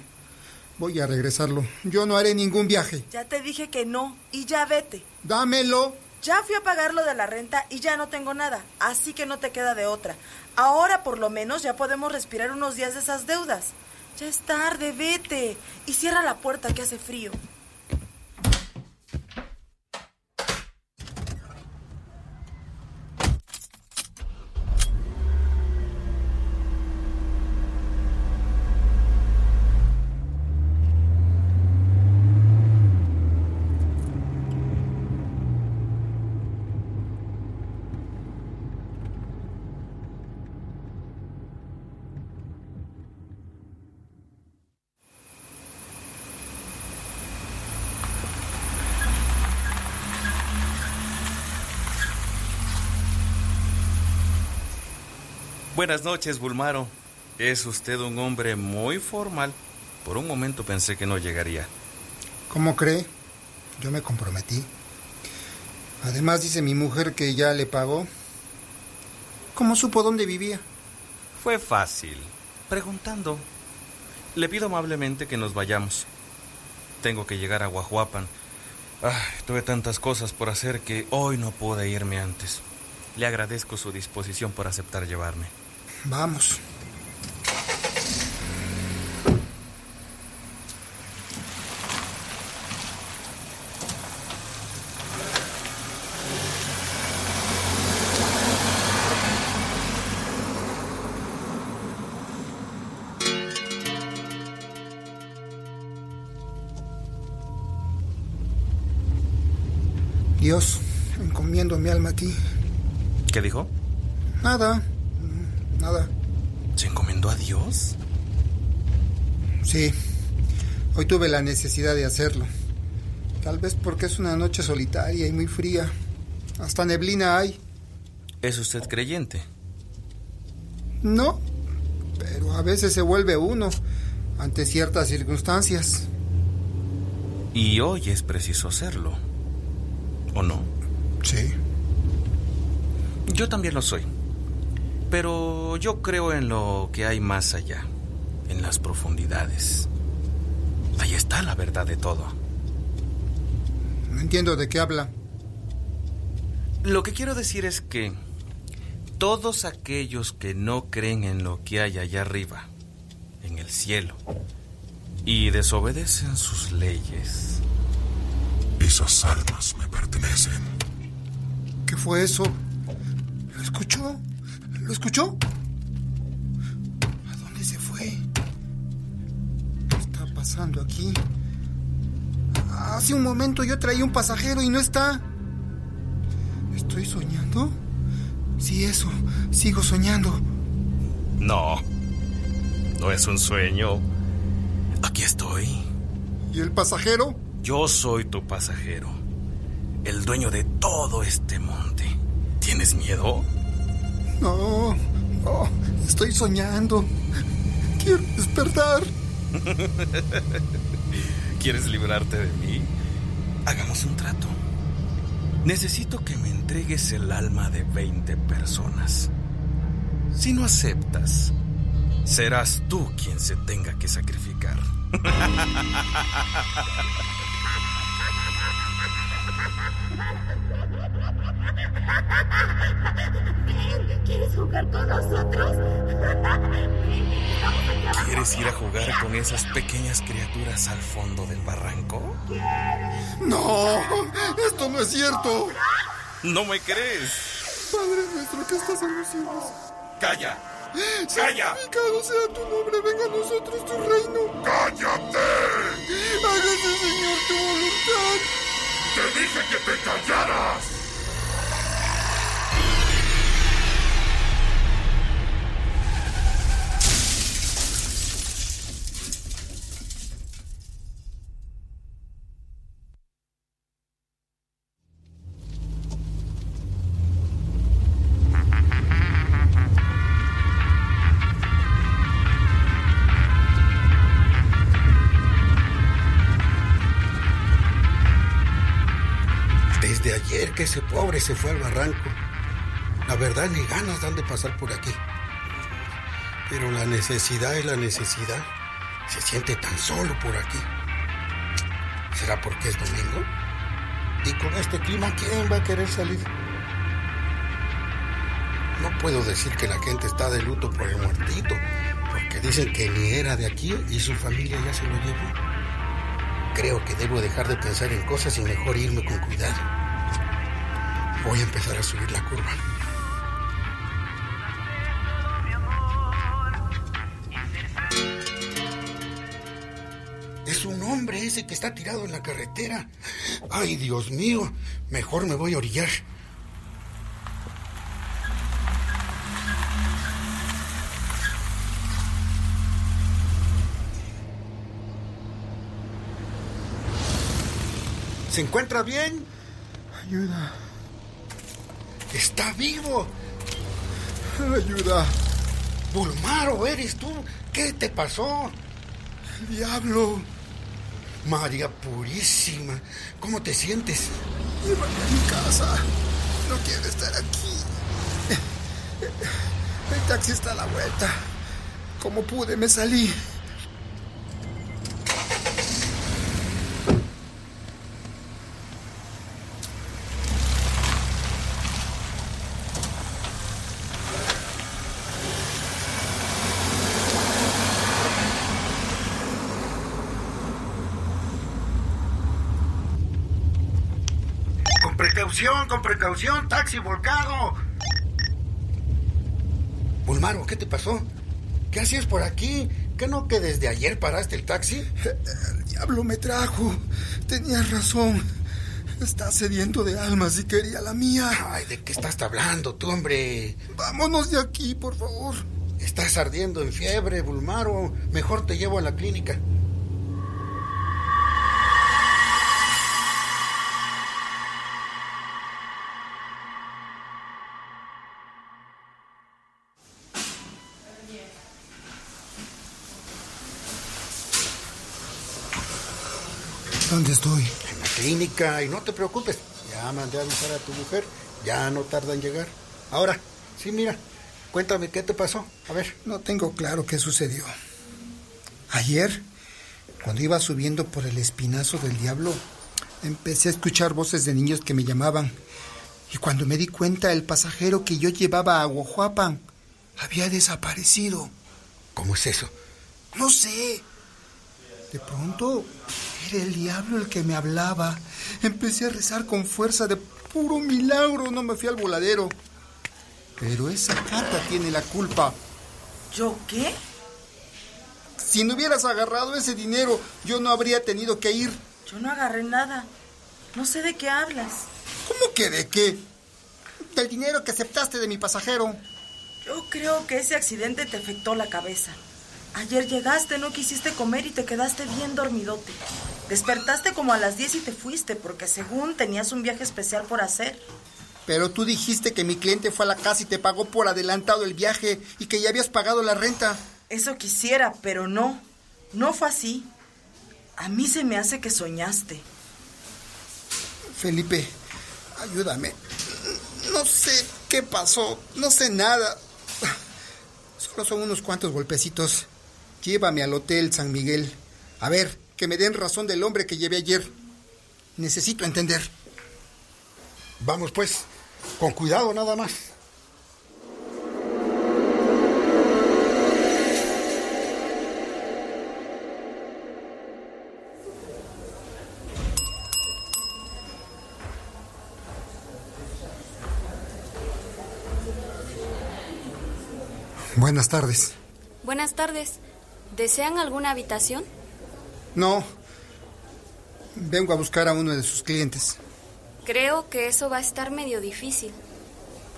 Voy a regresarlo. Yo no haré ningún viaje. Ya te dije que no y ya vete. Dámelo. Ya fui a pagar lo de la renta y ya no tengo nada, así que no te queda de otra. Ahora por lo menos ya podemos respirar unos días de esas deudas. Ya es tarde, vete. Y cierra la puerta que hace frío. Buenas noches, Bulmaro. Es usted un hombre muy formal. Por un momento pensé que no llegaría. ¿Cómo cree? Yo me comprometí. Además dice mi mujer que ya le pagó. ¿Cómo supo dónde vivía? Fue fácil. Preguntando. Le pido amablemente que nos vayamos. Tengo que llegar a Guajuapan. Ay, tuve tantas cosas por hacer que hoy no pude irme antes. Le agradezco su disposición por aceptar llevarme. Vamos. Dios, encomiendo mi alma a ti. ¿Qué dijo? Nada, mm, nada. ¿Se encomendó a Dios? Sí, hoy tuve la necesidad de hacerlo. Tal vez porque es una noche solitaria y muy fría. Hasta neblina hay. ¿Es usted creyente? No, pero a veces se vuelve uno ante ciertas circunstancias. Y hoy es preciso serlo. ¿O no? Sí. Yo también lo soy. Pero yo creo en lo que hay más allá, en las profundidades. Ahí está la verdad de todo. No entiendo de qué habla. Lo que quiero decir es que todos aquellos que no creen en lo que hay allá arriba, en el cielo, y desobedecen sus leyes, Esas almas me pertenecen. ¿Qué fue eso? ¿Lo escuchó? ¿Lo escuchó? ¿A dónde se fue? ¿Qué está pasando aquí? Hace un momento yo traía un pasajero y no está. ¿Estoy soñando? Sí, eso. Sigo soñando. No, no es un sueño. Aquí estoy. ¿Y el pasajero? Yo soy tu pasajero, el dueño de todo este monte. ¿Tienes miedo? No, no. Estoy soñando. Quiero despertar. ¿Quieres librarte de mí? Hagamos un trato. Necesito que me entregues el alma de 20 personas. Si no aceptas, serás tú quien se tenga que sacrificar. ¿Quieres jugar con nosotros? ¿Quieres ir a jugar con esas pequeñas criaturas al fondo del barranco? No, esto no es cierto. ¿No me crees? Padre nuestro que estás en los cielos. ¡Calla! ¡Calla! Santificado sea tu nombre, venga a nosotros tu reino. ¡Cállate! Hágase, Señor, tu voluntad. ¡Te dije que te callaras! Se fue al barranco. La verdad ni ganas dan de pasar por aquí. Pero la necesidad es la necesidad. Se siente tan solo por aquí. ¿Será porque es domingo? Y con este clima, ¿quién va a querer salir? No puedo decir que la gente está de luto por el muertito, porque dicen que ni era de aquí y su familia ya se lo llevó. Creo que debo dejar de pensar en cosas y mejor irme con cuidado. Voy a empezar a subir la curva. Es un hombre ese que está tirado en la carretera. Ay, Dios mío. Mejor me voy a orillar. ¿Se encuentra bien? Ayuda. Está vivo. Ayuda. Bulmaro, ¿eres tú? ¿Qué te pasó? Diablo. María Purísima, ¿cómo te sientes? Llévame a mi casa. No quiero estar aquí. El taxi está a la vuelta. Como pude, me salí. Con precaución, con precaución, taxi volcado. Bulmaro, ¿qué te pasó? ¿Qué hacías por aquí? ¿Qué no que desde ayer paraste el taxi? El diablo me trajo. Tenías razón. Está sediento de almas y quería la mía. Ay, ¿de qué estás hablando tú, hombre? Vámonos de aquí, por favor. Estás ardiendo en fiebre, Bulmaro. Mejor te llevo a la clínica. ¿Dónde estoy? En la clínica. Y no te preocupes. Ya mandé a avisar a tu mujer. Ya no tarda en llegar. Ahora, sí, mira. Cuéntame qué te pasó. A ver. No tengo claro qué sucedió. Ayer, cuando iba subiendo por el espinazo del diablo, empecé a escuchar voces de niños que me llamaban. Y cuando me di cuenta, el pasajero que yo llevaba a Guajuapan había desaparecido. ¿Cómo es eso? No sé. De pronto era el diablo el que me hablaba. Empecé a rezar con fuerza de puro milagro. No me fui al voladero. Pero esa cata tiene la culpa. ¿Yo qué? Si no hubieras agarrado ese dinero, yo no habría tenido que ir. Yo no agarré nada. No sé de qué hablas. ¿Cómo que de qué? Del dinero que aceptaste de mi pasajero. Yo creo que ese accidente te afectó la cabeza. Ayer llegaste, no quisiste comer y te quedaste bien dormidote. Despertaste como a las 10 y te fuiste porque según tenías un viaje especial por hacer. Pero tú dijiste que mi cliente fue a la casa y te pagó por adelantado el viaje y que ya habías pagado la renta. Eso quisiera, pero no. No fue así. A mí se me hace que soñaste. Felipe, ayúdame. No sé qué pasó, no sé nada. Solo son unos cuantos golpecitos. Llévame al Hotel San Miguel. A ver, que me den razón del hombre que llevé ayer. Necesito entender. Vamos pues, con cuidado nada más. Buenas tardes. Buenas tardes. ¿Desean alguna habitación? No. Vengo a buscar a uno de sus clientes. Creo que eso va a estar medio difícil.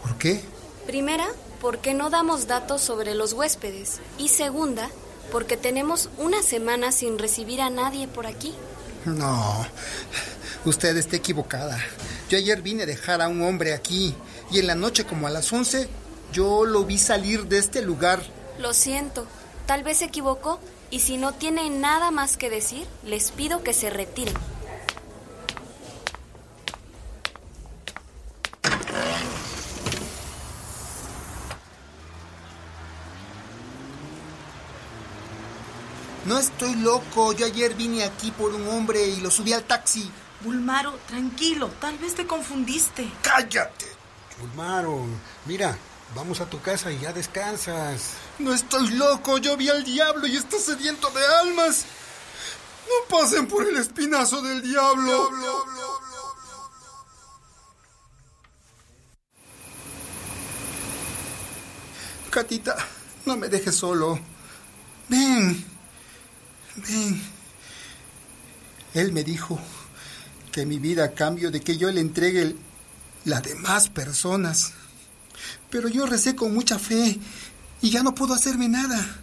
¿Por qué? Primera, porque no damos datos sobre los huéspedes. Y segunda, porque tenemos una semana sin recibir a nadie por aquí. No. Usted está equivocada. Yo ayer vine a dejar a un hombre aquí y en la noche como a las 11 yo lo vi salir de este lugar. Lo siento. Tal vez se equivocó y si no tiene nada más que decir, les pido que se retiren. No estoy loco. Yo ayer vine aquí por un hombre y lo subí al taxi. Bulmaro, tranquilo. Tal vez te confundiste. ¡Cállate! Bulmaro, mira, vamos a tu casa y ya descansas. No estoy loco. Yo vi al diablo y está sediento de almas. No pasen por el espinazo del diablo. Catita, no me dejes solo. Ven. Ven. Él me dijo que mi vida a cambio de que yo le entregue el- la de más personas. Pero yo recé con mucha fe y ya no puedo hacerme nada.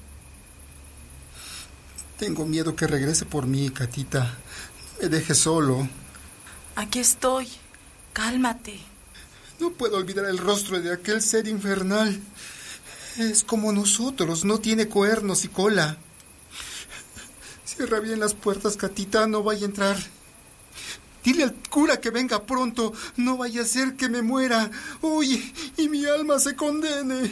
Tengo miedo que regrese por mí, Catita. No me dejes solo. Aquí estoy. Cálmate. No puedo olvidar el rostro de aquel ser infernal. Es como nosotros, no tiene cuernos y cola. Cierra bien las puertas, Catita, no vaya a entrar. Dile al cura que venga pronto, no vaya a ser que me muera. Uy, y mi alma se condene.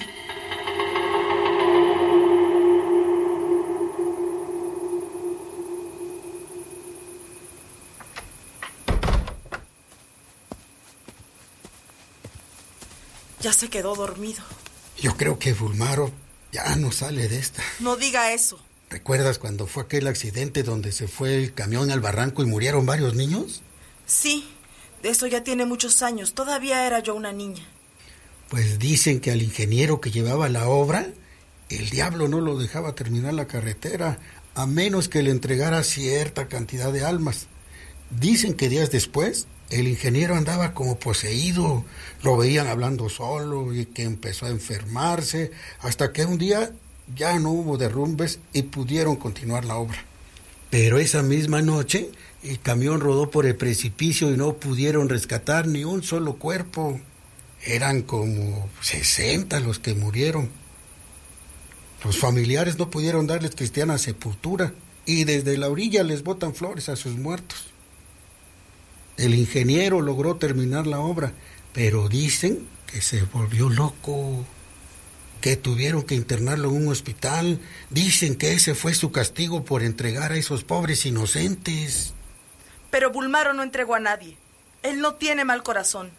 Ya se quedó dormido. Yo creo que Bulmaro ya no sale de esta. No diga eso. ¿Recuerdas cuando fue aquel accidente donde se fue el camión al barranco y murieron varios niños? Sí, de eso ya tiene muchos años. Todavía era yo una niña. Pues dicen que al ingeniero que llevaba la obra, el diablo no lo dejaba terminar la carretera, a menos que le entregara cierta cantidad de almas. Dicen que días después el ingeniero andaba como poseído, lo veían hablando solo y que empezó a enfermarse, hasta que un día ya no hubo derrumbes y pudieron continuar la obra. Pero esa misma noche el camión rodó por el precipicio y no pudieron rescatar ni un solo cuerpo. Eran como 60 los que murieron. Los familiares no pudieron darles cristiana sepultura y desde la orilla les botan flores a sus muertos. El ingeniero logró terminar la obra, pero dicen que se volvió loco, que tuvieron que internarlo en un hospital. Dicen que ese fue su castigo por entregar a esos pobres inocentes. Pero Bulmaro no entregó a nadie. Él no tiene mal corazón.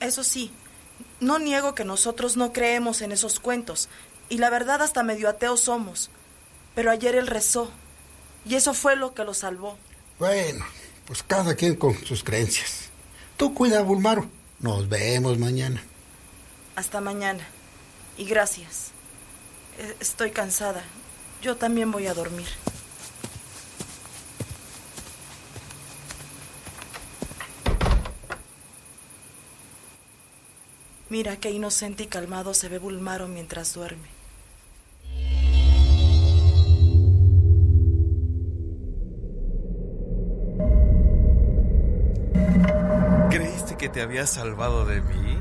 Eso sí, no niego que nosotros no creemos en esos cuentos, y la verdad hasta medio ateos somos. Pero ayer él rezó, y eso fue lo que lo salvó. Bueno, pues cada quien con sus creencias. Tú cuida, Bulmaro. Nos vemos mañana. Hasta mañana. Y gracias. E- Estoy cansada. Yo también voy a dormir. Mira qué inocente y calmado se ve Bulmaro mientras duerme. ¿Creíste que te había salvado de mí?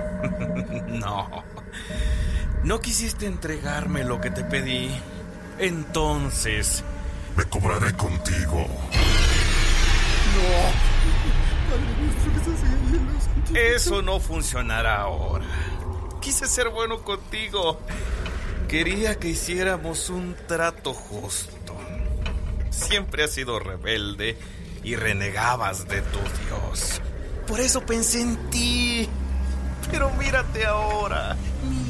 no. No quisiste entregarme lo que te pedí. Entonces... Me cobraré contigo. Eso no funcionará ahora. Quise ser bueno contigo. Quería que hiciéramos un trato justo. Siempre has sido rebelde y renegabas de tu Dios. Por eso pensé en ti. Pero mírate ahora.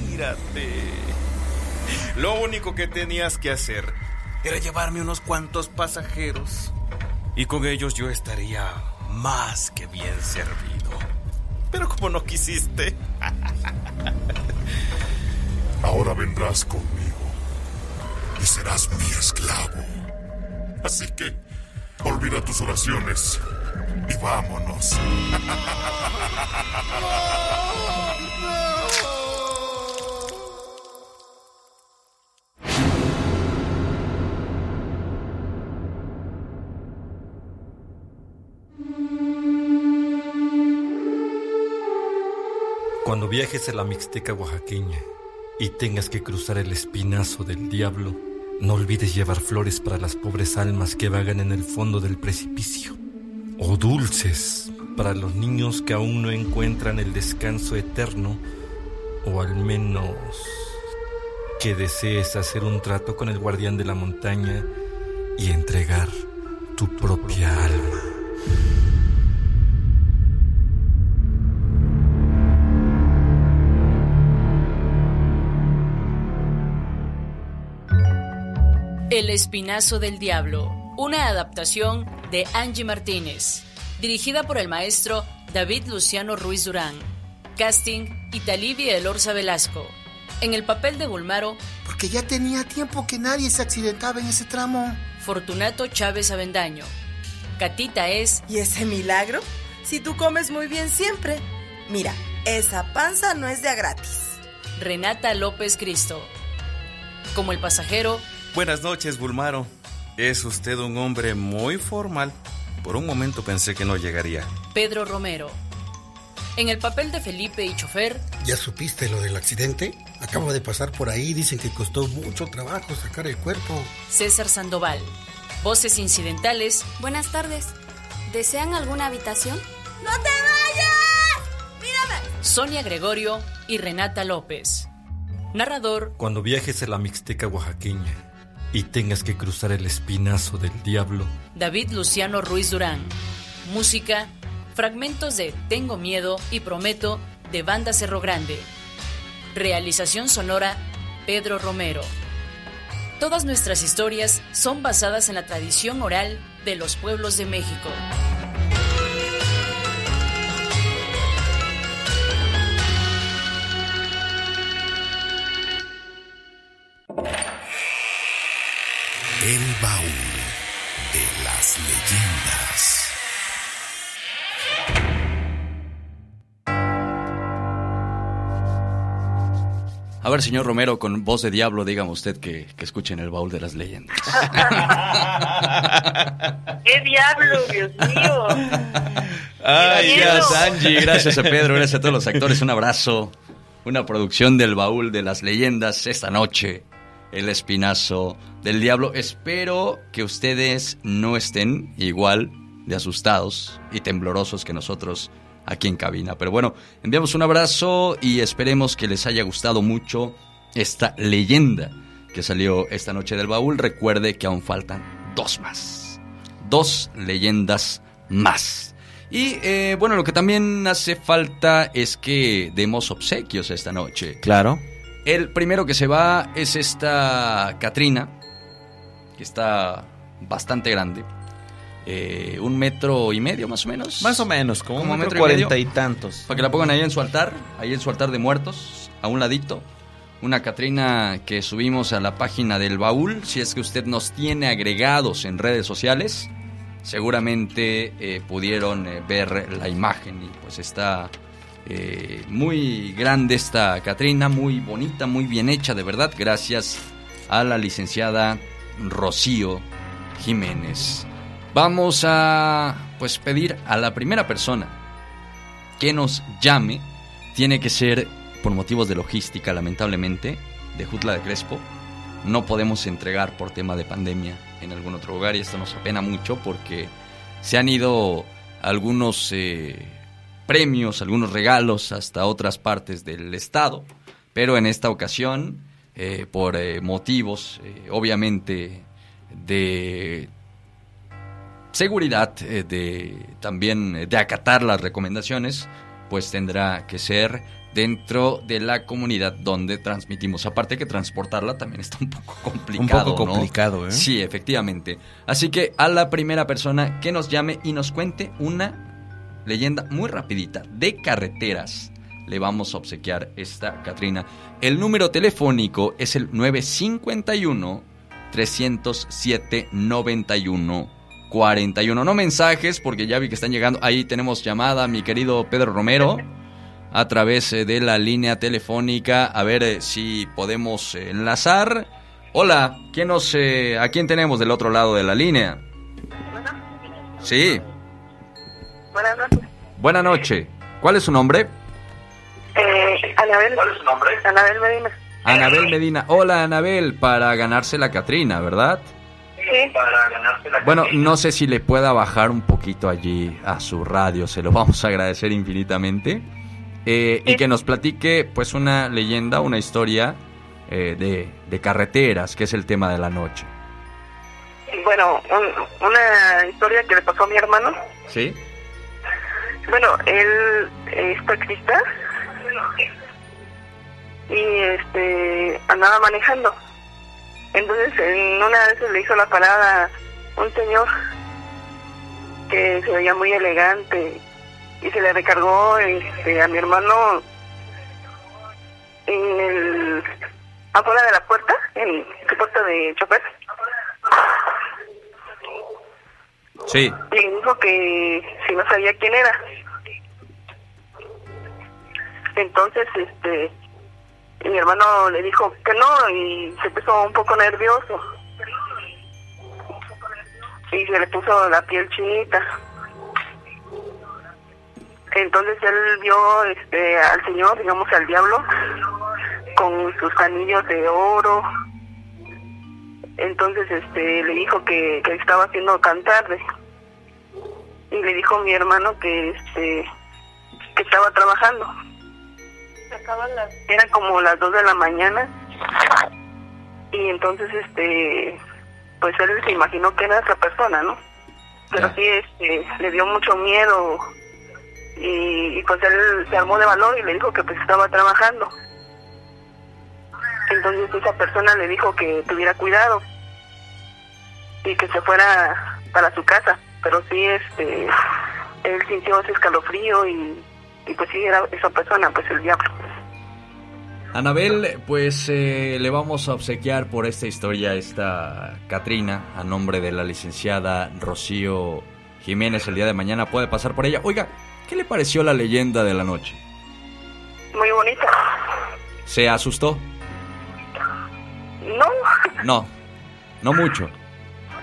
Mírate. Lo único que tenías que hacer era llevarme unos cuantos pasajeros. Y con ellos yo estaría más que bien servido. Pero como no quisiste. Ahora vendrás conmigo y serás mi esclavo. Así que olvida tus oraciones y vámonos. Cuando viajes a la Mixteca oaxaqueña y tengas que cruzar el espinazo del diablo, no olvides llevar flores para las pobres almas que vagan en el fondo del precipicio, o dulces para los niños que aún no encuentran el descanso eterno, o al menos que desees hacer un trato con el guardián de la montaña y entregar tu propia alma. El Espinazo del Diablo, una adaptación de Angie Martínez, dirigida por el maestro David Luciano Ruiz Durán. Casting Italivia Elorza Velasco. En el papel de Bulmaro, Porque ya tenía tiempo que nadie se accidentaba en ese tramo. Fortunato Chávez Avendaño. Catita es. ¿Y ese milagro? Si tú comes muy bien siempre. Mira, esa panza no es de a gratis. Renata López Cristo. Como el pasajero, Buenas noches, Bulmaro. Es usted un hombre muy formal. Por un momento pensé que no llegaría. Pedro Romero. En el papel de Felipe y chofer, ¿Ya supiste lo del accidente? Acabo de pasar por ahí, dicen que costó mucho trabajo sacar el cuerpo. César Sandoval. Voces incidentales, Buenas tardes. ¿Desean alguna habitación? ¡No te vayas! ¡Mírame! Sonia Gregorio y Renata López. Narrador, Cuando viajes a la Mixteca oaxaqueña y tengas que cruzar el espinazo del diablo, David Luciano Ruiz Durán. Música, fragmentos de Tengo Miedo y Prometo de Banda Cerro Grande. Realización sonora, Pedro Romero. Todas nuestras historias son basadas en la tradición oral de los pueblos de México. El baúl de las leyendas. A ver, señor Romero, con voz de diablo, dígame usted que, que escuchen el baúl de las leyendas. ¡Qué diablo, Dios mío! Ay, gracias, Angie. Gracias a Pedro. Gracias a todos los actores. Un abrazo. Una producción del baúl de las leyendas esta noche. El espinazo del diablo. Espero que ustedes no estén igual de asustados y temblorosos que nosotros aquí en cabina. Pero bueno, enviamos un abrazo y esperemos que les haya gustado mucho esta leyenda que salió esta noche del baúl. Recuerde que aún faltan dos más. Dos leyendas más. Y eh, bueno, lo que también hace falta es que demos obsequios esta noche. Claro. El primero que se va es esta Katrina, que está bastante grande. Eh, un metro y medio más o menos. Más o menos, como, un metro cuarenta y tantos. Para que la pongan ahí en su altar, ahí en su altar de muertos, a un ladito. Una Catrina que subimos a la página del baúl. Si es que usted nos tiene agregados en redes sociales, seguramente eh, pudieron eh, ver la imagen. Y pues está eh, muy grande esta Catrina, muy bonita, muy bien hecha, de verdad. Gracias a la licenciada Rocío Jiménez. Vamos a pues pedir a la primera persona que nos llame. Tiene que ser por motivos de logística, lamentablemente, de Jutla de Crespo. No podemos entregar por tema de pandemia en algún otro lugar y esto nos apena mucho porque se han ido algunos eh, premios, algunos regalos hasta otras partes del estado, pero en esta ocasión, eh, por eh, motivos eh, obviamente de seguridad, de también de acatar las recomendaciones, pues tendrá que ser dentro de la comunidad donde transmitimos. Aparte que transportarla también está un poco complicado. poco ¿no? complicado, ¿eh? Sí, efectivamente. Así que a la primera persona que nos llame y nos cuente una leyenda muy rapidita de carreteras, le vamos a obsequiar esta Catrina. El número telefónico es el 951 307 91 41. No mensajes, porque ya vi que están llegando. Ahí tenemos llamada, mi querido Pedro Romero, a través eh, de la línea telefónica. A ver eh, si podemos eh, enlazar. Hola, ¿quién nos, eh, ¿a quién tenemos del otro lado de la línea? Sí, Buenas noches. buena noche. ¿Cuál es su nombre? Eh, Anabel. ¿Cuál es su nombre? Anabel Medina. Anabel Medina. Hola, Anabel, para ganarse la Catrina, ¿verdad? Sí. Para ganarse la Bueno, no sé si le pueda bajar un poquito allí a su radio, se lo vamos a agradecer infinitamente. Eh, y que nos platique pues una leyenda, una historia eh, de, de carreteras, que es el tema de la noche. Bueno, un- una historia que le pasó a mi hermano. ¿Sí? Bueno, él es taxista y este andaba manejando. Entonces, en una vez le hizo la parada un señor que se veía muy elegante y se le recargó este, a mi hermano en el afuera de la puerta, en su puerta de chofer. Sí. y le dijo que si no sabía quién era. Entonces, este, mi hermano le dijo que no y se puso un poco nervioso. Y se le puso la piel chinita. Entonces él vio este, al señor, digamos al diablo, con sus anillos de oro. Entonces este, le dijo que, que estaba haciendo tan tarde. Y le dijo a mi hermano que, este, que estaba trabajando. Era como las 2 de la mañana. Y entonces, este, pues él se imaginó que era esa persona, ¿no? Pero sí, este, le dio mucho miedo y, y, pues él se armó de valor y le dijo que pues estaba trabajando. Entonces esa persona le dijo que tuviera cuidado y que se fuera para su casa, pero sí, este, él sintió ese escalofrío y, y pues sí era esa persona, pues el diablo. Anabel, pues eh, le vamos a obsequiar por esta historia esta Catrina a nombre de la licenciada Rocío Jiménez el día de mañana. Puede pasar por ella. Oiga, ¿qué le pareció la leyenda de la noche? Muy bonita. ¿Se asustó? No, No, no mucho.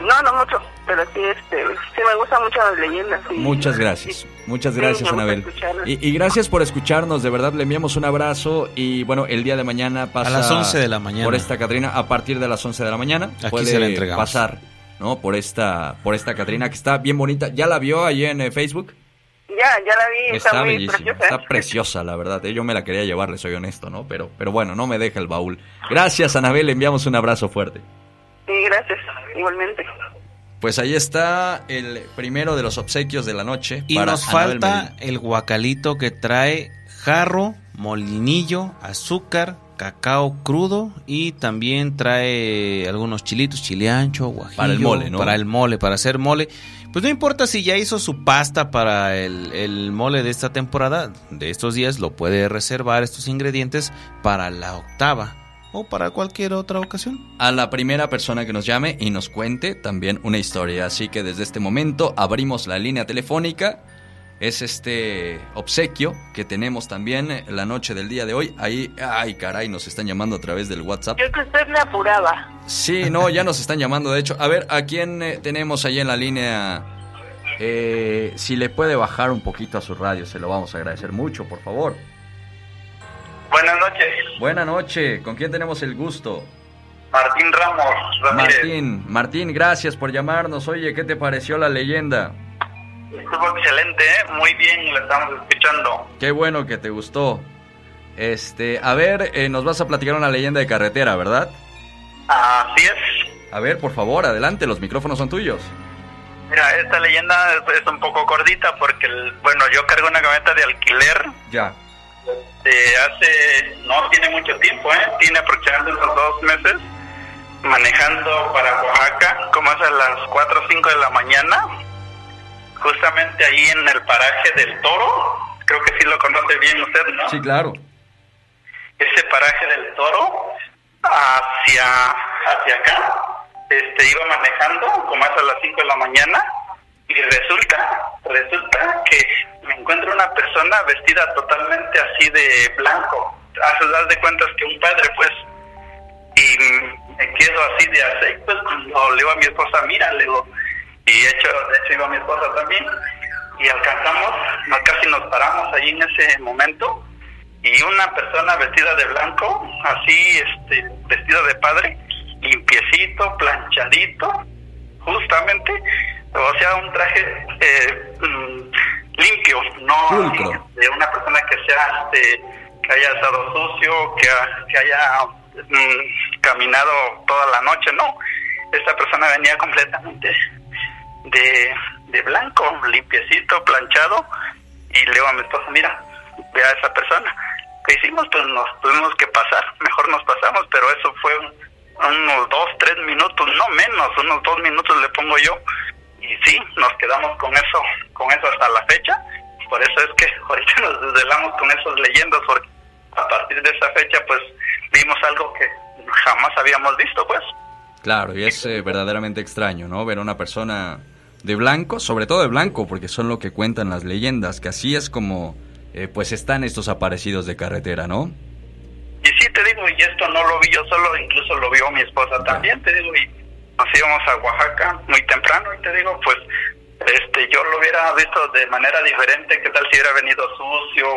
no, no mucho, pero sí, este, sí me gustan mucho las leyendas. y- Muchas gracias. Muchas gracias, Anabel. Y, y gracias por escucharnos, de verdad le enviamos un abrazo y bueno, el día de mañana pasa A las 11 de la mañana. por esta Catrina a partir de las 11 de la mañana. Aquí puede se la entregamos. pasar, ¿no? Por esta por esta Catrina que está bien bonita. ¿Ya la vio ahí en eh, Facebook? Ya, ya la vi, está, Está muy bellísima, preciosa. está preciosa, la verdad. eh, Yo me la quería llevar, le soy honesto, ¿no? Pero pero bueno, no me deja el baúl. Gracias, Anabel, le enviamos un abrazo fuerte. Sí, gracias, igualmente. Pues ahí está el primero de los obsequios de la noche. Y para nos Anabel falta Medina. el guacalito que trae jarro, molinillo, azúcar, cacao crudo y también trae algunos chilitos, chile ancho, guajillo. Para el mole, ¿no? Para el mole, para hacer mole. Pues no importa si ya hizo su pasta para el, el mole de esta temporada, de estos días, lo puede reservar estos ingredientes para la octava o para cualquier otra ocasión. a la primera persona que nos llame y nos cuente también una historia. Así que desde este momento abrimos la línea telefónica. Es este obsequio que tenemos también la noche del día de hoy. Ahí, ay caray, nos están llamando a través del WhatsApp. Yo que usted me apuraba. Sí, no, ya nos están llamando. De hecho, a ver, ¿a quién eh, tenemos ahí en la línea? Eh, si le puede bajar un poquito a su radio, se lo vamos a agradecer mucho, por favor. Buenas noches, Buena noche, ¿con quién tenemos el gusto? Martín Ramos Ramírez. Martín, Martín, gracias por llamarnos. Oye, ¿qué te pareció la leyenda? Estuvo excelente, ¿eh? muy bien, la estamos escuchando. Qué bueno que te gustó. Este, a ver, eh, nos vas a platicar una leyenda de carretera, ¿verdad? Así es. A ver, por favor, adelante, los micrófonos son tuyos. Mira, esta leyenda es, es un poco cortita porque, el- bueno, yo cargo una camioneta de alquiler Ya. de hace, no tiene mucho tiempo, ¿eh? Tiene aproximadamente unos dos meses manejando para Oaxaca, como es a las 4 o 5 de la mañana, justamente ahí en el paraje del Toro, creo que sí lo conoce bien usted, ¿no? Sí, claro. ese paraje del toro hacia, hacia acá, este, iba manejando como es a las 5 de la mañana y resulta, resulta que me encuentro una persona vestida totalmente así de blanco. Haces das de cuentas que un padre, pues, y me quedo así de aceite, pues cuando le digo a mi esposa, mira, le digo, y de hecho, de hecho iba mi esposa también, y alcanzamos, casi nos paramos ahí en ese momento, y una persona vestida de blanco, así, este, vestido de padre, limpiecito, planchadito, justamente, o sea, un traje eh, mm, limpio, no así de una persona que sea, este, que haya estado sucio, que haya mm, caminado toda la noche, no. Esta persona venía completamente de, de blanco, limpiecito, planchado, y le digo a mi esposa, mira, ve a esa persona. ¿Qué hicimos? Pues nos tuvimos que pasar, mejor nos pasamos, pero eso fue un- unos dos, tres minutos, no menos, unos dos minutos le pongo yo, y sí, nos quedamos con eso, con eso hasta la fecha, por eso es que ahorita nos desvelamos con esas leyendas, porque a partir de esa fecha pues vimos algo que jamás habíamos visto, pues. Claro, y es eh, verdaderamente extraño, ¿no? Ver a una persona de blanco, sobre todo de blanco, porque son lo que cuentan las leyendas, que así es como eh, pues están estos aparecidos de carretera, ¿no? Y sí, te digo, y esto no lo vi yo solo, incluso lo vio mi esposa también, te digo, y nos íbamos a Oaxaca muy temprano, y te digo, pues este, yo lo hubiera visto de manera diferente, qué tal si hubiera venido sucio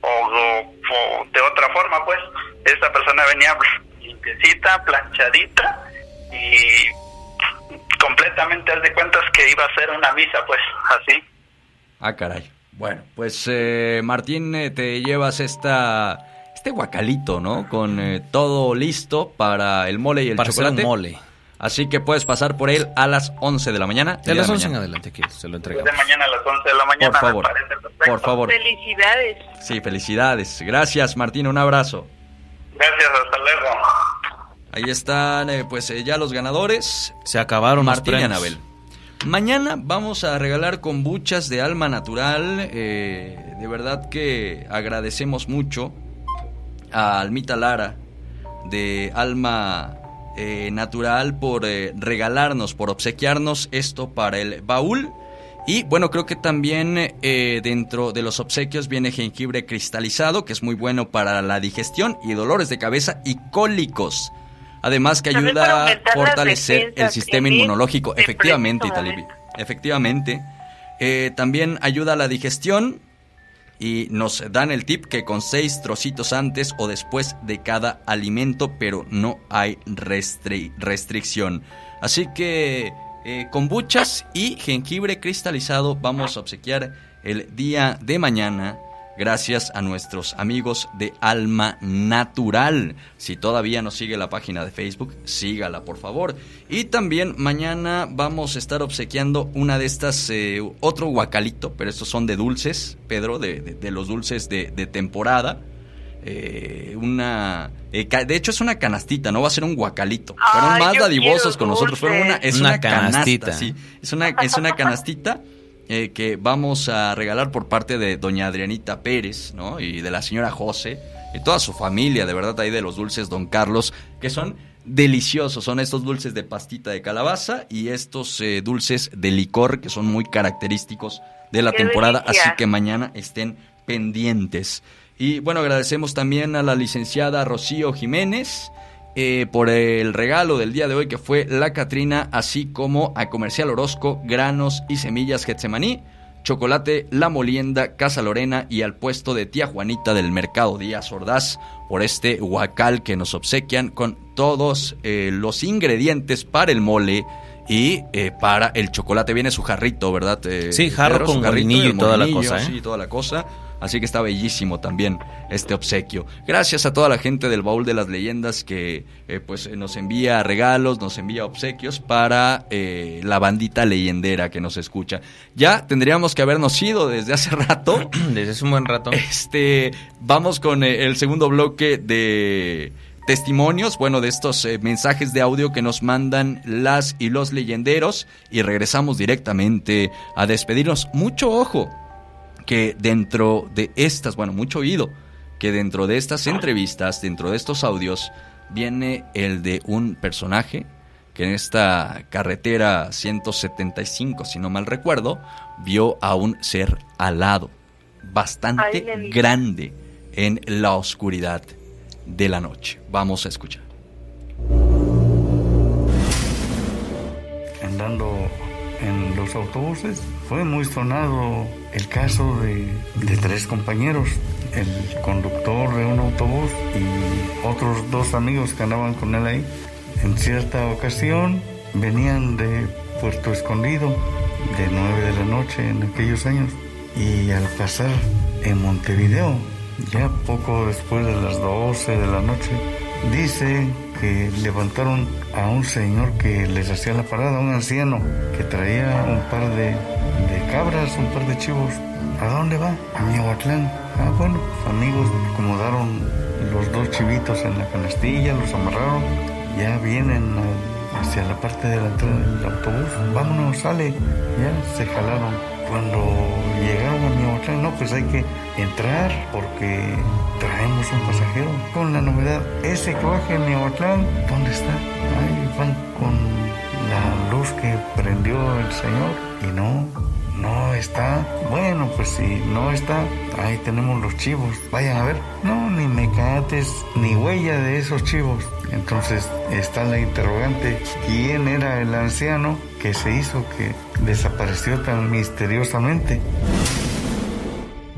o, o, de otra forma, pues. Esta persona venía limpiecita, planchadita y completamente, haz de cuentas que iba a ser una misa, pues, así. Ah, caray. Bueno, pues eh, Martín, eh, te llevas esta este guacalito, ¿no? Con eh, todo listo para el mole y el Para hacer un chocolate. mole. Así que puedes pasar por él a las 11 de la mañana. De las de 11 en adelante, aquí se lo entregamos. De mañana a las 11 de la mañana, Por favor. me parece perfecto. Por favor. Felicidades. Sí, felicidades. Gracias, Martín. Un abrazo. Gracias, hasta luego. Ahí están, eh, pues eh, ya los ganadores. Se acabaron los Martín y. Anabel. Mañana vamos a regalar kombuchas de alma natural. eh, de verdad que agradecemos mucho a Almita Lara de Alma Natural por regalarnos, por obsequiarnos esto para el baúl. Y bueno, creo que también eh, dentro de los obsequios viene jengibre cristalizado, que es muy bueno para la digestión y dolores de cabeza y cólicos. Además que ayuda a fortalecer el sistema inmunológico. Efectivamente, Italibi. Efectivamente. Eh, también ayuda a la digestión y nos dan el tip que con seis trocitos antes o después de cada alimento, pero no hay restri- restricción. Así que eh, kombuchas y jengibre cristalizado vamos a obsequiar el día de mañana. Gracias a nuestros amigos de Alma Natural. Si todavía no sigue la página de Facebook, sígala por favor. Y también mañana vamos a estar obsequiando una de estas, eh, otro guacalito, pero estos son de dulces, Pedro, de, de- de los dulces de, de temporada. Eh, una eh, de hecho es una canastita no va a ser un guacalito fueron Ay, más dadivosos con nosotros fueron una es Una una, canastita canastita. sí es una es una canastita eh, que vamos a regalar por parte de doña Adrianita Pérez, ¿no? Y de la señora José, y toda su familia, de verdad, ahí de los dulces Don Carlos, que son deliciosos. Son estos dulces de pastita de calabaza y estos eh, dulces de licor que son muy característicos de la ¡Qué temporada, delicia! así que mañana estén pendientes. Y bueno, agradecemos también a la licenciada Rocío Jiménez eh, por el regalo del día de hoy que fue la Catrina, así como a Comercial Orozco, Granos y Semillas Getsemaní, Chocolate La Molienda, Casa Lorena y al puesto de Tía Juanita del Mercado Díaz Ordaz por este huacal que nos obsequian con todos eh, los ingredientes para el mole y eh, para el chocolate. Viene su jarrito, ¿verdad? eh, Sí, jarro con el y toda la cosa, ¿eh? Sí, toda la cosa. Así que está bellísimo también este obsequio. Gracias a toda la gente del baúl de las leyendas que eh, pues nos envía regalos, nos envía obsequios para eh, la bandita leyendera que nos escucha. Ya tendríamos que habernos ido desde hace rato. Desde hace un buen rato. Este, vamos con eh, el segundo bloque de testimonios, bueno, de estos eh, mensajes de audio que nos mandan las y los leyenderos y regresamos directamente a despedirnos. Mucho ojo que dentro de estas, bueno, mucho oído, que dentro de estas entrevistas, dentro de estos audios, viene el de un personaje que en esta carretera 175, si no mal recuerdo, vio a un ser alado, bastante grande en la oscuridad de la noche. Vamos a escuchar. Los autobuses. Fue muy sonado el caso de, de tres compañeros, el conductor de un autobús y otros dos amigos que andaban con él ahí. En cierta ocasión venían de Puerto Escondido, de 9 de la noche en aquellos años, y al pasar en Montevideo, ya poco después de las 12 de la noche, dice que levantaron a un señor que les hacía la parada, un anciano que traía un par de, de cabras, un par de chivos. ¿A dónde va? A Miahuatlán. Ah, bueno, sus amigos acomodaron los dos chivitos en la canastilla, los amarraron, ya vienen hacia la parte de la entrada del autobús. Vámonos, sale. Ya se jalaron. Cuando llegaron a Miahuatlán, no, pues hay que entrar porque traemos un pasajero. Con la novedad, ese que baja en Miahuatlán, ¿dónde está? Ahí van con la luz que prendió el señor y no, No está. Bueno, pues si no está, ahí tenemos los chivos. Vayan a ver. No, ni mecates, ni huella de esos chivos. Entonces está la interrogante, ¿quién era el anciano que se hizo que desapareció tan misteriosamente?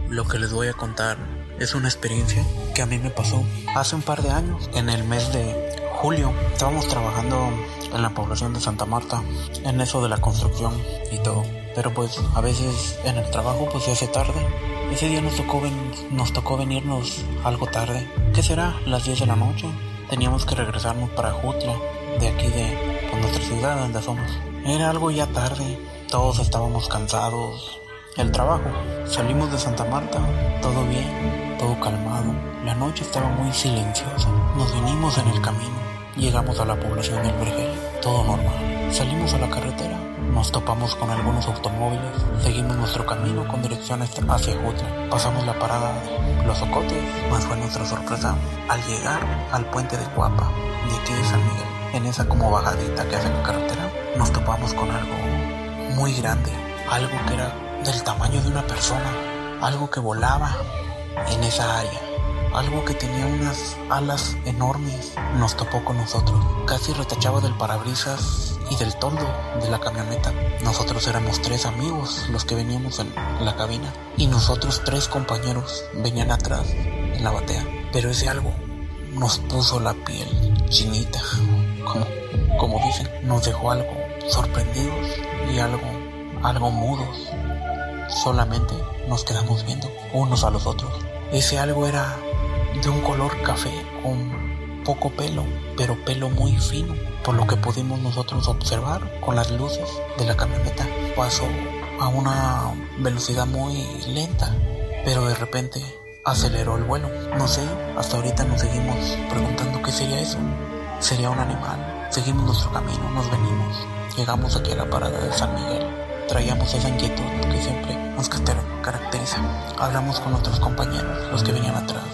Lo que les voy a contar es una experiencia que a mí me pasó hace un par de años, en el mes de julio. Estábamos trabajando en la población de Santa Marta, en eso de la construcción y todo. Pero pues a veces en el trabajo pues se hace tarde. Ese día nos tocó, nos tocó venirnos algo tarde. ¿Qué será? Las 10 de la noche. Teníamos que regresarnos para Jutla, de aquí de pues, nuestra ciudad donde somos. Era algo ya tarde, todos estábamos cansados. El trabajo. Salimos de Santa Marta, todo bien, todo calmado. La noche estaba muy silenciosa. Nos vinimos en el camino. Llegamos a la población del Vergel, todo normal. Salimos a la carretera, nos topamos con algunos automóviles, seguimos nuestro camino con dirección hacia Jutla. Pasamos la parada de Los Ocotes, más fue nuestra sorpresa al llegar al puente de Cuapa, de aquí de San Miguel. En esa como bajadita que hace la carretera, nos topamos con algo muy grande, algo que era del tamaño de una persona, algo que volaba en esa área algo que tenía unas alas enormes nos topó con nosotros. Casi retachaba del parabrisas y del toldo de la camioneta. Nosotros éramos tres amigos los que veníamos en la cabina y nosotros tres compañeros venían atrás en la batea. Pero ese algo nos puso la piel chinita, como, como dicen, nos dejó algo sorprendidos y algo, algo mudos. Solamente nos quedamos viendo unos a los otros. Ese algo era de un color café con poco pelo, pero pelo muy fino, por lo que pudimos nosotros observar con las luces de la camioneta. Pasó a una velocidad muy lenta, pero de repente aceleró el vuelo. No sé, hasta ahorita nos seguimos preguntando qué sería eso. ¿Sería un animal? Seguimos nuestro camino, nos venimos. Llegamos aquí a la parada de San Miguel. Traíamos esa inquietud que siempre nos caracteriza. Hablamos con otros compañeros, los que venían atrás,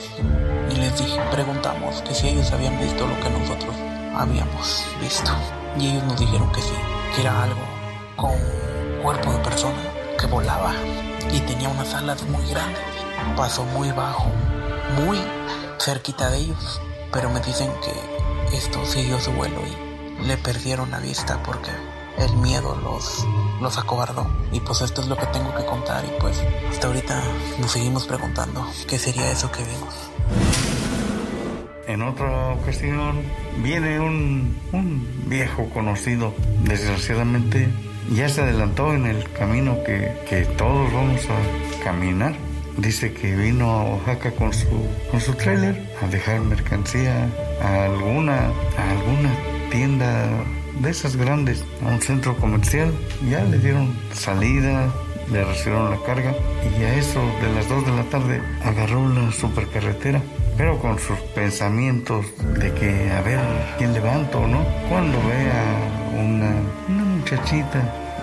y les dije, preguntamos que si ellos habían visto lo que nosotros habíamos visto. Y ellos nos dijeron que sí, que era algo con cuerpo de persona que volaba y tenía unas alas muy grandes. Pasó muy bajo, muy cerquita de ellos, pero me dicen que esto siguió su vuelo y le perdieron la vista porque el miedo los, los acobardó. Y pues esto es lo que tengo que contar y pues hasta ahorita nos seguimos preguntando qué sería eso que vimos. En otra ocasión viene un, un viejo conocido, desgraciadamente ya se adelantó en el camino que, que todos vamos a caminar. Dice que vino a Oaxaca con su, con su trailer a dejar mercancía a alguna, a alguna tienda de esas grandes a un centro comercial. Ya le dieron salida, le recibieron la carga y a eso de las 2 de la tarde agarró la supercarretera. Pero con sus pensamientos de que a ver quién levanto no, cuando ve a una, una muchachita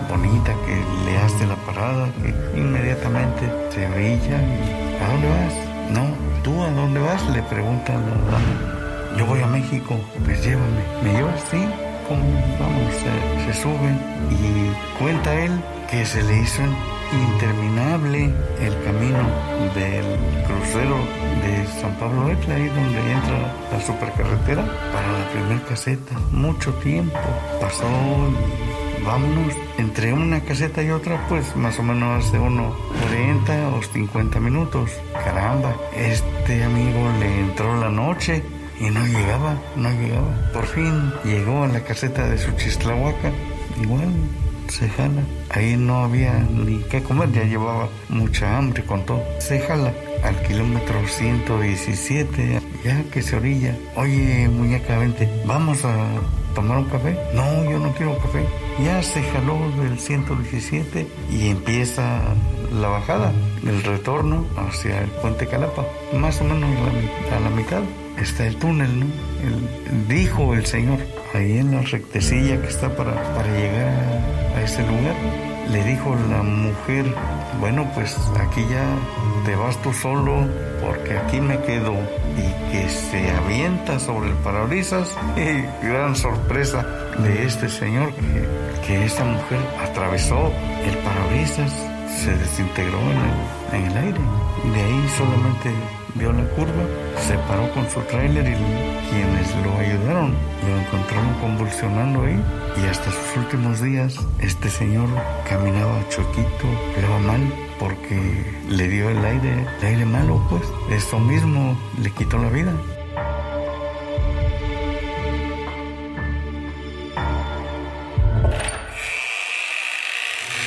bonita que le hace la parada, que inmediatamente se orilla y ¿a dónde vas? No, ¿tú a dónde vas? Le pregunta la dama. Yo voy a México, pues llévame. ¿Me llevas? Sí, vamos, se, se suben y cuenta él que se le hizo interminable el camino del crucero de San Pablo Etla, ahí donde entra la supercarretera, para la primer caseta. Mucho tiempo pasó vámonos. Entre una caseta y otra, pues más o menos hace uno 40 o 50 minutos. Caramba, este amigo le entró la noche y no llegaba, no llegaba. Por fin llegó a la caseta de Suchislahuaca, igual se jala. Ahí no había ni qué comer, ya llevaba mucha hambre con todo. Se jala al kilómetro 117, ya que se orilla. Oye, muñeca, vente, vamos a tomar un café. No, yo no quiero café. Ya se jaló del 117 y empieza la bajada, el retorno hacia el puente Calapa, más o menos a la mitad está el túnel, ¿no? dijo el Señor, ahí en la rectecilla que está para, para llegar a, ese lugar, le dijo la mujer, bueno, pues aquí ya te vas tú solo porque aquí me quedo y que se avienta sobre el parabrisas. Y gran sorpresa de este señor que, que esta mujer atravesó el parabrisas se desintegró en el, en el aire. De ahí solamente vio la curva, se paró con su tráiler y quienes lo ayudaron lo encontraron convulsionando ahí y hasta sus últimos días este señor caminaba choquito, le va mal porque le dio el aire, el aire malo pues, eso mismo le quitó la vida.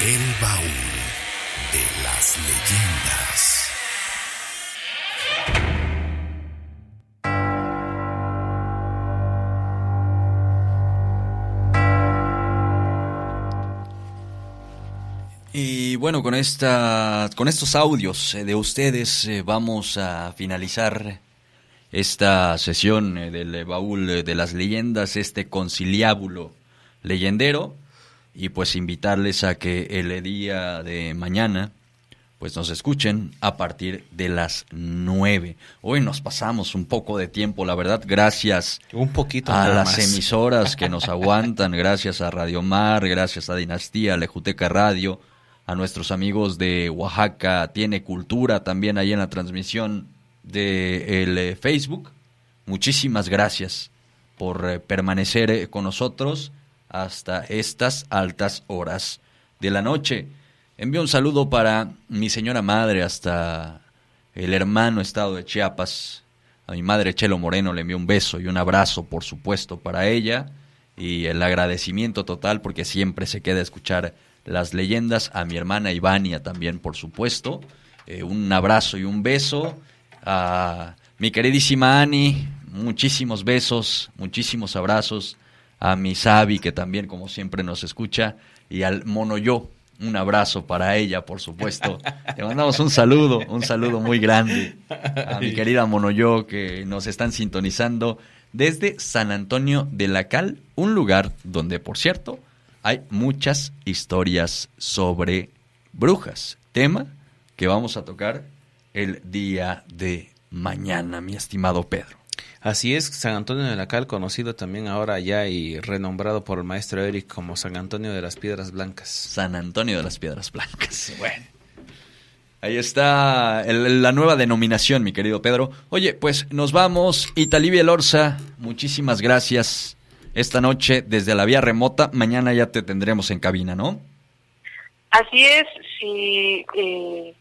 El baúl de las leyendas. Bueno, con esta, con estos audios eh, de ustedes eh, vamos a finalizar esta sesión eh, del baúl de las leyendas, este conciliábulo leyendero, y pues invitarles a que el día de mañana pues nos escuchen a partir de las nueve. Hoy nos pasamos un poco de tiempo, la verdad, gracias un poquito a las más. emisoras que nos aguantan, gracias a Radio Mar, gracias a Dinastía, a Lejuteca Radio, a nuestros amigos de Oaxaca, Tiene Cultura también ahí en la transmisión de el eh, Facebook. Muchísimas gracias por eh, permanecer eh, con nosotros hasta estas altas horas de la noche. Envío un saludo para mi señora madre hasta el hermano estado de Chiapas. A mi madre Chelo Moreno le envío un beso y un abrazo, por supuesto, para ella. Y el agradecimiento total porque siempre se queda a escuchar las leyendas. A mi hermana Ivania también, por supuesto. Eh, un abrazo y un beso. A mi queridísima Ani, muchísimos besos, muchísimos abrazos. A mi Sabi, que también, como siempre, nos escucha. Y al Monoyo, un abrazo para ella, por supuesto. Le mandamos un saludo, un saludo muy grande a mi querida Monoyo que nos están sintonizando desde San Antonio de la Cal, un lugar donde, por cierto, hay muchas historias sobre brujas, tema que vamos a tocar el día de mañana, mi estimado Pedro. Así es, San Antonio de la Cal, conocido también ahora ya y renombrado por el maestro Eric como San Antonio de las Piedras Blancas. San Antonio de las Piedras Blancas. Bueno. Ahí está el- la nueva denominación, mi querido Pedro. Oye, pues nos vamos. Italibia Elorza, muchísimas gracias esta noche desde la vía remota. Mañana ya te tendremos en cabina, ¿no? Así es, si, eh,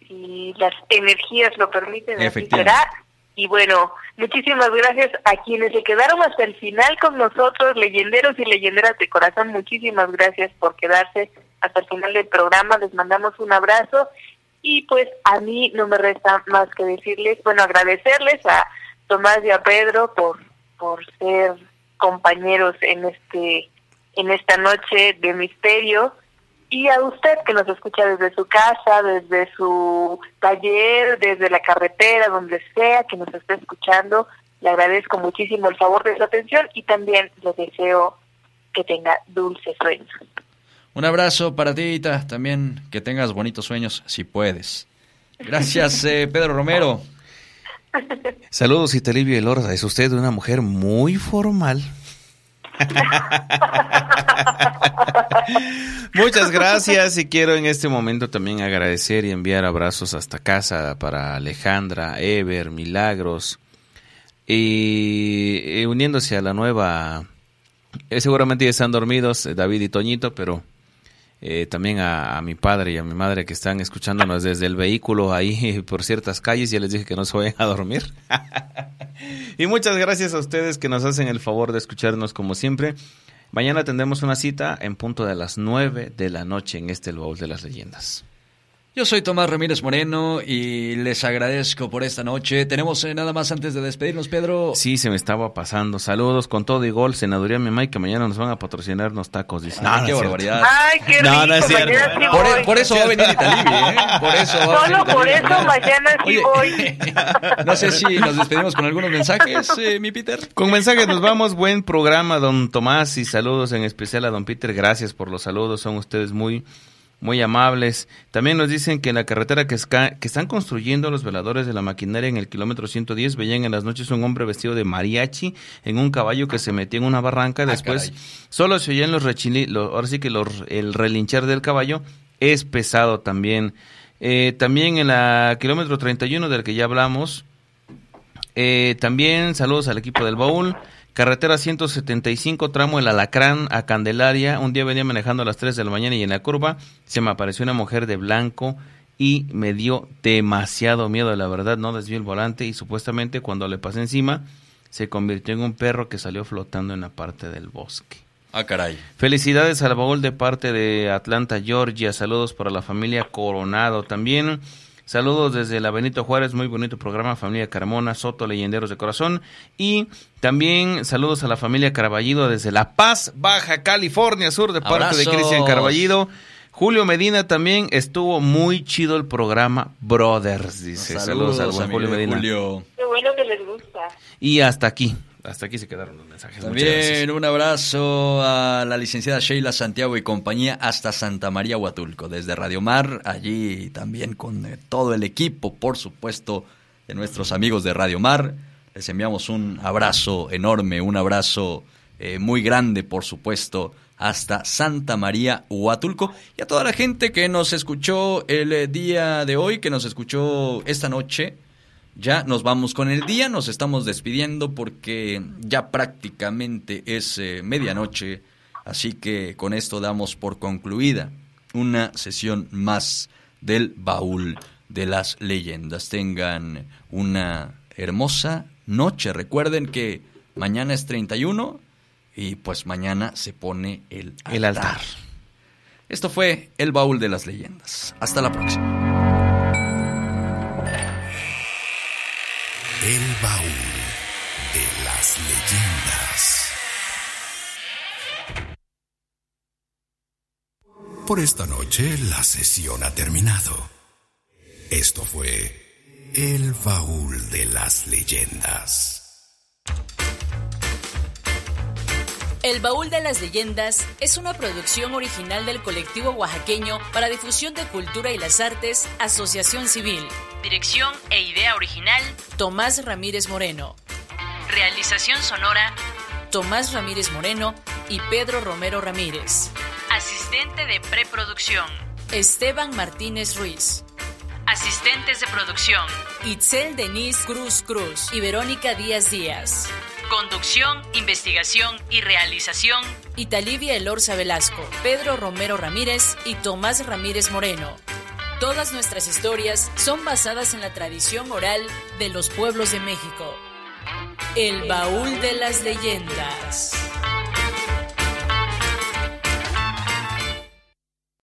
si las energías lo permiten, así será. Y bueno, muchísimas gracias a quienes se quedaron hasta el final con nosotros, leyenderos y leyenderas de corazón. Muchísimas gracias por quedarse hasta el final del programa. Les mandamos un abrazo. Y pues a mí no me resta más que decirles, bueno, agradecerles a Tomás y a Pedro por, por ser compañeros en este en esta noche de misterio y a usted que nos escucha desde su casa, desde su taller, desde la carretera, donde sea que nos esté escuchando, le agradezco muchísimo el favor de su atención y también le deseo que tenga dulces sueños. Un abrazo para ti, Ita. También que tengas bonitos sueños, si puedes. Gracias, eh, Pedro Romero. Saludos, Italibia Elorza. Es usted una mujer muy formal. Muchas gracias y quiero en este momento también agradecer y enviar abrazos hasta casa para Alejandra, Ever, Milagros y, uniéndose a la nueva, eh, seguramente ya están dormidos eh, David y Toñito, pero eh, también a, mi padre y a mi madre que están escuchándonos desde el vehículo ahí por ciertas calles, ya les dije que no se vayan a dormir. y muchas gracias a ustedes que nos hacen el favor de escucharnos como siempre. Mañana tendremos una cita en punto de las 9 de la noche en este Baúl de las Leyendas. Yo soy Tomás Ramírez Moreno y les agradezco por esta noche. Tenemos eh, nada más antes de despedirnos, Pedro. Sí, se me estaba pasando. Saludos con todo y gol, Senaduría Mamá, que mañana nos van a patrocinar unos tacos. Dice. Ay, qué barbaridad. Ay, qué rico, No, no es cierto. mañana sí Por, voy. por eso va a venir Italibi, ¿eh? Por eso va a venir Solo por eso mañana sí voy. No sé si nos despedimos con algunos mensajes, eh, mi Peter. Con mensajes nos vamos. Buen programa, don Tomás, y saludos en especial a don Peter. Gracias por los saludos, son ustedes muy, muy amables. También nos dicen que en la carretera que, esca- que están construyendo los veladores de la maquinaria en el kilómetro 110 veían en las noches un hombre vestido de mariachi en un caballo que se metía en una barranca. Después caray. solo se oían los rechili, ahora sí que los- el relinchar del caballo. es pesado también. Eh, también en la kilómetro 31 del que ya hablamos, eh, también saludos al equipo del baúl. Carretera 175, tramo El Alacrán a Candelaria. Un día venía manejando a las 3 de la mañana y en la curva se me apareció una mujer de blanco y me dio demasiado miedo, la verdad, no desvió el volante y supuestamente cuando le pasé encima se convirtió en un perro que salió flotando en la parte del bosque. Ah, caray. Felicidades al baúl de parte de Atlanta, Georgia. Saludos para la familia Coronado también. Saludos desde la Benito Juárez, muy bonito programa, familia Carmona, Soto, Leyenderos de Corazón. Y también saludos a la familia Carballido desde La Paz, Baja California Sur, de parte de Cristian Carballido. Julio Medina también estuvo muy chido el programa Brothers, dice. Saludos, al buen Julio Medina. Qué bueno que les gusta. Y hasta aquí. Hasta aquí se quedaron los mensajes. También un abrazo a la licenciada Sheila Santiago y compañía hasta Santa María Huatulco, desde Radio Mar, allí también con eh, todo el equipo, por supuesto, de nuestros amigos de Radio Mar. Les enviamos un abrazo enorme, un abrazo eh, muy grande, por supuesto, hasta Santa María Huatulco y a toda la gente que nos escuchó el eh, día de hoy, que nos escuchó esta noche. Ya nos vamos con el día, nos estamos despidiendo porque ya prácticamente es eh, medianoche, así que con esto damos por concluida una sesión más del baúl de las leyendas. Tengan una hermosa noche. Recuerden que mañana es 31 y pues mañana se pone el altar. El altar. Esto fue el baúl de las leyendas. Hasta la próxima. Baúl de las leyendas. Por esta noche la sesión ha terminado. Esto fue El baúl de las leyendas. El Baúl de las Leyendas es una producción original del colectivo oaxaqueño para difusión de cultura y las artes, Asociación Civil. Dirección e idea original, Tomás Ramírez Moreno. Realización sonora, Tomás Ramírez Moreno y Pedro Romero Ramírez. Asistente de preproducción, Esteban Martínez Ruiz. Asistentes de producción, Itzel Denise Cruz Cruz y Verónica Díaz Díaz. Conducción, investigación y realización, Italivia Elorza Velasco, Pedro Romero Ramírez y Tomás Ramírez Moreno. Todas nuestras historias son basadas en la tradición oral de los pueblos de México. El baúl de las leyendas.